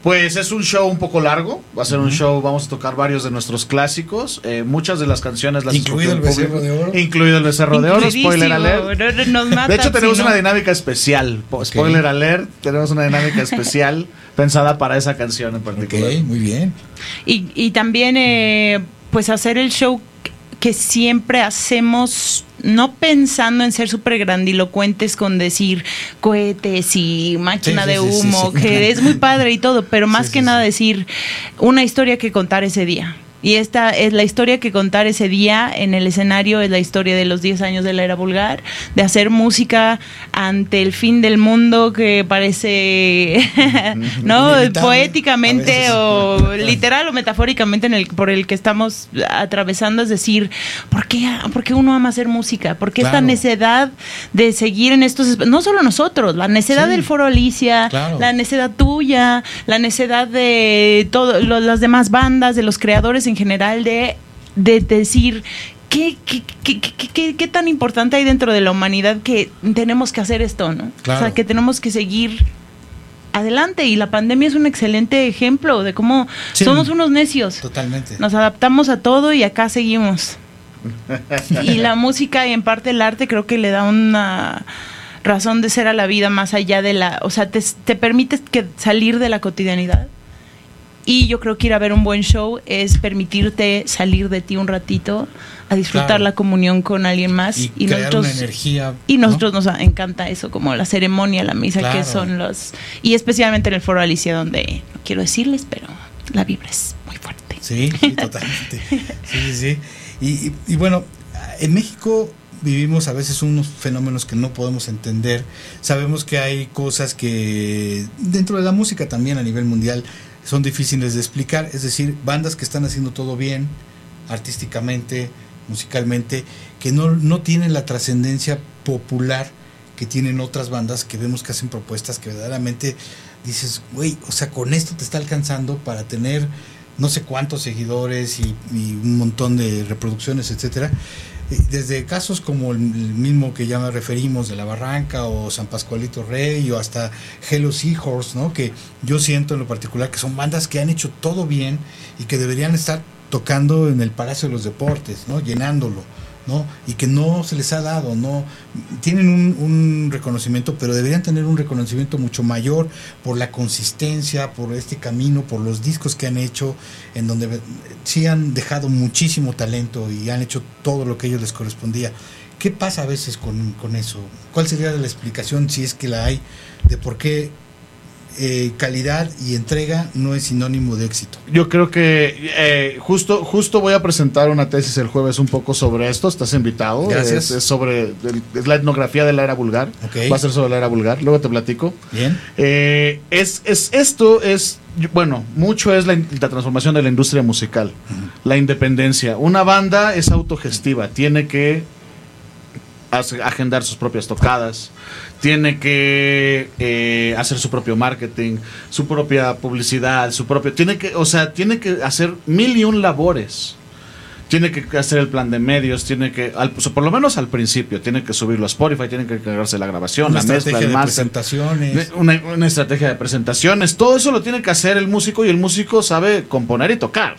Pues es un show un poco largo, va a ser un show, vamos a tocar varios de nuestros clásicos, eh, muchas de las canciones las Incluido el Becerro de Oro. Incluido el Becerro de Oro, spoiler alert. no- nos mata De hecho tenemos si no. una dinámica especial, po- spoiler alert, tenemos una dinámica especial pensada para esa canción en particular. muy bien. Y, y también, eh, pues, hacer el show que siempre hacemos, no pensando en ser súper grandilocuentes con decir cohetes y máquina Sí, de sí, humo, sí. que es muy padre y todo, pero más que nada decir una historia que contar ese día. Y esta es la historia que contar ese día en el escenario, es la historia de los 10 años de la era vulgar, de hacer música ante el fin del mundo que parece, ¿no? Inevitable. Poéticamente o literal o metafóricamente en el, por el que estamos atravesando, es decir, ¿por qué, por qué uno ama hacer música? ¿Por qué esta Claro. necesidad de seguir en estos, no solo nosotros, la necesidad Sí. del foro Alicia, Claro. la necesidad tuya, la necesidad de todas las demás bandas, de los creadores en general, de, de decir... ¿Qué, qué, qué, qué- qué- qué tan importante hay dentro de la humanidad que tenemos que hacer esto, ¿no? O sea, que tenemos que seguir adelante y la pandemia es un excelente ejemplo de cómo Sí. somos unos necios. Totalmente. Nos adaptamos a todo y acá seguimos. Y la música y en parte el arte creo que le da una razón de ser a la vida más allá de la, o sea, te, te permite que salir de la cotidianidad. Y yo creo que ir a ver un buen show es permitirte salir de ti un ratito, a disfrutar Claro. la comunión con alguien más. Y, Y, crear nosotros, una energía. y ¿no? nosotros nos encanta eso, como la ceremonia, la misa, que son los... Y especialmente en el foro Alicia, donde no quiero decirles, pero la vibra es muy fuerte. Sí, sí, totalmente. Sí, sí, sí. Y, y- y bueno, en México vivimos a veces unos fenómenos que no podemos entender. Sabemos que hay cosas que dentro de la música también a nivel mundial son difíciles de explicar. Es decir, bandas que están haciendo todo bien, artísticamente, musicalmente, que no, no tienen la trascendencia popular que tienen otras bandas que vemos que hacen propuestas que verdaderamente dices, güey, o sea, con esto te está alcanzando para tener no sé cuántos seguidores y, y un montón de reproducciones, etcétera. Desde casos como el mismo que ya me referimos de La Barranca o San Pascualito Rey o hasta Hello Seahorse, ¿no? que yo siento en lo particular que son bandas que han hecho todo bien y que deberían estar tocando en el Palacio de los Deportes, ¿no? llenándolo. ¿No? y que no se les ha dado, no tienen un, reconocimiento, pero deberían tener un reconocimiento mucho mayor por la consistencia, por este camino, por los discos que han hecho, en donde eh, sí han dejado muchísimo talento y han hecho todo lo que a ellos les correspondía. ¿Qué pasa a veces con, con eso? ¿Cuál sería la explicación, si es que la hay, de por qué eh, calidad y entrega no es sinónimo de éxito? Yo creo que eh, justo, justo voy a presentar una tesis el jueves un poco sobre esto. Estás invitado. Gracias. Es, es sobre el- es la etnografía de la era vulgar. Va a ser sobre la era vulgar. Luego te platico. Bien. Eh, es, es esto es bueno mucho es la, transformación de la industria musical, la independencia. Una banda es autogestiva, tiene que agendar sus propias tocadas, tiene que eh, hacer su propio marketing, su propia publicidad, su propio, tiene que, o sea, tiene que hacer mil y un labores. Tiene que hacer el plan de medios, tiene que, al- o sea, por lo menos al principio, tiene que subirlo a Spotify, tiene que encargarse de la grabación, Una la mezcla, estrategia el de máster. presentaciones. Una, una estrategia de presentaciones, todo eso lo tiene que hacer el músico y el músico sabe componer y tocar.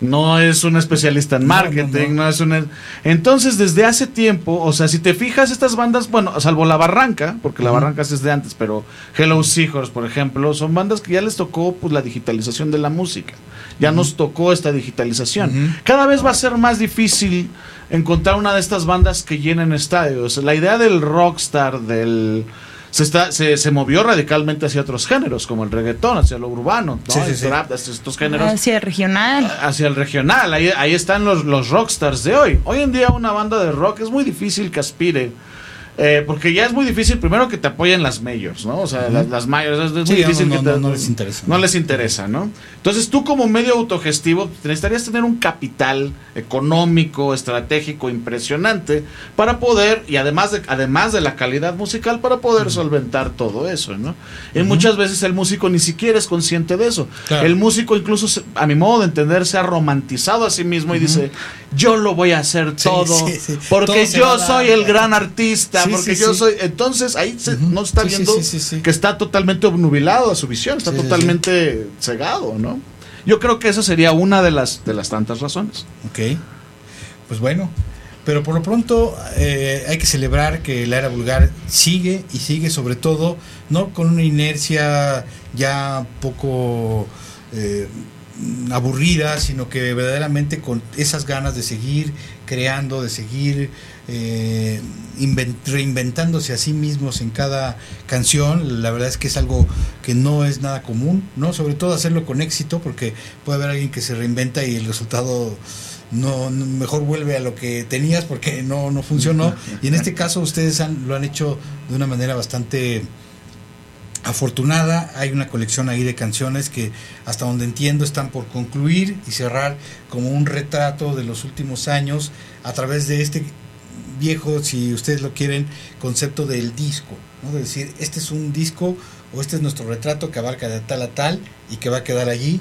No es un especialista en marketing, no, es un... Entonces, desde hace tiempo, o sea, si te fijas, estas bandas, bueno, salvo La Barranca, porque La. Barranca es de antes, pero Hello Seahorse, por ejemplo, son bandas que ya les tocó pues, la digitalización de la música. Ya nos tocó esta digitalización. Cada vez va a ser más difícil encontrar una de estas bandas que llenen estadios. La idea del rockstar, del... Se, está, se, se movió radicalmente hacia otros géneros, como el reggaetón, hacia lo urbano, ¿no? Sí, sí, el sí. trap, hacia estos géneros Hacia regional. hacia el regional. Ahí, ahí están los, los rockstars de hoy. Hoy en día una banda de rock es muy difícil que aspire. Eh, porque ya es muy difícil primero que te apoyen las majors, ¿no? O sea, las, las majors es, Sí, muy difícil no, que no, te- no les interesa. No les interesa, ¿no? Entonces tú como medio autogestivo necesitarías tener un capital económico, estratégico impresionante para poder, y además de, además de la calidad musical, para poder solventar todo eso, ¿no? Y muchas veces el músico ni siquiera es consciente de eso. Claro. El músico incluso, se- a mi modo de entender, se ha romantizado a sí mismo y dice, yo lo voy a hacer Sí, todo, sí, porque Todo yo soy el gran artista, Sí, porque sí, yo sí. soy... Entonces ahí se, no está Sí, sí, viendo que está totalmente obnubilado a su visión, está totalmente cegado, ¿no? Yo creo que esa sería una de las, de las tantas razones. Ok. Pues bueno. Pero por lo pronto eh, hay que celebrar que la era vulgar sigue y sigue sobre todo, no con una inercia ya poco eh, aburrida, sino que verdaderamente con esas ganas de seguir creando, de seguir eh, inven- reinventándose a sí mismos en cada canción. La verdad es que es algo que no es nada común, ¿no? Sobre todo hacerlo con éxito, porque puede haber alguien que se reinventa y el resultado no, no- mejor vuelve a lo que tenías porque no, no funcionó. Y en este caso ustedes han- lo han hecho de una manera bastante afortunada. Hay una colección ahí de canciones que hasta donde entiendo están por concluir y cerrar como un retrato de los últimos años a través de este viejo, si ustedes lo quieren, concepto del disco. ¿no? De decir, este es un disco o este es nuestro retrato que abarca de tal a tal y que va a quedar allí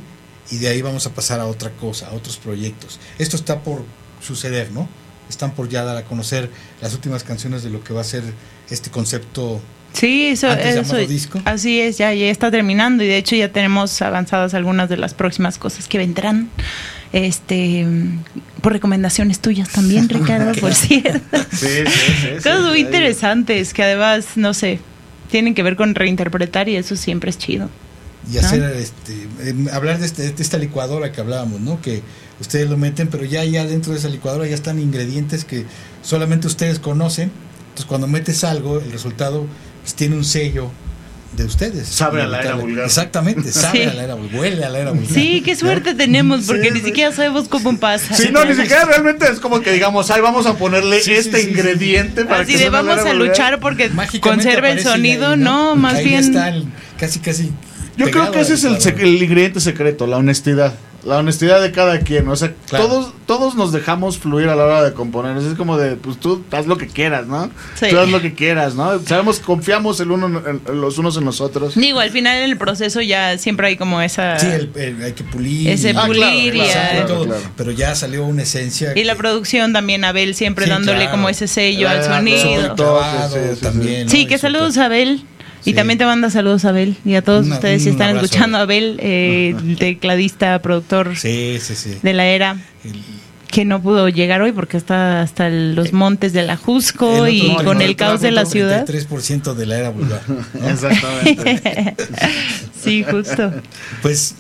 y de ahí vamos a pasar a otra cosa, a otros proyectos. Esto está por suceder, ¿no? Están por ya dar a conocer las últimas canciones de lo que va a ser este concepto Sí, eso, eso disco. así es, ya, ya está terminando y de hecho ya tenemos avanzadas algunas de las próximas cosas que vendrán. Este, por recomendaciones tuyas también, Ricardo, por cierto. Sí, sí, sí. Cosas muy interesantes que además, no sé, tienen que ver con reinterpretar y eso siempre es chido. y hacer este em, hablar de, este- de esta licuadora que hablábamos, ¿no? Que ustedes lo meten, pero ya ya dentro de esa licuadora ya están ingredientes que solamente ustedes conocen. Entonces cuando metes algo, el resultado pues, tiene un sello de ustedes. Sabe a la era vulgar. Exactamente, sabe Sí. a la era vulgar, huele a la era vulgar. Sí, qué suerte tenemos porque ni siquiera sabemos cómo pasa. Sí, no, ni siquiera realmente es como que digamos, ay, vamos a ponerle este ingrediente para Así que de vamos a luchar porque conserve el sonido, ahí, no, más Ahí bien. está el- casi casi Yo creo que ese es el, el ingrediente secreto, la honestidad. La honestidad de cada quien. O sea, Claro. todos, todos nos dejamos fluir a la hora de componer. Es como de, pues tú haz lo que quieras, ¿no? Sí. Tú haz lo que quieras, ¿no? Sabemos, confiamos el uno en- en los unos en los otros. Digo, al final en el proceso ya siempre hay como esa... Sí, el- el- hay que pulir. Ese y- pulir y claro, todo, Pero ya salió una esencia. Y la producción también, Abel, siempre Sí, dándole claro. como ese sello al Ah, sonido. también. Sí, ¿no? que saludos a Y también te manda saludos a Abel. Y a todos Una- ustedes si están abrazo, escuchando a Abel, eh, el tecladista, productor Sí, sí, sí. de la era. Que no pudo llegar hoy porque está hasta los montes de la Jusco y con no, el caos de la ciudad. 33% de la era vulgar. ¿no? Exactamente. sí, justo. Pues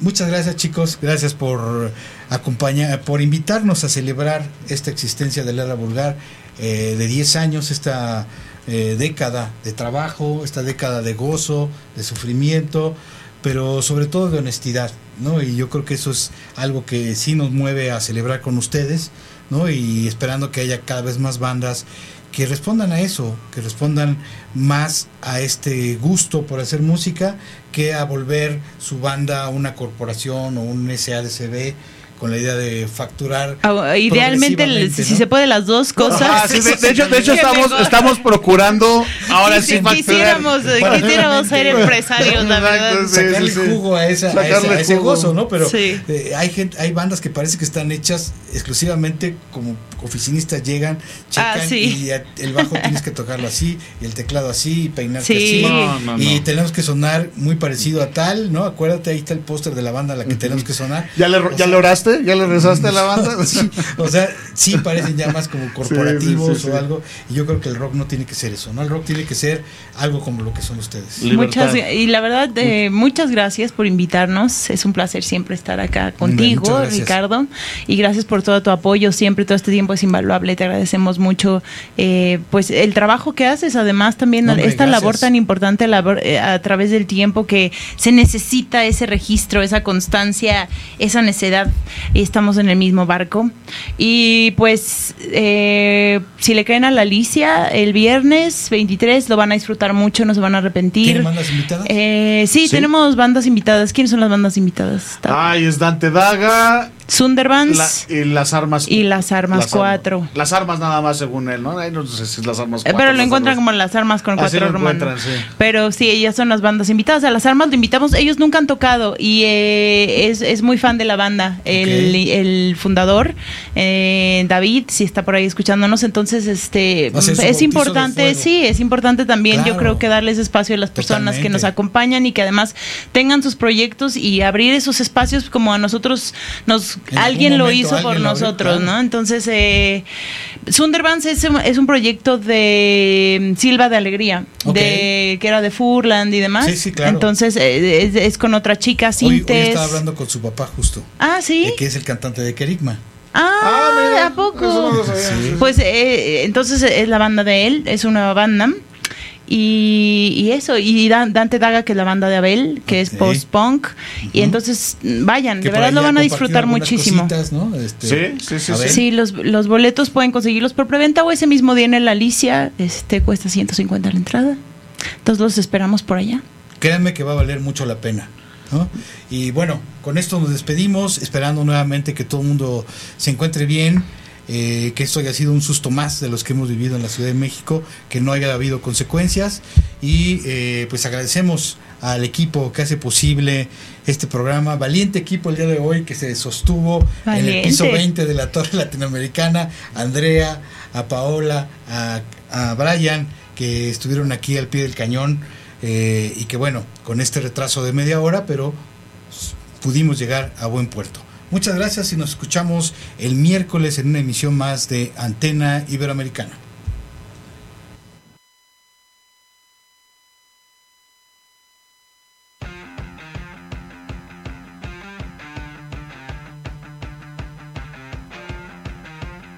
muchas gracias chicos, gracias por acompañar, por invitarnos a celebrar esta existencia de la era vulgar eh, de 10 años, esta eh, década de trabajo, esta década de gozo, de sufrimiento, pero sobre todo de honestidad, ¿no? Y yo creo que eso es algo que sí nos mueve a celebrar con ustedes, ¿no? Y esperando que haya cada vez más bandas que respondan a eso, que respondan más a este gusto por hacer música que a volver su banda a una corporación o un SADCB con la idea de facturar. Ah, Idealmente, si se puede las dos cosas. Ah, sí, de, de hecho, de hecho estamos, estamos procurando ahora sí, facturar. quisiéramos, quisiéramos ser empresarios, la verdad. Sí, sacarle sí, sí. jugo a, esa, a ese, a ese jugo. gozo, ¿no? Pero Sí. eh, hay gente, hay bandas que parece que están hechas exclusivamente como oficinistas llegan, checan Ah, sí. y el bajo tienes que tocarlo así y el teclado así y peinarte Sí. así No, no, y no. tenemos que sonar muy parecido a tal, ¿no? Acuérdate ahí está el póster de la banda a la que tenemos que sonar. ¿Ya le, ¿Ya le oraste? ¿Ya le rezaste a la banda? Sí, o sea, sí parecen ya más como corporativos Sí, sí, sí, sí. o algo. Y yo creo que el rock no tiene que ser eso, ¿no? El rock tiene que ser algo como lo que son ustedes. Muchas, y la verdad, eh, muchas gracias por invitarnos. Es un placer siempre estar acá contigo. Ricardo. Y gracias por todo tu apoyo. Siempre, todo este tiempo es invaluable. Te agradecemos mucho eh, pues el trabajo que haces. Además, también hombre, esta gracias. labor tan importante labor, eh, a través del tiempo que se necesita ese registro, esa constancia, esa necedad. Y estamos en el mismo barco. Y pues, eh, si le caen a la Alicia, el viernes 23 lo van a disfrutar mucho, no se van a arrepentir. ¿Tienen bandas invitadas? Eh, sí, Sí. tenemos bandas invitadas. ¿Quiénes son las bandas invitadas? Ay, es Dante Daga Sunderbans la- y las armas. y las Armas Las armas. 4. Las armas nada más según él, ¿no? Ay, no sé si es las armas Eh, cuatro, Pero lo encuentran armas- como las armas con Así cuatro romanos. sí. Pero sí, ellas son las bandas invitadas. A las armas lo invitamos. Ellos nunca han tocado y eh, es, es muy fan de la banda. El, el fundador, eh, David, si está por ahí escuchándonos, entonces este es importante, sí, es importante también. Yo creo que darles espacio a las personas que nos acompañan y que además tengan sus proyectos y abrir esos espacios como a nosotros nos En alguien lo hizo alguien por lo abrió, nosotros, claro. ¿no? Entonces, eh, Sunderbans es, un- es un proyecto de mm, Silva de Alegría, de que era de Furland y demás. Sí, sí, claro. Entonces, eh, es, es con otra chica, Hoy, hoy Sintes. estaba hablando con su papá justo, Ah, sí. eh, que es el cantante de Kerigma. Ah, ¿a poco? eso no lo sabía. Sí. Pues eh, entonces es la banda de él, es una nueva banda. Y, y eso, y Dan- Dante Daga, que es la banda de Abel, que es post-punk. Y entonces, vayan, Que de verdad lo van a disfrutar muchísimo. cositas, ¿no? Este, Sí, sí, sí, a sí. ver. Sí, los, los boletos pueden conseguirlos por preventa o ese mismo día en la Alicia, este cuesta 150 la entrada. Entonces los esperamos por allá. Créanme que va a valer mucho la pena. ¿no? Y bueno, con esto nos despedimos, esperando nuevamente que todo el mundo se encuentre bien, eh, que esto haya sido un susto más de los que hemos vivido en la Ciudad de México, que no haya habido consecuencias. Y eh, pues agradecemos al equipo que hace posible este programa, valiente equipo el día de hoy que se sostuvo en el piso 20 de la Torre Latinoamericana, a Andrea, a Paola, a, a Brian, que estuvieron aquí al pie del cañón eh, y que bueno, con este retraso de media hora, pero pudimos llegar a buen puerto. Muchas gracias y nos escuchamos el miércoles en una emisión más de Antena Iberoamericana.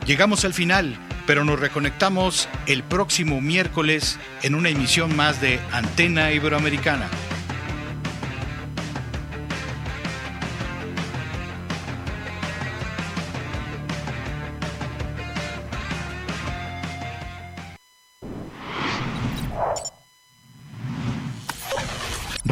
Llegamos al final, pero nos reconectamos el próximo miércoles en una emisión más de Antena Iberoamericana.